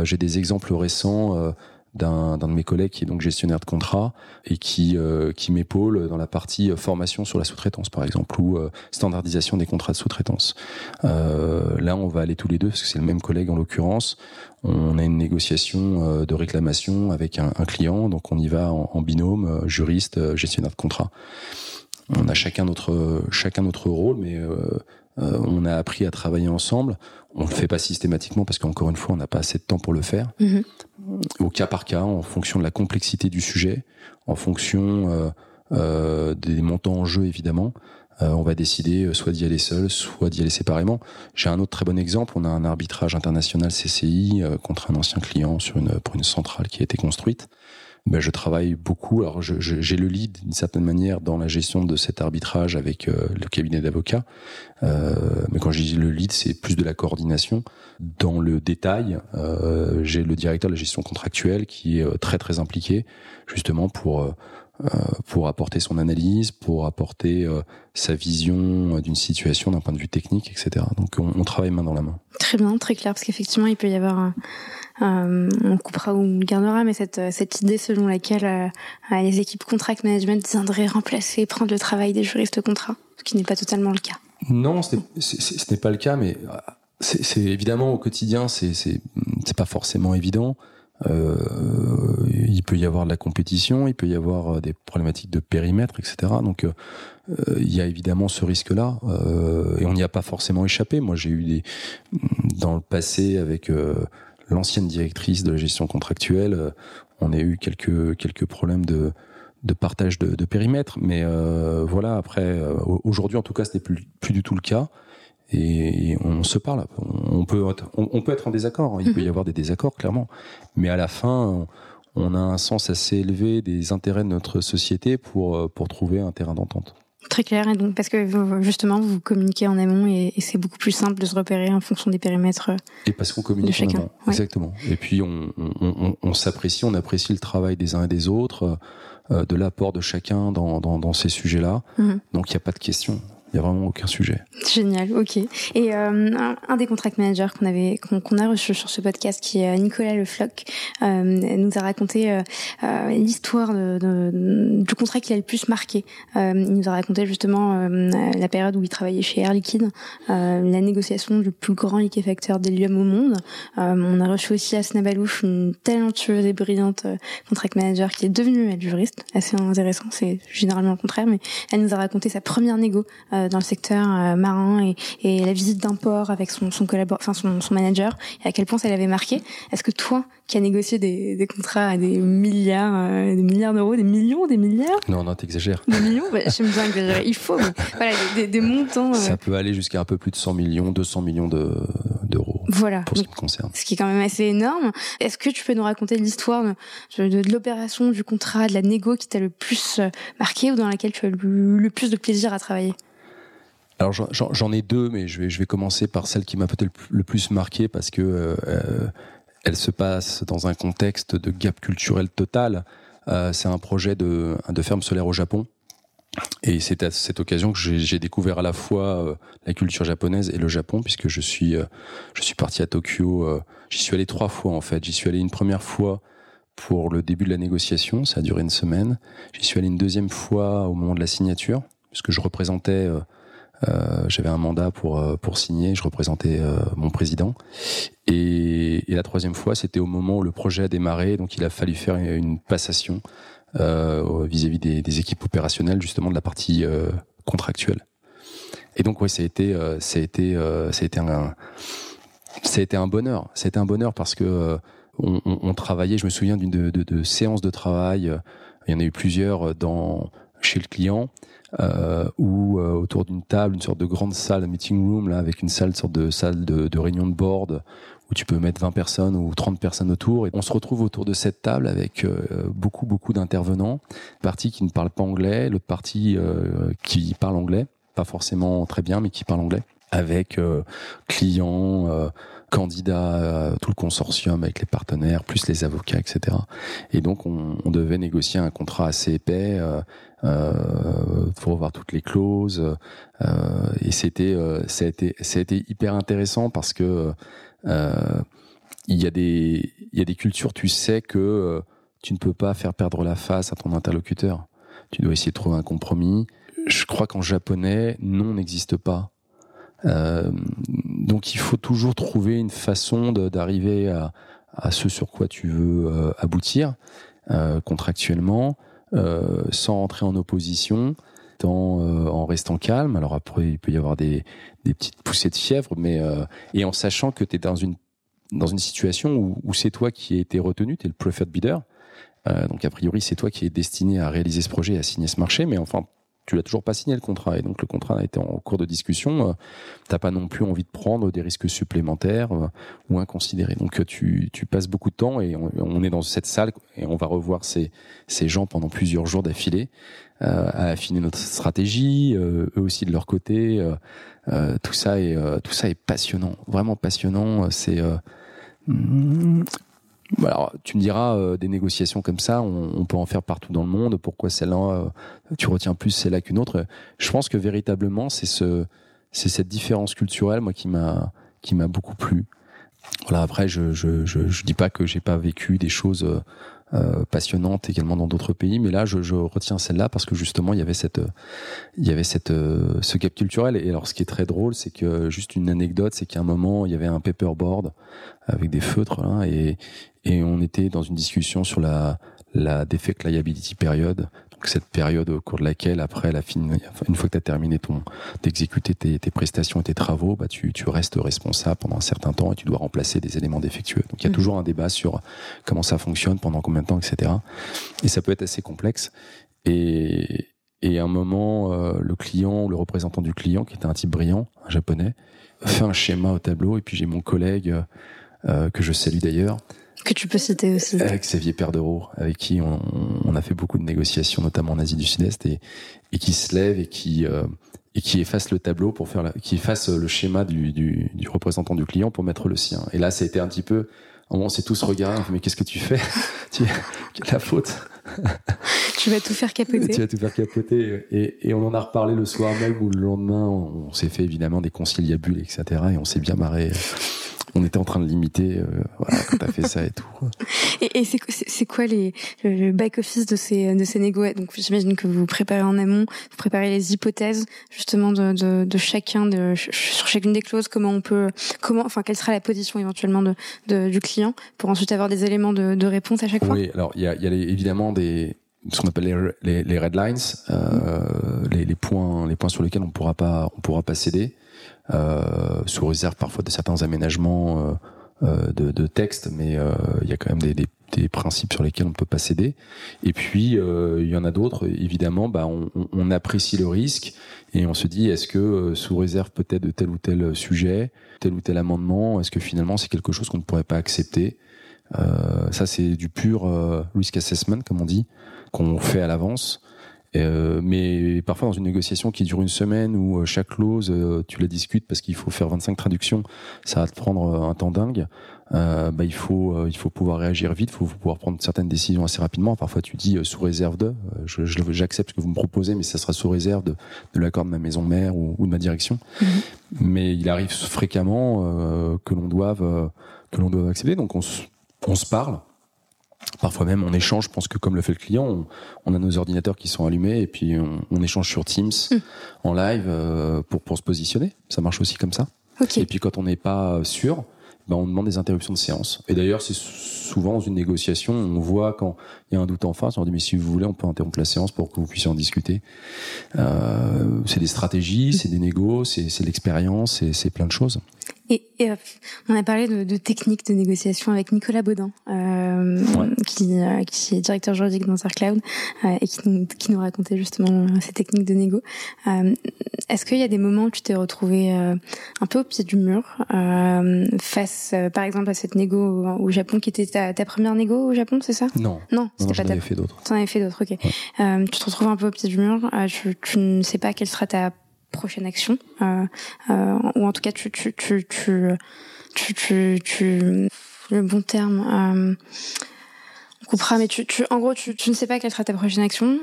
J'ai des exemples récents d'un de mes collègues qui est donc gestionnaire de contrat et qui euh, qui m'épaule dans la partie euh, formation sur la sous-traitance par exemple ou euh, standardisation des contrats de sous-traitance. là, on va aller tous les deux parce que c'est le même collègue en l'occurrence. On a une négociation de réclamation avec un, un, client, donc on y va en, en binôme, juriste, gestionnaire de contrat. On a chacun notre chacun notre rôle, mais euh, on a appris à travailler ensemble. On le fait pas systématiquement parce qu'encore une fois, on n'a pas assez de temps pour le faire. Mhm. Au cas par cas, en fonction de la complexité du sujet, en fonction euh, euh, des montants en jeu évidemment, on va décider soit d'y aller seul, soit d'y aller séparément. J'ai un autre très bon exemple. On a un arbitrage international CCI contre un ancien client sur une pour une centrale qui a été construite ben, je travaille beaucoup. Alors, j'ai le lead d'une certaine manière dans la gestion de cet arbitrage avec euh, le cabinet d'avocats. Euh, mais quand je dis le lead, c'est plus de la coordination. Dans le détail, euh, j'ai le directeur de la gestion contractuelle qui est euh, très très impliqué, justement pour euh, pour apporter son analyse, pour apporter sa vision d'une situation d'un point de vue technique, etc. Donc on, on, travaille main dans la main. Très bien, très clair, parce qu'effectivement, il peut y avoir euh, on coupera ou on gardera, mais cette, cette idée selon laquelle euh, les équipes contract management viendraient remplacer, prendre le travail des juristes contrat, ce qui n'est pas totalement le cas. Non, ce n'est pas le cas, mais c'est évidemment au quotidien, c'est pas forcément évident. Euh, il peut y avoir de la compétition, il peut y avoir des problématiques de périmètre, etc. Donc euh, il y a évidemment ce risque-là, euh, et on n'y a pas forcément échappé. Moi, j'ai eu des dans le passé avec l'ancienne directrice de la gestion contractuelle, euh, on a eu quelques quelques problèmes de de partage de, périmètre, mais euh, voilà. Après, euh, aujourd'hui en tout cas, ce n'est plus plus du tout le cas, et, on se parle. On peut être, on, peut être en désaccord. Hein. Il peut y mhm. avoir des désaccords clairement, mais à la fin, on a un sens assez élevé des intérêts de notre société pour pour trouver un terrain d'entente. Très clair, et donc parce que justement vous communiquez en amont et, c'est beaucoup plus simple de se repérer en fonction des périmètres. Et parce qu'on communique en amont, exactement. Et puis on, on, on, s'apprécie, on apprécie le travail des uns et des autres, euh, de l'apport de chacun dans, dans, dans ces sujets-là. Mhm. Donc il n'y a pas de question. Il n'y a vraiment aucun sujet. Génial, ok. Et euh, un, des contract managers qu'on avait qu'on a reçu sur ce podcast, qui est euh, Nicolas Le Floch, euh, nous a raconté l'histoire du contrat qui a le plus marqué. Il nous a raconté justement la période où il travaillait chez Air Liquide, la négociation du plus grand liquéfacteur d'hélium au monde. on a reçu aussi Asna Balouche, une talentueuse et brillante contract manager qui est devenue elle juriste, assez intéressant. C'est généralement le contraire, mais elle nous a raconté sa première négo dans le secteur euh, marin et, et, la visite d'un port avec son, son enfin son, son, manager, et à quel point ça l'avait marqué. Est-ce que toi, qui as négocié des, des contrats à des milliards, euh, des milliards d'euros, des millions, des milliards? Non, non, t'exagères. Des millions? Bah, J'aime bien exagérer. Il faut, voilà, des, des, montants. Ça peut aller jusqu'à un peu plus de 100 millions, 200 millions de d'euros. Voilà. Pour ce qui me concerne. Ce qui est quand même assez énorme. Est-ce que tu peux nous raconter l'histoire de, de, l'opération, du contrat, de la négo qui t'a le plus marqué ou dans laquelle tu as eu le plus de plaisir à travailler? Alors j'en ai deux, mais je vais, je vais commencer par celle qui m'a peut-être le plus marqué parce que euh, elle se passe dans un contexte de gap culturel total. Euh, c'est un projet de, de ferme solaire au Japon. Et c'est à cette occasion que j'ai découvert à la fois euh, la culture japonaise et le Japon, puisque je suis, euh, je suis parti à Tokyo. Euh, j'y suis allé trois fois en fait. J'y suis allé une première fois pour le début de la négociation, ça a duré une semaine. J'y suis allé une deuxième fois au moment de la signature, puisque je représentais j'avais un mandat pour euh, pour signer, je représentais euh, mon président. Et, et, la troisième fois, c'était au moment où le projet a démarré, donc il a fallu faire une passation vis-à-vis des, des, équipes opérationnelles, justement de la partie contractuelle. Et donc ouais, ça a été, ça a été, ça a été un, ça a été un bonheur. C'était un bonheur parce que on, on, on, travaillait. Je me souviens d'une de, de, de séances de travail. Il y en a eu plusieurs dans chez le client euh, ou euh, autour d'une table, une sorte de grande salle, meeting room, là, avec une salle, une sorte de salle de, de réunion de board où tu peux mettre 20 personnes ou 30 personnes autour. Et on se retrouve autour de cette table avec euh, beaucoup, beaucoup d'intervenants. Partie qui ne parle pas anglais, l'autre partie euh, qui parle anglais, pas forcément très bien, mais qui parle anglais, avec clients, candidats, tout le consortium avec les partenaires, plus les avocats, etc. Et donc on, on devait négocier un contrat assez épais euh, pour revoir toutes les clauses. Euh, et c'était, euh, ça a été hyper intéressant parce que il y a des, il y a des cultures, tu sais que tu ne peux pas faire perdre la face à ton interlocuteur. Tu dois essayer de trouver un compromis. Je crois qu'en japonais, non n'existe pas. Euh, donc il faut toujours trouver une façon d'arriver à, à, ce sur quoi tu veux euh, aboutir euh, contractuellement. Sans entrer en opposition, en, euh, en restant calme. Alors après, il peut y avoir des, des petites poussées de fièvre, mais euh, et en sachant que tu es dans une dans une situation où, où c'est toi qui as été retenu, tu es le preferred bidder. Euh, donc a priori, c'est toi qui es destiné à réaliser ce projet et à signer ce marché, mais enfin, tu l'as toujours pas signé le contrat et donc le contrat a été en cours de discussion. Euh, T'as pas non plus envie de prendre des risques supplémentaires euh, ou inconsidérés. Donc euh, tu, tu passes beaucoup de temps et on, est dans cette salle et on va revoir ces, ces gens pendant plusieurs jours d'affilée euh, à affiner notre stratégie, eux aussi de leur côté. tout ça est tout ça est passionnant, vraiment passionnant. C'est alors, tu me diras, euh, des négociations comme ça, on, on, peut en faire partout dans le monde. Pourquoi celle-là, euh, tu retiens plus celle-là qu'une autre Je pense que véritablement, c'est ce, c'est cette différence culturelle, moi, qui m'a, qui m'a beaucoup plu. Voilà. Après, je, je, je, je dis pas que j'ai pas vécu des choses euh, euh, passionnante également dans d'autres pays. Mais là, je, je retiens celle-là parce que justement, il y avait cette, il y avait cette, euh, ce gap culturel. Et alors, ce qui est très drôle, c'est que juste une anecdote, c'est qu'à un moment, il y avait un paperboard avec des feutres là, et, et on était dans une discussion sur la, la defect liability période cette période au cours de laquelle, après la fin, une fois que tu as terminé ton, d'exécuter tes, tes, prestations et tes travaux, bah, tu, tu restes responsable pendant un certain temps et tu dois remplacer des éléments défectueux. Donc il y a mmh. toujours un débat sur comment ça fonctionne, pendant combien de temps, etc. Et ça peut être assez complexe. Et, et à un moment, euh, le client ou le représentant du client, qui était un type brillant, un japonais, fait un schéma au tableau et puis j'ai mon collègue, euh, que je salue d'ailleurs, que tu peux citer aussi. Avec Xavier Perdereau, avec qui on, on, a fait beaucoup de négociations, notamment en Asie du Sud-Est, et, et qui se lève et qui euh, et qui efface le tableau pour faire, la, qui efface le schéma du, du, du, représentant du client pour mettre le sien. Et là, ça a été un petit peu, on s'est tous regardé, mais qu'est-ce que tu fais? Tu la faute. tu vas tout faire capoter. tu vas tout faire capoter. Et, et on en a reparlé le soir même ou le lendemain. On, on s'est fait évidemment des conciliabules, etc. Et on s'est bien marré on était en train de limiter euh, voilà, quand t'as fait ça et tout. Et, et c'est quoi les le back office de ces de ces négos? Donc j'imagine que vous préparez en amont, vous préparez les hypothèses justement de, de, de chacun de sur chacune des clauses, comment on peut comment enfin quelle sera la position éventuellement de, de du client pour ensuite avoir des éléments de, de réponse à chaque fois? Oui, alors il y a, y a évidemment des ce qu'on appelle les, les, les, red lines, euh, les, les, points, les points sur lesquels on pourra pas, on pourra pas céder. Euh, sous réserve parfois de certains aménagements euh, euh, de, de texte, mais il y a quand même des, des, des principes sur lesquels on ne peut pas céder. Et puis, il y en a d'autres, évidemment, bah, on, on, apprécie le risque et on se dit, est-ce que sous réserve peut-être de tel ou tel sujet, tel ou tel amendement, est-ce que finalement c'est quelque chose qu'on ne pourrait pas accepter? Ça, c'est du pur risk assessment, comme on dit, qu'on fait à l'avance. Euh, mais parfois dans une négociation qui dure une semaine où euh, chaque clause euh, tu la discutes parce qu'il faut faire 25 traductions, ça va te prendre un temps dingue. bah, il faut il faut pouvoir réagir vite, il faut pouvoir prendre certaines décisions assez rapidement. Parfois tu dis sous réserve de, je, j'accepte ce que vous me proposez, mais ça sera sous réserve de, de l'accord de ma maison mère ou, de ma direction. Mhm. Mais il arrive fréquemment que l'on doive que l'on doive accepter. Donc on, on se parle Parfois même on échange, je pense que comme le fait le client, on, a nos ordinateurs qui sont allumés et puis on, échange sur Teams hmm. en live euh, pour, pour se positionner. Ça marche aussi comme ça. Et puis quand on n'est pas sûr, ben on demande des interruptions de séance. Et d'ailleurs, c'est souvent dans une négociation, on voit quand il y a un doute en face, on dit mais si vous voulez, on peut interrompre la séance pour que vous puissiez en discuter. Euh, c'est des stratégies, c'est des négos, c'est l'expérience, c'est plein de choses. Et, et euh, on a parlé de, de techniques de négociation avec Nicolas Baudin, euh, qui, euh, qui est directeur juridique dans Cloud euh, et qui nous, qui nous racontait justement ces techniques de négo. Est-ce qu'il y a des moments où tu t'es retrouvé un peu au pied du mur face, par exemple, à cette négo au, Japon, qui était ta, ta première négo au Japon, c'est ça? Non. Non, c'était pas ta. fait d'autres. T'en avais fait d'autres, ok. tu te retrouves un peu au pied du mur. tu, tu ne sais pas quelle sera ta prochaine action, euh, euh, ou en tout cas tu tu tu tu tu, tu, le bon terme. Euh, on coupera, mais tu, tu, en gros, tu, tu ne sais pas quelle sera ta prochaine action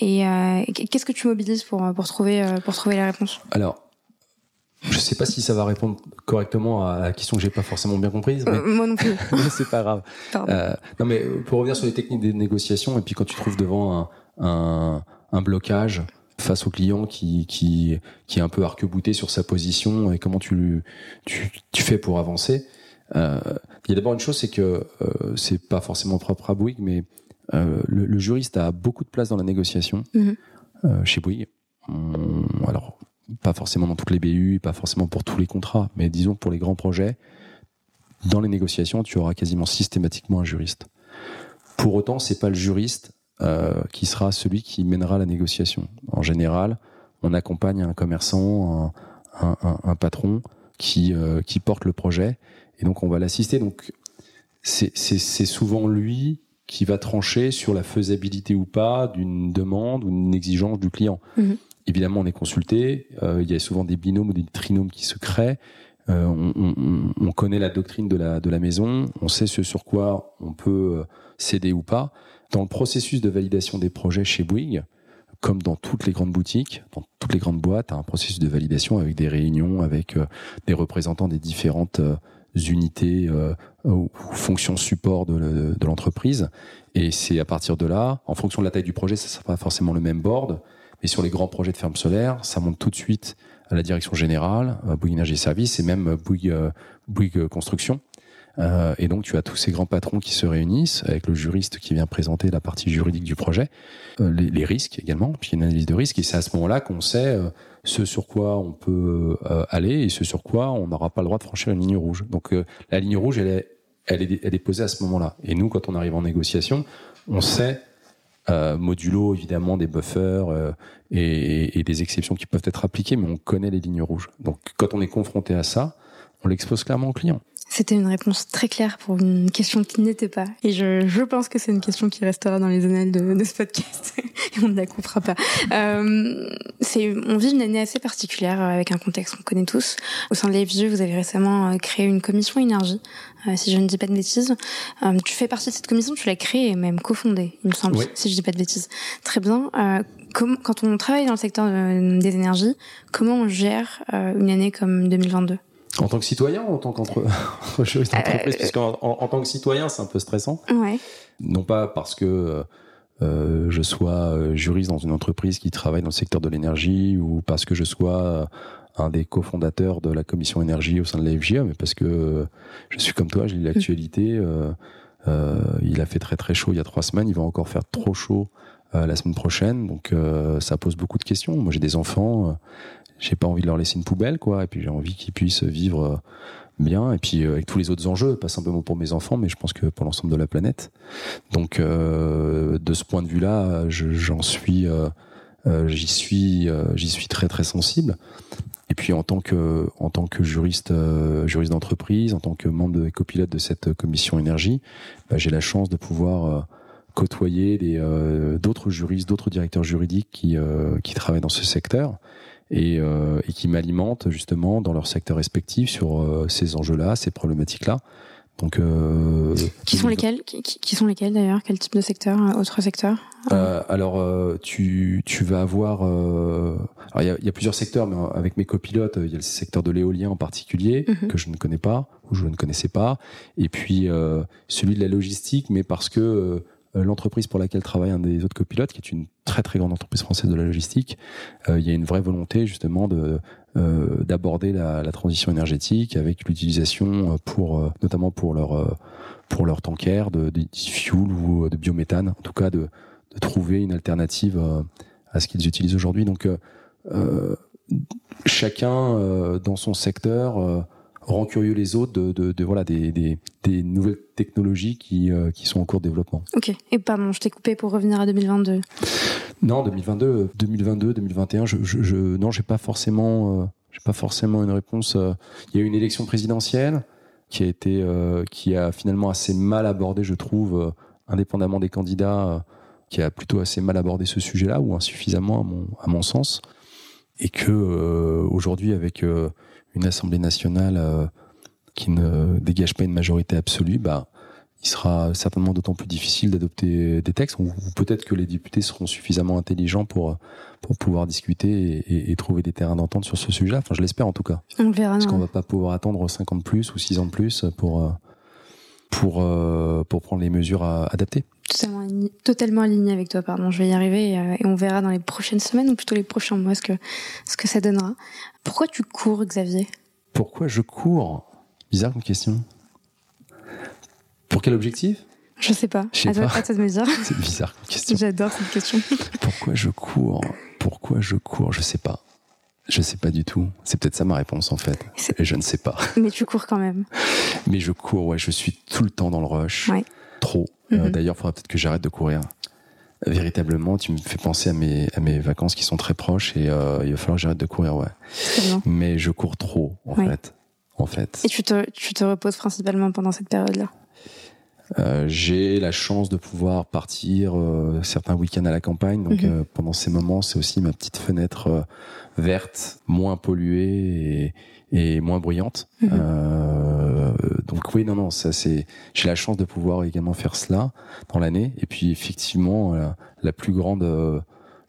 et qu'est-ce que tu mobilises pour pour trouver pour trouver la réponse? Alors, je sais pas si ça va répondre correctement à la question que j'ai pas forcément bien comprise. Mais... moi non plus. c'est pas grave. Euh, non, mais pour revenir sur les techniques des négociations et puis quand tu trouves devant un, un, un blocage, face au client qui, qui, qui est un peu arc-bouté sur sa position et comment tu, tu, tu fais pour avancer. Euh, il y a d'abord une chose, c'est que euh, c'est pas forcément propre à Bouygues, mais euh, le, juriste a beaucoup de place dans la négociation mhm. euh, chez Bouygues. alors, pas forcément dans toutes les BU, pas forcément pour tous les contrats, mais disons pour les grands projets, dans les négociations, tu auras quasiment systématiquement un juriste. Pour autant, c'est pas le juriste euh, qui sera celui qui mènera la négociation. En général, on accompagne un commerçant, un, un, un patron qui, euh, qui porte le projet, et donc on va l'assister. Donc c'est souvent lui qui va trancher sur la faisabilité ou pas d'une demande ou d'une exigence du client. Mhm. Évidemment, on est consulté. Euh, il y a souvent des binômes ou des trinômes qui se créent. Euh, on, on, on, connaît la doctrine de la, de la maison. On sait ce sur quoi on peut céder ou pas. Dans le processus de validation des projets chez Bouygues, comme dans toutes les grandes boutiques, dans toutes les grandes boîtes, un processus de validation avec des réunions, avec euh, des représentants des différentes euh, unités euh, ou fonctions support de, l'entreprise. Et c'est à partir de là, en fonction de la taille du projet, ça sera pas forcément le même board, mais sur les grands projets de ferme solaire, ça monte tout de suite à la direction générale, Bouygues Énergie Service et même Bouygues, Bouygues Construction. Euh, et donc tu as tous ces grands patrons qui se réunissent avec le juriste qui vient présenter la partie juridique du projet, euh, les, risques également, puis une analyse de risque. Et c'est à ce moment-là qu'on sait euh, ce sur quoi on peut aller et ce sur quoi on n'aura pas le droit de franchir une ligne rouge. Donc la ligne rouge, elle est, elle est, elle est posée à ce moment-là. Et nous, quand on arrive en négociation, on sait euh, modulo évidemment des buffers euh, et, et, des exceptions qui peuvent être appliquées, mais on connaît les lignes rouges. Donc quand on est confronté à ça, on l'expose clairement au client. C'était une réponse très claire pour une question qui n'était pas. Et je, je pense que c'est une question qui restera dans les annales de, de ce podcast. et on ne la coupera pas. Euh, c'est, on vit une année assez particulière avec un contexte qu'on connaît tous. Au sein de l'EFG, vous avez récemment euh, créé une commission énergie, euh, si je ne dis pas de bêtises. Euh, tu fais partie de cette commission, tu l'as créée et même cofondée, il me semble, si je dis pas de bêtises. Très bien. Euh, quand on travaille dans le secteur des énergies, comment on gère une année comme 2022 en tant que citoyen ou en tant qu'entreprise euh, Puisqu'en en, tant que citoyen, c'est un peu stressant. Ouais. Non pas parce que euh, je sois euh, juriste dans une entreprise qui travaille dans le secteur de l'énergie ou parce que je sois euh, un des cofondateurs de la commission énergie au sein de la FGA, mais parce que je suis comme toi, je lis l'actualité. Euh, il a fait très très chaud il y a trois semaines, il va encore faire trop chaud la semaine prochaine, donc ça pose beaucoup de questions. Moi j'ai des enfants, j'ai pas envie de leur laisser une poubelle, quoi. Et puis j'ai envie qu'ils puissent vivre euh, bien. Et puis avec tous les autres enjeux, pas simplement pour mes enfants, mais je pense que pour l'ensemble de la planète. Donc de ce point de vue-là, j'en suis, j'y suis, j'y suis très très sensible. Et puis en tant que en tant que juriste juriste d'entreprise, en tant que membre de copilote de cette commission énergie, bah, j'ai la chance de pouvoir côtoyer euh, d'autres juristes, d'autres directeurs juridiques qui, euh, qui travaillent dans ce secteur et, euh, et qui m'alimentent justement dans leur secteur respectif sur ces enjeux-là, ces problématiques-là. Donc, euh, qui sont lesquels qui, qui, sont lesquels d'ailleurs? Quel type de secteur Autre secteur? Euh, Alors, tu, tu vas avoir. Euh, alors, il y a, y a, plusieurs secteurs, mais avec mes copilotes, il y a le secteur de l'éolien en particulier mhm. que je ne connais pas ou je ne connaissais pas, et puis celui de la logistique, mais parce que euh, l'entreprise pour laquelle travaille un des autres copilotes, qui est une très très grande entreprise française de la logistique, euh, il y a une vraie volonté justement euh, d'aborder la, transition énergétique avec l'utilisation pour notamment pour leur pour leur tanker de, de fuel ou de biométhane, en tout cas de trouver une alternative à ce qu'ils utilisent aujourd'hui. Donc chacun dans son secteur rend curieux les autres de, de, de voilà des, des, des, nouvelles technologies qui, euh, qui sont en cours de développement. Ok. Et pardon, je t'ai coupé pour revenir à 2022. Non, 2022, 2022, 2021, je, je, je non, j'ai pas forcément, euh, j'ai pas forcément une réponse. Euh. Il y a eu une élection présidentielle qui a été, qui a finalement assez mal abordé, je trouve, indépendamment des candidats, qui a plutôt assez mal abordé ce sujet-là ou insuffisamment à mon, à mon sens, et que aujourd'hui avec une Assemblée nationale euh, qui ne dégage pas une majorité absolue, bah, il sera certainement d'autant plus difficile d'adopter des textes, ou peut-être que les députés seront suffisamment intelligents pour, pour pouvoir discuter et, trouver des terrains d'entente sur ce sujet-là. Enfin, je l'espère en tout cas. On verra. Parce qu'on va pas pouvoir attendre 5 ans de plus ou 6 ans de plus pour, euh, pour, euh, pour prendre les mesures adaptées. Totalement aligné, totalement aligné avec toi, pardon. Je vais y arriver et, on verra dans les prochaines semaines ou plutôt les prochains mois ce que, ce que ça donnera. Pourquoi tu cours, Xavier? Pourquoi je cours? Bizarre comme question. Pour quel objectif? Je sais pas. Je sais pas. À toi de me dire. C'est bizarre comme question. J'adore cette question. Pourquoi je cours? Pourquoi je cours? Je sais pas. Je sais pas du tout. C'est peut-être ça ma réponse en fait. Et je ne sais pas. Mais tu cours quand même. Mais je cours, ouais. Je suis tout le temps dans le rush. Ouais. Trop. Euh, mhm. D'ailleurs, il faudra peut-être que j'arrête de courir. Véritablement, tu me fais penser à mes, à mes vacances qui sont très proches et euh, il va falloir que j'arrête de courir, ouais. Mais je cours trop, en fait. En fait. Et tu te, tu te reposes principalement pendant cette période-là? Euh, j'ai la chance de pouvoir partir euh, certains week-ends à la campagne. Donc mhm. euh, pendant ces moments, c'est aussi ma petite fenêtre verte, moins polluée et, et moins bruyante. Mhm. Donc oui, non, non, ça c'est. J'ai la chance de pouvoir également faire cela dans l'année. Et puis effectivement, la plus grande,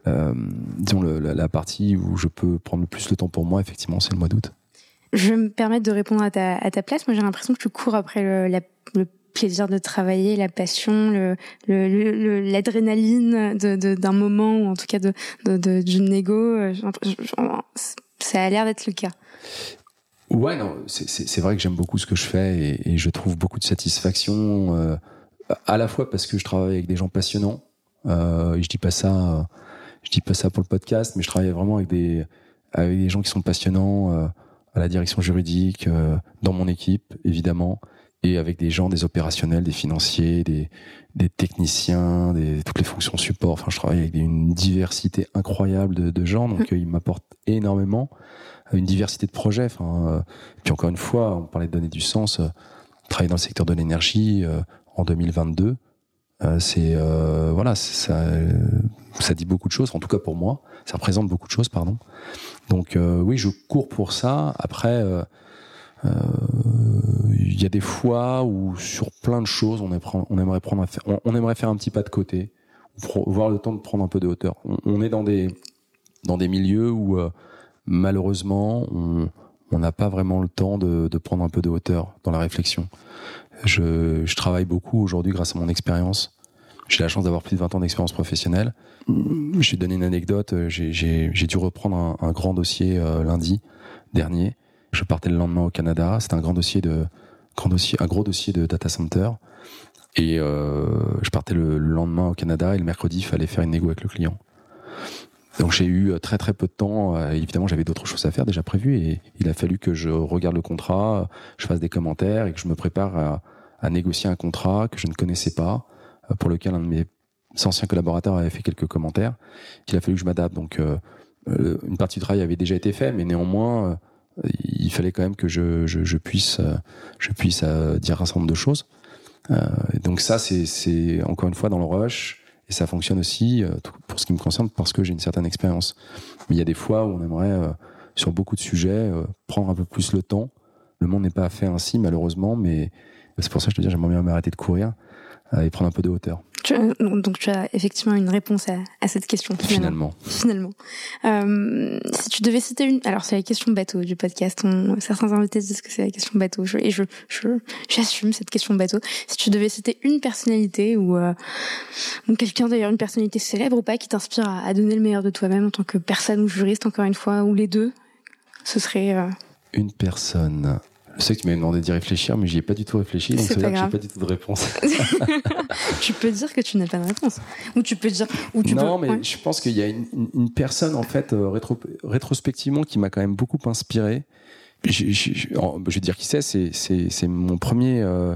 disons le, la, partie où je peux prendre le plus le temps pour moi, effectivement, c'est le mois d'août. Je vais me permettre de répondre à ta, à ta place. Moi, j'ai l'impression que tu cours après le, la, le plaisir de travailler, la passion, le, l'adrénaline de, d'un moment ou en tout cas de, de, d'une négo. Euh, ça a l'air d'être le cas. Ouais, non, c'est, vrai que j'aime beaucoup ce que je fais et, je trouve beaucoup de satisfaction euh, à la fois parce que je travaille avec des gens passionnants. Euh, et je dis pas ça, je dis pas ça pour le podcast, mais je travaille vraiment avec des avec des gens qui sont passionnants à la direction juridique, dans mon équipe évidemment et avec des gens, des opérationnels, des financiers, des, des techniciens, des, toutes les fonctions support. Enfin, je travaille avec une diversité incroyable de, de gens, donc mm. ils m'apportent énormément. Une diversité de projets. Enfin, euh, puis encore une fois, on parlait de donner du sens. Euh, travailler dans le secteur de l'énergie euh, en 2022, euh, c'est voilà, ça, ça dit beaucoup de choses. En tout cas pour moi, ça représente beaucoup de choses, pardon. Donc oui, je cours pour ça. Après il y a des fois où sur plein de choses, on, aimerait prendre, on, aimerait faire un petit pas de côté, voir le temps de prendre un peu de hauteur. On, est dans des dans des milieux où malheureusement on n'a pas vraiment le temps de, prendre un peu de hauteur dans la réflexion. Je, travaille beaucoup aujourd'hui grâce à mon expérience. J'ai la chance d'avoir plus de 20 ans d'expérience professionnelle. Je vais donner une anecdote. J'ai dû reprendre un, grand dossier euh, lundi dernier je partais le lendemain au Canada. C'était un grand dossier de, un gros dossier de data center. Et euh, je partais le, lendemain au Canada et le mercredi, il fallait faire une négo avec le client. Donc j'ai eu très très peu de temps. évidemment, j'avais d'autres choses à faire déjà prévues et il a fallu que je regarde le contrat, je fasse des commentaires et que je me prépare à, à négocier un contrat que je ne connaissais pas, pour lequel un de mes anciens collaborateurs avait fait quelques commentaires. Il a fallu que je m'adapte. Donc une partie du travail avait déjà été fait, mais néanmoins il fallait quand même que je, je, je puisse, je puisse dire un certain nombre de choses. donc ça, c'est encore une fois dans le rush et ça fonctionne aussi, euh, pour ce qui me concerne, parce que j'ai une certaine expérience. Mais il y a des fois où on aimerait, euh, sur beaucoup de sujets, euh, prendre un peu plus le temps. Le monde n'est pas fait ainsi, malheureusement, mais c'est pour ça que je te dis, j'aimerais bien m'arrêter de courir et prendre un peu de hauteur donc tu as effectivement une réponse à, cette question. Finalement. Finalement. Euh, si tu devais citer une, alors c'est la question bateau du podcast. On, certains invités disent que c'est la question bateau, et je, j'assume cette question bateau. Si tu devais citer une personnalité ou, euh, ou quelqu'un d'ailleurs, une personnalité célèbre ou pas, qui t'inspire à, donner le meilleur de toi-même en tant que personne ou juriste, encore une fois, ou les deux, ce serait. Euh, une personne. Je sais que tu m'avais demandé d'y réfléchir, mais j'y ai pas du tout réfléchi, donc c'est j'ai pas du tout de réponse. tu peux dire que tu n'as pas de réponse, ou tu peux dire, ou tu non, mais je pense qu'il y a une, une, personne en fait euh, rétro, rétrospectivement qui m'a quand même beaucoup inspiré. Je, je, je, je vais dire qui c'est, c'est mon premier. Euh,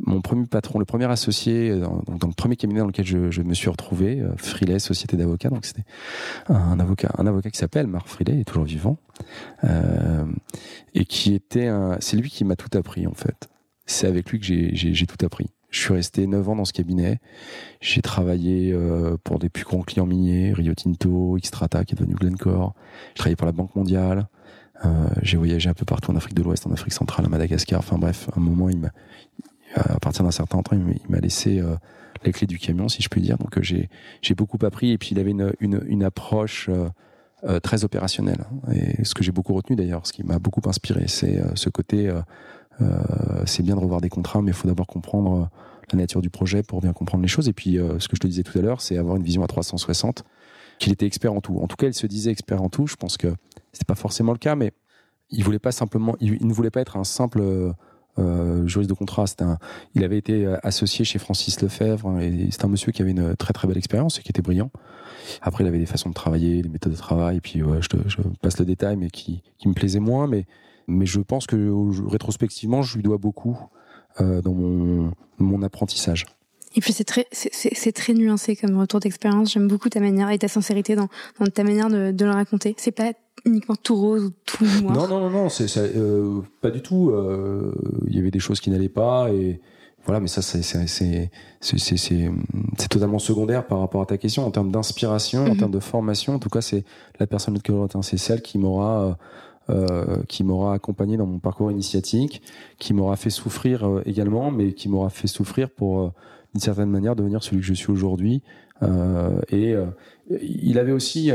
mon premier patron, le premier associé euh, dans, le premier cabinet dans lequel je, me suis retrouvé, euh, société d'avocats. Donc c'était un avocat, un avocat qui s'appelle Marc il est toujours vivant, euh, et qui était, c'est lui qui m'a tout appris en fait. C'est avec lui que j'ai tout appris. Je suis resté 9 ans dans ce cabinet. J'ai travaillé euh, pour des plus grands clients miniers, Rio Tinto, Xstrata, qui est devenu Glencore. J'ai travaillé pour la Banque mondiale. J'ai voyagé un peu partout en Afrique de l'Ouest, en Afrique centrale, à Madagascar. Enfin bref, à un moment, il m'a à partir d'un certain temps, il m'a laissé euh, les clés du camion, si je puis dire. Donc euh, j'ai j'ai beaucoup appris et puis il avait une une, une approche euh, très opérationnelle. Et ce que j'ai beaucoup retenu d'ailleurs, ce qui m'a beaucoup inspiré, c'est ce côté. c'est bien de revoir des contrats, mais il faut d'abord comprendre la nature du projet pour bien comprendre les choses. Et puis, ce que je te disais tout à l'heure, c'est avoir une vision à 360. Qu'il était expert en tout. En tout cas, il se disait expert en tout. Je pense que c'était pas forcément le cas, mais il voulait pas simplement, il ne voulait pas être un simple euh, juriste de contrat. Il avait été euh, associé chez Francis Lefebvre hein, et c'est un monsieur qui avait une très très belle expérience et qui était brillant. Après, il avait des façons de travailler, des méthodes de travail, et puis je, passe le détail, mais qui, me plaisait moins. Mais, je pense que rétrospectivement, je lui dois beaucoup euh, dans mon apprentissage. Et puis c'est très, c'est très nuancé comme retour d'expérience. J'aime beaucoup ta manière et ta sincérité dans, dans ta manière de, de le raconter. C'est pas uniquement tout rose ou tout noir. Non, non, non, non, c'est euh, pas du tout. Euh, il y avait des choses qui n'allaient pas et voilà, mais ça, c'est c'est totalement secondaire par rapport à ta question en termes d'inspiration, en mhm. termes de formation. En tout cas, c'est la personne que je c'est celle qui m'aura euh, qui m'aura accompagné dans mon parcours initiatique, qui m'aura fait souffrir euh, également, mais qui m'aura fait souffrir pour euh, d'une certaine manière devenir celui que je suis aujourd'hui. Euh, et il avait aussi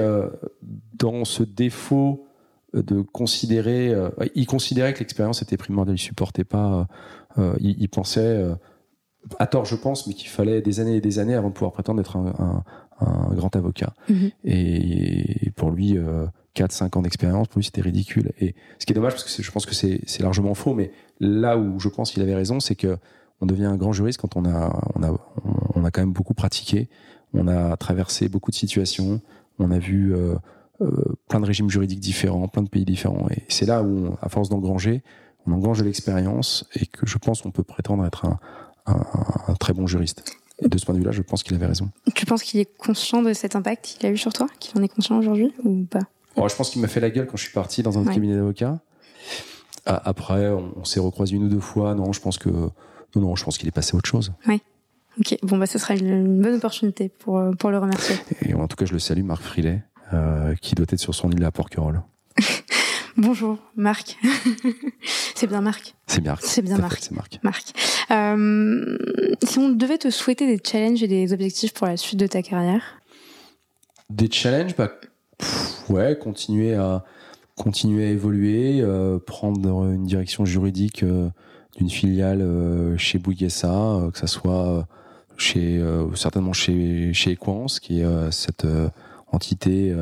dans ce défaut de considérer, il considérait que l'expérience était primordiale. Il supportait pas, il, il, pensait à tort, je pense, mais qu'il fallait des années et des années avant de pouvoir prétendre être un, un, un grand avocat. Mm-hmm. Et, pour lui, 4-5 ans d'expérience, pour lui c'était ridicule. Et ce qui est dommage, parce que je pense que c'est largement faux, mais là où je pense qu'il avait raison, c'est que on devient un grand juriste quand on a, on a, on a quand même beaucoup pratiqué, on a traversé beaucoup de situations, on a vu euh, euh, plein de régimes juridiques différents, plein de pays différents. Et c'est là où, à force d'engranger, on engrange de l'expérience et que je pense qu'on peut prétendre être un, un, un, très bon juriste. Et de ce point de vue-là, je pense qu'il avait raison. Tu penses qu'il est conscient de cet impact qu'il a eu sur toi Qu'il en est conscient aujourd'hui ou pas? Je pense qu'il m'a fait la gueule quand je suis parti dans un cabinet d'avocat. Ah, après, on, s'est recroisé une ou deux fois. Non, je pense que non, non, je pense qu'il est passé à autre chose. Oui. Ok. Bon, bah, ce sera une, bonne opportunité pour euh, pour le remercier. Et en tout cas, je le salue, Marc Frilet, euh, qui doit être sur son île à Porquerolles. Bonjour, Marc. c'est bien Marc. C'est bien. C'est bien Marc. C'est Marc. Marc. Euh, si on devait te souhaiter des challenges et des objectifs pour la suite de ta carrière? Des challenges, bah, ouais, continuer à continuer à évoluer, euh, prendre une direction juridique d'une filiale euh, chez Bouyguesa, que ça soit chez certainement chez chez Equance, qui est cette entité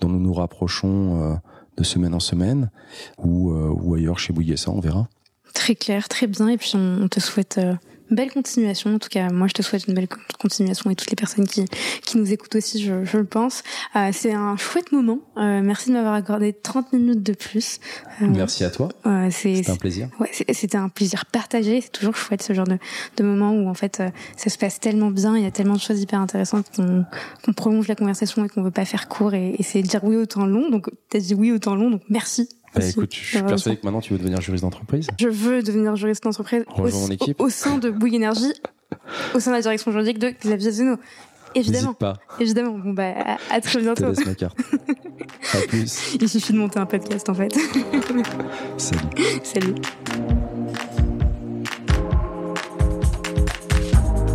dont nous nous rapprochons de semaine en semaine, ou ou ailleurs chez Bouyguesa, on verra. Très clair, très bien. Et puis on, te souhaite belle continuation. En tout cas, moi, je te souhaite une belle continuation et toutes les personnes qui, qui nous écoutent aussi, je, je le pense. Euh, c'est un chouette moment. Euh, merci de m'avoir accordé 30 minutes de plus. Euh, merci à toi. c'est un plaisir. Ouais, c'était un plaisir partagé. C'est toujours chouette ce genre de, de moment où en fait euh, ça se passe tellement bien, il y a tellement de choses hyper intéressantes qu'on prolonge la conversation et qu'on veut pas faire court et essayer de dire oui autant long. Donc t'as dit oui autant long, donc merci bah, écoute, je suis persuadé que maintenant tu veux devenir juriste d'entreprise. Je veux devenir juriste d'entreprise au, au, sein de Bouygues Énergie, au sein de la direction juridique de Xavier Zeno. Évidemment. Pas. Évidemment. Bon bah à, très bientôt. Je te laisse ma carte. à plus. Il suffit de monter un podcast en fait. Salut. Salut.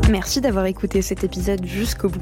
Merci d'avoir écouté cet épisode jusqu'au bout.